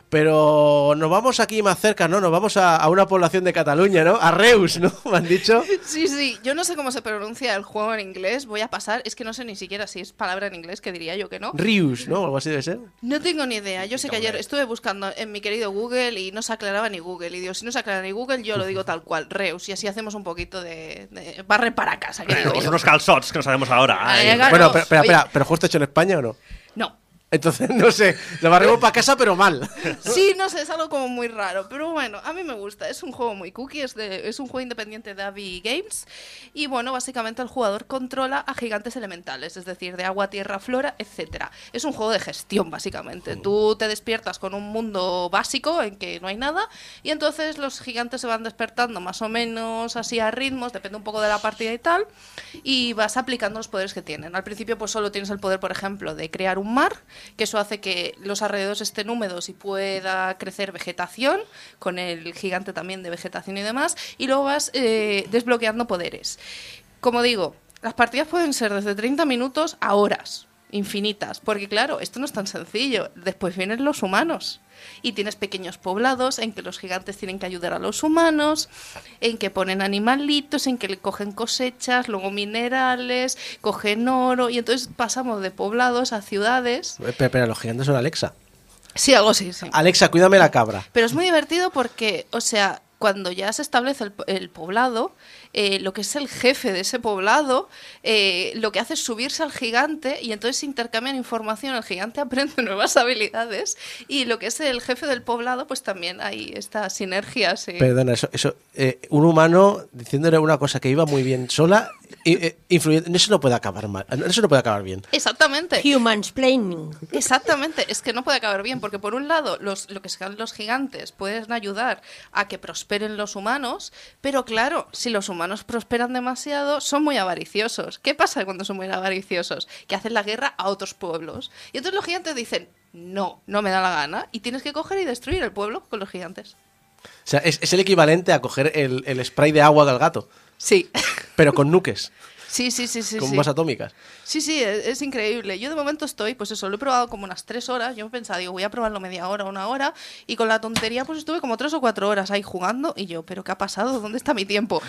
Pero nos vamos aquí más cerca, ¿no? Nos vamos a, a una población de Cataluña, ¿no? A Reus, ¿no? Me han dicho. Sí, sí, yo no sé cómo se pronuncia el juego en inglés, voy a pasar, es que no sé ni siquiera si es palabra en inglés, que diría yo que no. Rius, ¿no? Algo así debe ser. No tengo ni idea, yo sé que ayer estuve buscando en mi querido Google y no se aclaraba ni Google, y digo, si no se aclara ni Google, yo lo digo tal cual, Reus, y así hacemos un poquito de, de barre para casa, que digo yo. unos calzots que no sabemos ahora. Ay, Bueno, pero, oye. espera, ¿pero justo hecho en España o no? No. Entonces, no sé, lo barremos para casa, pero mal. Sí, no sé, es algo como muy raro, pero bueno, a mí me gusta. Es un juego muy cookie, es, de, es un juego independiente de Avi Games. Y bueno, básicamente el jugador controla a gigantes elementales, es decir, de agua, tierra, flora, etcétera. Es un juego de gestión, básicamente. Tú te despiertas con un mundo básico en que no hay nada, y entonces los gigantes se van despertando más o menos así a ritmos, depende un poco de la partida y tal, y vas aplicando los poderes que tienen. Al principio, pues solo tienes el poder, por ejemplo, de crear un mar, que eso hace que los alrededores estén húmedos y pueda crecer vegetación, con el gigante también de vegetación y demás, y luego vas eh, desbloqueando poderes. Como digo, las partidas pueden ser desde 30 minutos a horas, infinitas, porque claro, esto no es tan sencillo. Después vienen los humanos. Y tienes pequeños poblados en que los gigantes tienen que ayudar a los humanos, en que ponen animalitos, en que le cogen cosechas, luego minerales, cogen oro, y entonces pasamos de poblados a ciudades. Espera, espera, los gigantes son Alexa. Sí, algo así, sí. Alexa, cuídame la cabra. Pero es muy divertido porque, o sea, cuando ya se establece el, el poblado, eh, lo que es el jefe de ese poblado, eh, lo que hace es subirse al gigante y entonces se intercambian información, el gigante aprende nuevas habilidades y lo que es el jefe del poblado, pues también hay esta sinergia. sí. Perdona, eso, eso eh, un humano diciéndole una cosa que iba muy bien sola eh, influye- Eso no puede acabar mal. Eso no puede acabar bien. Exactamente. Humans planning. Exactamente, es que no puede acabar bien, porque por un lado, los, lo que sean los gigantes pueden ayudar a que prosperen los humanos, pero claro, si los humanos prosperan demasiado, son muy avariciosos. ¿Qué pasa cuando son muy avariciosos? Que hacen la guerra a otros pueblos. Y entonces los gigantes dicen, no, no me da la gana, y tienes que coger y destruir el pueblo con los gigantes. O sea, es, es el equivalente a coger el, el spray de agua del gato, Sí, pero con nuques, sí, sí, sí, sí. con sí. bombas atómicas. Sí, sí, es, es increíble. Yo de momento estoy, pues eso, lo he probado como unas tres horas. Yo pensaba, digo, voy a probarlo media hora, una hora. Y con la tontería, pues estuve como tres o cuatro horas ahí jugando. Y yo, ¿pero qué ha pasado? ¿Dónde está mi tiempo?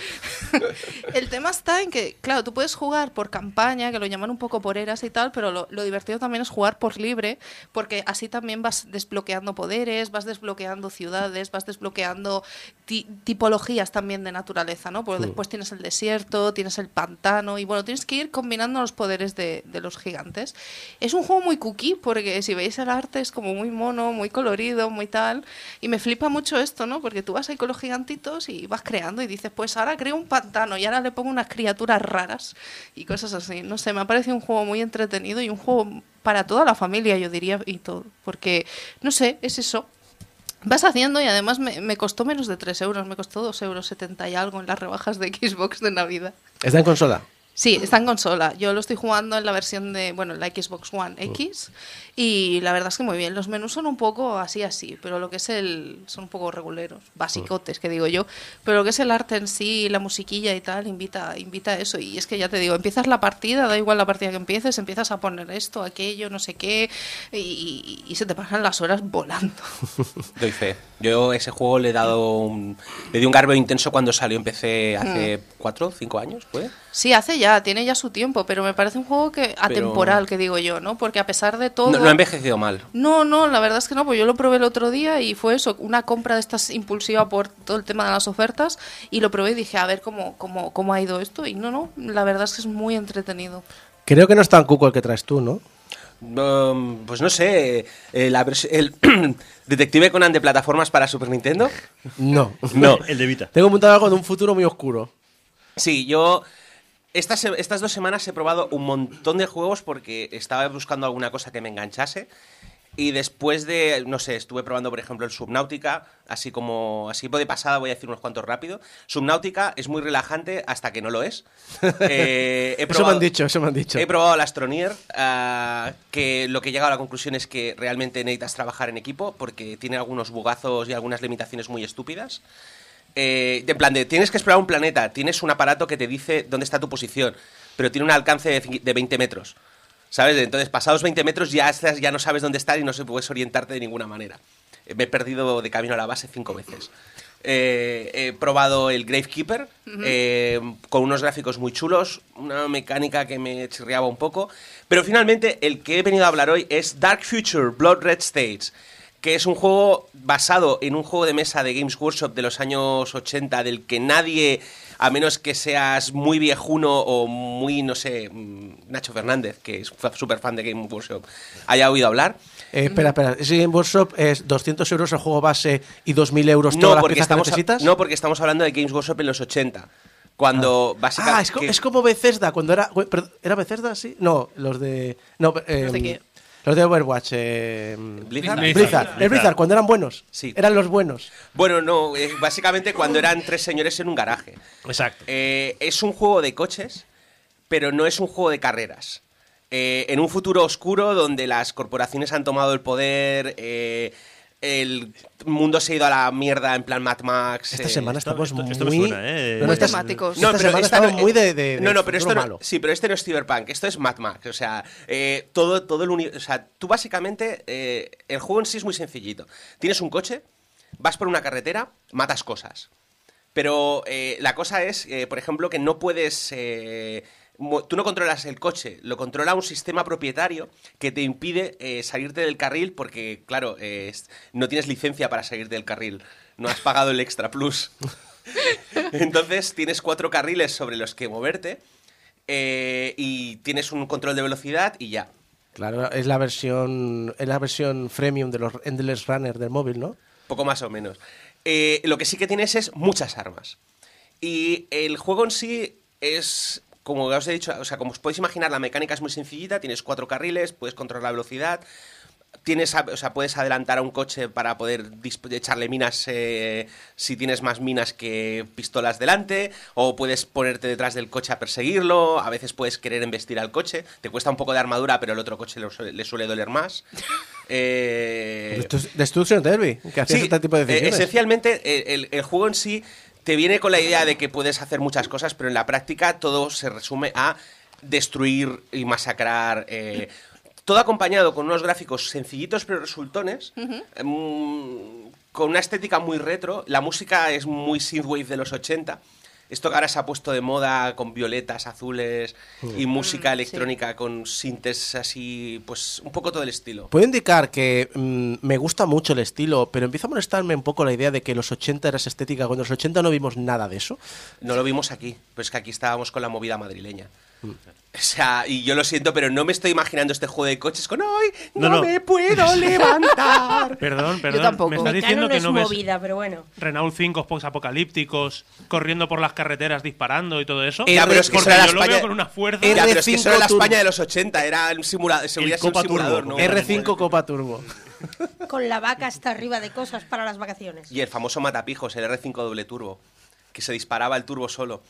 El tema está en que, claro, tú puedes jugar por campaña, que lo llaman un poco por eras y tal, pero lo, lo divertido también es jugar por libre, porque así también vas desbloqueando poderes, vas desbloqueando ciudades, vas desbloqueando ti- tipologías también de naturaleza, ¿no? Porque después tienes el desierto, tienes el pantano, y bueno, tienes que ir combinando los poderes de, los gigantes. Es un juego muy cookie, porque si veis el arte es como muy mono, muy colorido, muy tal, y me flipa mucho esto, ¿no? Porque tú vas ahí con los gigantitos y vas creando y dices, pues ahora creo un pantano y ahora le pongo unas criaturas raras y cosas así. No sé, me ha parecido un juego muy entretenido y un juego para toda la familia, yo diría, y todo. Porque, no sé, es eso. Vas haciendo y además me, me costó menos de 3 euros, me costó 2 euros 70 y algo en las rebajas de Xbox de Navidad. ¿Está en consola? Sí, está en consola. Yo lo estoy jugando en la versión de, bueno, en la Xbox One X y la verdad es que muy bien. Los menús son un poco así así, pero lo que es el son un poco reguleros, basicotes que digo yo, pero lo que es el arte en sí, la musiquilla y tal invita invita a eso y es que ya te digo, empiezas la partida, da igual la partida que empieces, empiezas a poner esto, aquello, no sé qué y, se te pasan las horas volando. Doy fe. Yo ese juego le he dado un, le di un garbeo intenso cuando salió. Empecé hace cuatro, cinco años, ¿puede? Sí, hace ya, tiene ya su tiempo, pero me parece un juego que atemporal, que digo yo, ¿no? Porque a pesar de todo No, no ha envejecido mal. No, no, la verdad es que no, pues yo lo probé el otro día y fue eso, una compra de estas impulsiva por todo el tema de las ofertas y lo probé y dije, a ver cómo, cómo, cómo ha ido esto y no, no, la verdad es que es muy entretenido. Creo que no es tan cuco el que traes tú, ¿no? Um, pues no sé, eh, la vers- el Detective Conan de plataformas para Super Nintendo. No. No. El de Vita. Tengo montado algo de un futuro muy oscuro. Sí, yo estas, estas dos semanas he probado un montón de juegos porque estaba buscando alguna cosa que me enganchase. Y después de, no sé, estuve probando, por ejemplo, el Subnautica, así como, así de pasada voy a decir unos cuantos rápido. Subnautica es muy relajante hasta que no lo es. Eh, he Eso me probado- han dicho, eso me han dicho. He probado el Astronier, ah, que lo que he llegado a la conclusión es que realmente necesitas trabajar en equipo porque tiene algunos bugazos y algunas limitaciones muy estúpidas. Eh, en plan de, tienes que explorar un planeta, tienes un aparato que te dice dónde está tu posición, pero tiene un alcance de, de 20 metros. ¿Sabes? Entonces, pasados 20 metros ya, estás, ya no sabes dónde estar y no se puedes orientarte de ninguna manera. Me he perdido de camino a la base cinco veces. Eh, he probado el Gravekeeper eh, con unos gráficos muy chulos, una mecánica que me chirriaba un poco. Pero finalmente, el que he venido a hablar hoy es Dark Future Blood Red States, que es un juego basado en un juego de mesa de Games Workshop de los años 80, del que nadie, a menos que seas muy viejuno o muy, no sé, mm, Nacho Fernández, que es súper fan de Games Workshop, haya oído hablar. Eh, espera, espera. ¿Ese Game Workshop es 200 euros el juego base y 2.000 euros todas las porque piezas que estamos, necesitas? no, porque estamos hablando de Games Workshop en los 80. Cuando básicamente. Ah, es, co- es como Bethesda, cuando era... ¿Era Bethesda, sí? No, los de... No, eh, ¿Los de qué? Los de Overwatch. eh, Blizzard. Blizzard. Blizzard. El Blizzard, cuando eran buenos. Sí. Eran los buenos. Bueno, no, eh, básicamente cuando eran tres señores en un garaje. Exacto. Eh, es un juego de coches, pero no es un juego de carreras. Eh, en un futuro oscuro donde las corporaciones han tomado el poder, eh, el mundo se ha ido a la mierda en plan Mad Max. Esta eh, semana estamos muy... esto suena, ¿eh? No, Muy esta- temáticos. Esta pero semana esta estamos no- muy de, de- no, de no, pero esto no, sí, pero este no es Cyberpunk, esto es Mad Max, o sea, eh, todo, todo el uni- o sea, tú básicamente, eh, el juego en sí es muy sencillito. Tienes un coche, vas por una carretera, matas cosas. Pero eh, la cosa es, eh, por ejemplo, que no puedes... tú no controlas el coche, lo controla un sistema propietario que te impide eh, salirte del carril porque, claro, eh, no tienes licencia para salirte del carril. No has pagado el extra plus. Entonces tienes cuatro carriles sobre los que moverte eh, y tienes un control de velocidad y ya. Claro, es la versión es la versión freemium de los Endless Runner del móvil, ¿no? Poco más o menos. Eh, lo que sí que tienes es muchas armas. Y el juego en sí es como os he dicho, o sea, como os podéis imaginar, la mecánica es muy sencillita, tienes cuatro carriles, puedes controlar la velocidad, tienes, o sea, puedes adelantar a un coche para poder disp- echarle minas eh, si tienes más minas que pistolas delante, o puedes ponerte detrás del coche a perseguirlo, a veces puedes querer embestir al coche, te cuesta un poco de armadura, pero el otro coche le, suele- le suele doler más. Eh, Destruction Derby, que hacías Sí, este tipo de eh, decisiones. esencialmente, eh, el, el juego en sí te viene con la idea de que puedes hacer muchas cosas, pero en la práctica todo se resume a destruir y masacrar. eh, todo acompañado con unos gráficos sencillitos pero resultones, mm, con una estética muy retro. La música es muy synthwave de los 80. Esto que ahora se ha puesto de moda con violetas, azules y Mm. música electrónica con sintes así, pues un poco todo el estilo. Puedo indicar que mm, me gusta mucho el estilo, pero empieza a molestarme un poco la idea de que los 80 era esa estética, cuando en los 80 no vimos nada de eso. No lo vimos aquí, pero es que aquí estábamos con la movida madrileña. O sea, y yo lo siento, pero no me estoy imaginando este juego de coches con ¡Ay! No, ¡No, no. me puedo levantar! Perdón, perdón. tampoco. Me estás diciendo no que es no ves movida, pero bueno. Renault 5 apocalípticos corriendo por las carreteras disparando y todo eso. Ya, pero es que eso era la yo lo veo con una fuerza. Ya, pero es que eso era la Turbo. España de los 80, era un simulador, un Copa Turbo, simulador, ¿no? R5 Copa Turbo. Con la vaca hasta arriba de cosas para las vacaciones. Y el famoso matapijos, el R5 doble turbo, que se disparaba el turbo solo.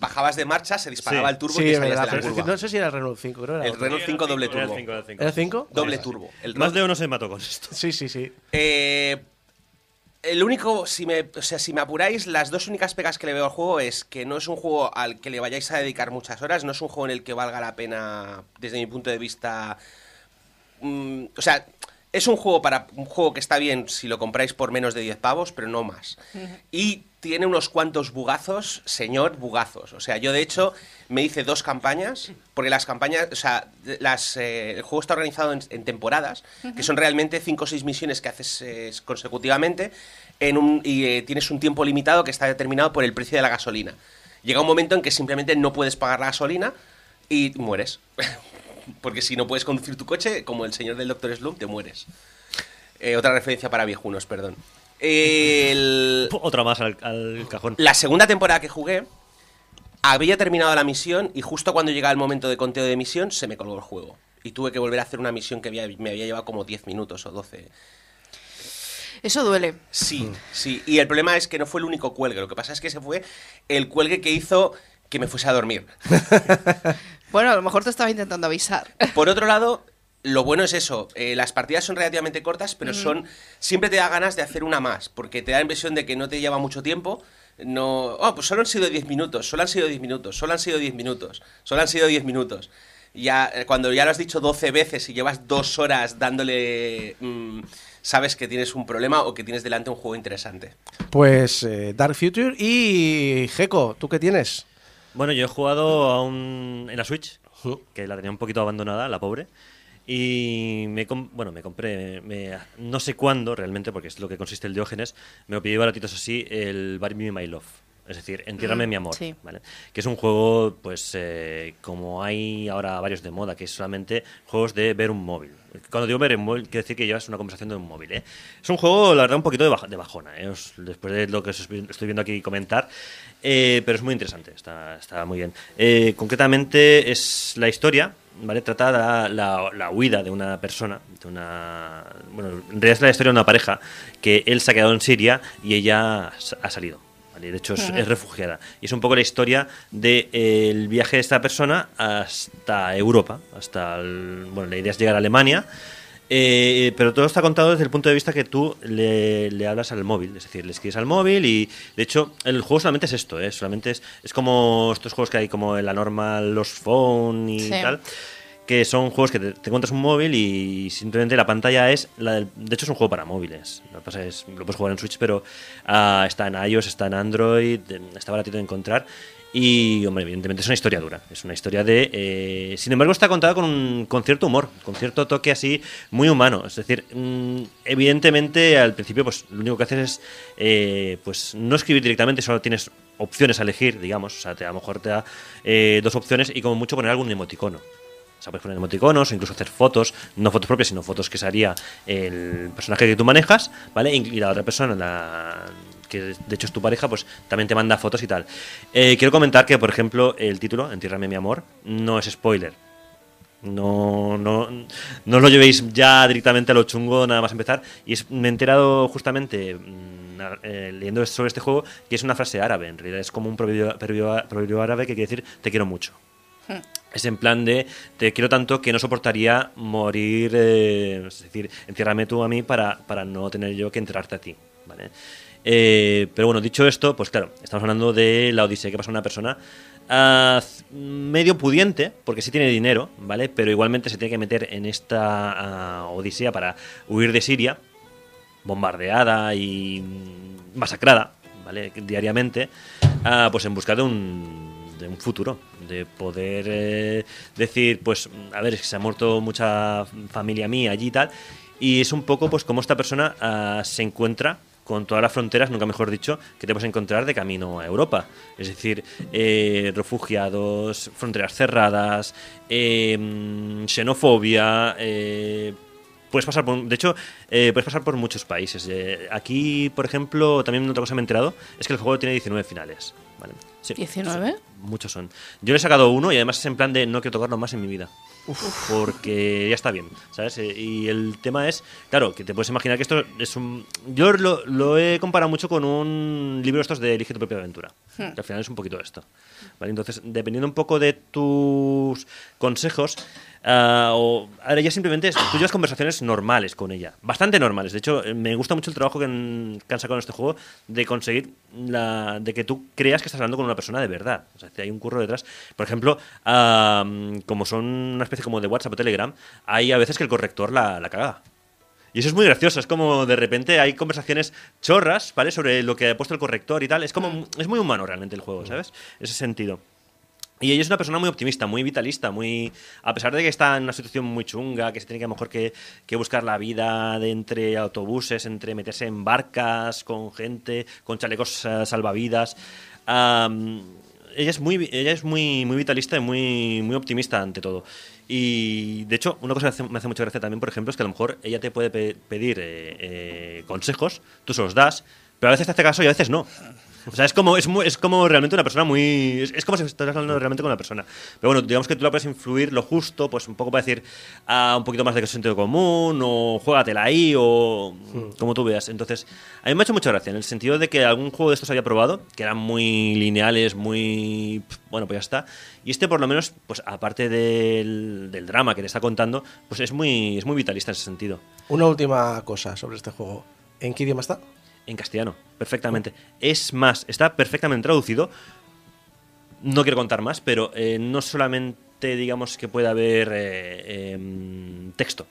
Bajabas de marcha, se disparaba Sí. el turbo Sí, y te salías verdad. de la curva. no sé si era el Renault 5, creo que era El. Renault 5 doble turbo. era el cinco. ¿Era el 5? Doble turbo. El Más de uno se mató con esto. Sí, sí, sí. Eh, el único, si me, o sea, si me apuráis, las dos únicas pegas que le veo al juego es que no es un juego al que le vayáis a dedicar muchas horas, no es un juego en el que valga la pena, desde mi punto de vista. mm, o sea, es un juego para un juego que está bien si lo compráis por menos de 10 pavos, pero no más. Y tiene unos cuantos bugazos, señor, bugazos. O sea, yo de hecho me hice dos campañas, porque las campañas, o sea, las, eh, el juego está organizado en, en temporadas, que son realmente 5 o 6 misiones que haces eh, consecutivamente, en un, y eh, tienes un tiempo limitado que está determinado por el precio de la gasolina. Llega un momento en que simplemente no puedes pagar la gasolina y mueres. porque si no puedes conducir tu coche, como el señor del Dr. Slump, te mueres. Otra referencia para viejunos, perdón. El- Otra más al, al cajón. la segunda temporada que jugué, había terminado la misión y justo cuando llegaba el momento de conteo de misión se me colgó el juego. Y tuve que volver a hacer una misión que había- me había llevado como 10 minutos o 12. Eso duele. Sí, sí. Y el problema es que no fue el único cuelgue. Lo que pasa es que ese fue el cuelgue que hizo que me fuese a dormir. Bueno, a lo mejor te estaba intentando avisar. Por otro lado, lo bueno es eso. eh, las partidas son relativamente cortas, pero Ujú. son. Siempre te da ganas de hacer una más, porque te da la impresión de que no te lleva mucho tiempo. No. Oh, pues solo han sido 10 minutos, solo han sido 10 minutos, solo han sido 10 minutos, solo han sido 10 minutos. Ya, eh, cuando ya lo has dicho 12 veces y llevas dos horas dándole. mm, sabes que tienes un problema o que tienes delante un juego interesante. Pues eh, Dark Future y Geko, ¿tú qué tienes? Bueno, yo he jugado a un, en la Switch, que la tenía un poquito abandonada, la pobre. Y me, bueno, me compré, me- no sé cuándo realmente, porque es lo que consiste el Diógenes, me lo pillé baratitos así, el Bury Me My Love. Es decir, Entiérrame mi amor. sí. ¿vale? Que es un juego, pues, eh, como hay ahora varios de moda, que es solamente juegos de ver un móvil. Cuando digo ver un móvil, quiere decir que llevas una conversación de un móvil. ¿eh? Es un juego, la verdad, un poquito de, baja- de bajona, ¿eh? Os- después de lo que os estoy viendo aquí comentar. Eh, pero es muy interesante, está, está muy bien. Eh, concretamente es la historia, ¿vale? Trata la, la- la huida de una persona, de una... Bueno, en realidad es la historia de una pareja que él se ha quedado en Siria y ella ha salido. ¿Vale? De hecho, es, refugiada. Y es un poco la historia del viaje de esta persona hasta Europa. Hasta el- bueno, la idea es llegar a Alemania. eh, pero todo está contado desde el punto de vista que tú le, le hablas al móvil, es decir, le escribes al móvil y de hecho el juego solamente es esto, ¿eh? solamente es, es como estos juegos que hay como en la normal, los phone y Sí. tal, que son juegos que te, encuentras un móvil y simplemente la pantalla es la del- de hecho es un juego para móviles. Lo pasa es lo puedes jugar en Switch pero ah, está en iOS está en Android está baratito de encontrar. Y hombre evidentemente es una historia dura es una historia de eh, sin embargo está contada con con cierto humor con cierto toque así muy humano. Es decir mm, evidentemente al principio pues lo único que haces es eh, pues no escribir directamente solo tienes opciones a elegir digamos. O sea te, a lo mejor te da eh, dos opciones y como mucho poner algún emoticono sea, puedes poner emoticonos o incluso hacer fotos, no fotos propias, sino fotos que se haría el personaje que tú manejas, ¿vale? Y la otra persona, que de hecho es tu pareja, pues también te manda fotos y tal. Eh, quiero comentar que, por ejemplo, el título, Entiérrame mi amor, no es spoiler. No, no, no lo llevéis ya directamente a lo chungo nada más empezar. Y me he enterado justamente mm, eh, leyendo sobre este juego que es una frase árabe. En realidad es como un proverbio, proverbio- proverbio árabe que quiere decir te quiero mucho. Es en plan de te quiero tanto que no soportaría morir, eh, es decir, enciérrame tú a mí para, para no tener yo que enterrarte a ti. ¿vale? Eh, pero bueno, dicho esto, pues claro, estamos hablando de la odisea que pasa una persona medio pudiente, porque sí tiene dinero, ¿vale? Pero igualmente se tiene que meter en esta ah, odisea para huir de Siria, bombardeada y masacrada, ¿vale? Diariamente, ah, pues en busca de un, de un futuro, de poder eh, decir, pues, a ver, es que se ha muerto mucha familia mía allí y tal, y es un poco, pues, como esta persona ah, se encuentra con todas las fronteras, nunca mejor dicho, que te puedes encontrar de camino a Europa. Es decir, eh, refugiados, fronteras cerradas, eh, xenofobia, puedes pasar por, de hecho, puedes pasar por muchos países. Aquí, por ejemplo, también otra cosa me he enterado, es que el juego tiene 19 finales. ¿vale? Sí, ¿19? sí, muchos son. Yo le he sacado uno y además es en plan de no quiero tocarlo más en mi vida. Porque ya está bien, ¿sabes? Eh, Y el tema es, claro, que te puedes imaginar que esto es un... Yo lo, lo he comparado mucho con un libro estos de Elige tu propia aventura. Hmm. Que al final es un poquito esto. ¿vale? Entonces, dependiendo un poco de tus consejos, ah, o, ahora ya simplemente es- tú llevas conversaciones normales con ella, bastante normales. De hecho, me gusta mucho el trabajo que han, que han sacado en este juego de conseguir la, de que tú creas que estás hablando con una persona de verdad. O sea, que hay un curro detrás. Por ejemplo, ah, como son una especie como de WhatsApp o Telegram, hay a veces que el corrector la, la caga. Y eso es muy gracioso, es como de repente hay conversaciones chorras, ¿vale? Sobre lo que ha puesto el corrector y tal. Es como es muy humano realmente el juego, ¿sabes? En ese sentido. Y ella es una persona muy optimista, muy vitalista, muy a pesar de que está en una situación muy chunga, que se tiene que a lo mejor que, que buscar la vida de entre autobuses, entre meterse en barcas con gente, con chalecos eh, salvavidas. am, ella es muy ella es muy muy vitalista y muy muy optimista ante todo. Y de hecho, una cosa que me hace mucha gracia también, por ejemplo, es que a lo mejor ella te puede pe- pedir eh, eh, consejos, tú se los das, pero a veces te hace caso y a veces no. O sea, es como, es, muy- es como realmente una persona muy. Es, es como si estuvieras hablando realmente con una persona. Pero bueno, digamos que tú la puedes influir lo justo, pues un poco para decir ah, un poquito más de sentido común, o juégatela ahí, o como tú veas. Entonces, a mí me ha hecho mucha gracia, en el sentido de que algún juego de estos había probado, que eran muy lineales, muy. Bueno, pues ya está. Y este, por lo menos, pues aparte del, del drama que te está contando, pues es muy, es muy vitalista en ese sentido. Una última cosa sobre este juego. ¿En qué idioma está? En castellano, perfectamente. Es más, está perfectamente traducido. No quiero contar más, pero eh, no solamente digamos que puede haber eh, em, texto.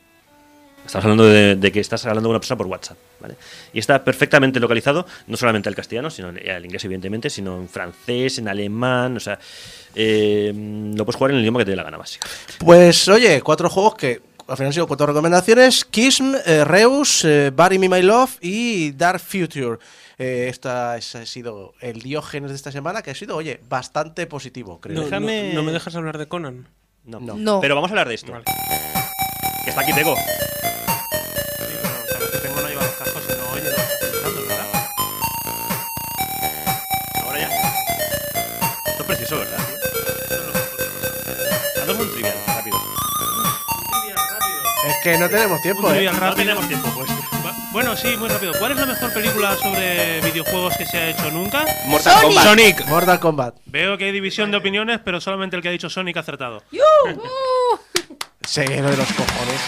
Estamos hablando de, que estás hablando con una persona por WhatsApp, ¿vale? Y está perfectamente localizado, no solamente al castellano, sino al inglés, evidentemente, sino en francés, en alemán, o sea, eh, lo puedes jugar en el idioma que te dé la gana, básicamente. Pues oye, cuatro juegos que al final han sido cuatro recomendaciones. Kism, eh, Reus, eh, Bury Me My Love y Dark Future. Eh, esta ha sido el Diógenes de esta semana, que ha sido, oye, bastante positivo, creo. No, no- no me dejas hablar de Conan? No. No. Pero vamos a hablar de esto. Que está aquí Tego. Tengo no lleva los cascos y no oye lo que está escuchando, ¿verdad? Ahora ya. Esto es precioso, ¿verdad? Es que no tenemos tiempo, ¿eh? No tenemos tiempo, pues. Bueno, sí, muy rápido. ¿Cuál es la mejor película sobre videojuegos que se ha hecho nunca? Mortal Sonic. Kombat. Sonic. Mortal Kombat. Veo que hay división de opiniones, pero solamente el que ha dicho Sonic ha acertado. Sí, lo de los cojones.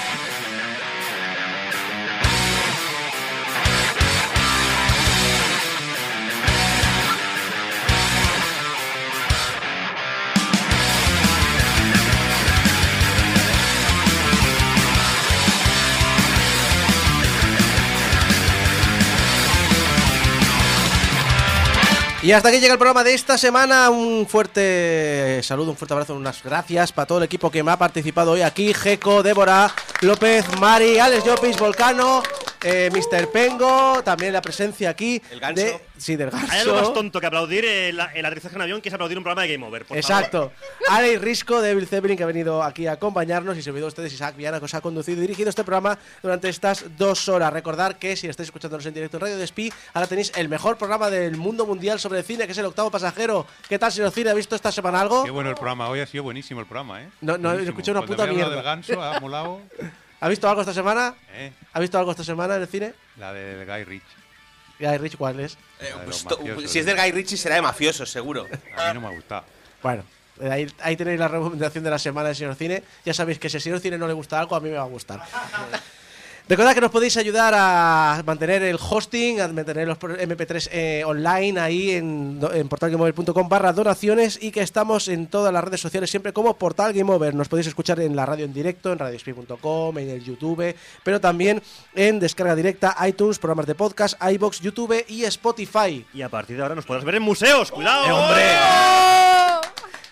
Y hasta aquí llega el programa de esta semana. Un fuerte saludo, un fuerte abrazo, unas gracias para todo el equipo que me ha participado hoy aquí. Jeco, Débora, López, Mari, Alex Llopis, Volcano, eh, Mr. Pengo, también la presencia aquí. El ganso. de- sí, del ganso. Hay algo más tonto que aplaudir el, el aterrizaje en avión que es aplaudir un programa de Game Over. por Exacto. Ale Risco de Bill Zeppelin, que ha venido aquí a acompañarnos, y se olvidó ustedes Isaac Viana, que os ha conducido y dirigido este programa durante estas dos horas. Recordar que si estáis escuchándonos en directo en Radio Despí, ahora tenéis el mejor programa del mundo mundial sobre cine, que es el octavo pasajero. ¿Qué tal, señor Cine? ¿Ha visto esta semana algo? Qué bueno el programa. Hoy ha sido buenísimo el programa, ¿eh? No, no, escuché una Cuando puta mierda. del ganso, ha molado. ¿Ha visto algo esta semana? ¿Eh? ¿Ha visto algo esta semana en el cine? La del Guy Rich. Guy Rich, ¿cuál es? Eh, pues si es del Guy Ritchie será de mafiosos, seguro. A mí no me ha gustado. Bueno, ahí, ahí tenéis la recomendación de la semana del señor Cine. Ya sabéis que si al señor Cine no le gusta algo, a mí me va a gustar. Recordad que nos podéis ayudar a mantener el hosting, a mantener los pro- MP3 eh, online ahí en, en portalgameover.com barra donaciones y que estamos en todas las redes sociales siempre como Portal Game Over. Nos podéis escuchar en la radio en directo, en radiospeed.com, en el YouTube, pero también en descarga directa, iTunes, programas de podcast, iBox, YouTube y Spotify. Y a partir de ahora nos podrás ver en museos. ¡Cuidado! ¡Eh, hombre!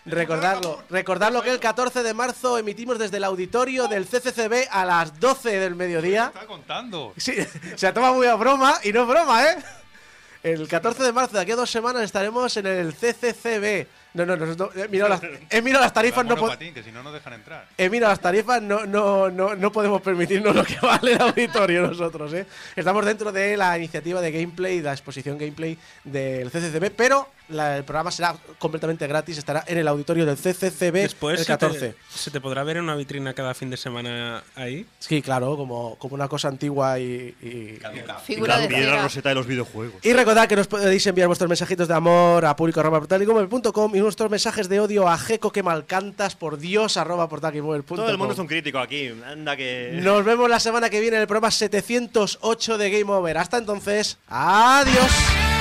Recordarlo, recordarlo que el 14 de marzo emitimos desde el auditorio del CCCB a las 12 del mediodía. Está contando. Sí, se toma muy a broma y no es broma, ¿eh? El 14 de marzo, de aquí a dos semanas, estaremos en el CCCB. No, no, no, no, he mirado las, he mirado las tarifas, no, monopatín, que si no, no dejan entrar. he mirado las tarifas, no, no, no, no podemos permitirnos lo que vale el auditorio nosotros, ¿eh? Estamos dentro de la iniciativa de gameplay, la exposición gameplay del CCCB, pero la- el programa será completamente gratis, estará en el auditorio del CCCB Después el se te- 14. Se, te podrá ver en una vitrina cada fin de semana ahí. Sí, claro, como, como una cosa antigua y... y- Figura de la roseta de los videojuegos. Y recordad que nos podéis enviar vuestros mensajitos de amor a público arroba portalgameover.com y nuestros mensajes de odio a Jeco que malcantas por Dios arroba. Todo el mundo es un crítico aquí. Anda que. Nos vemos la semana que viene en el programa 708 de Game Over. Hasta entonces, adiós.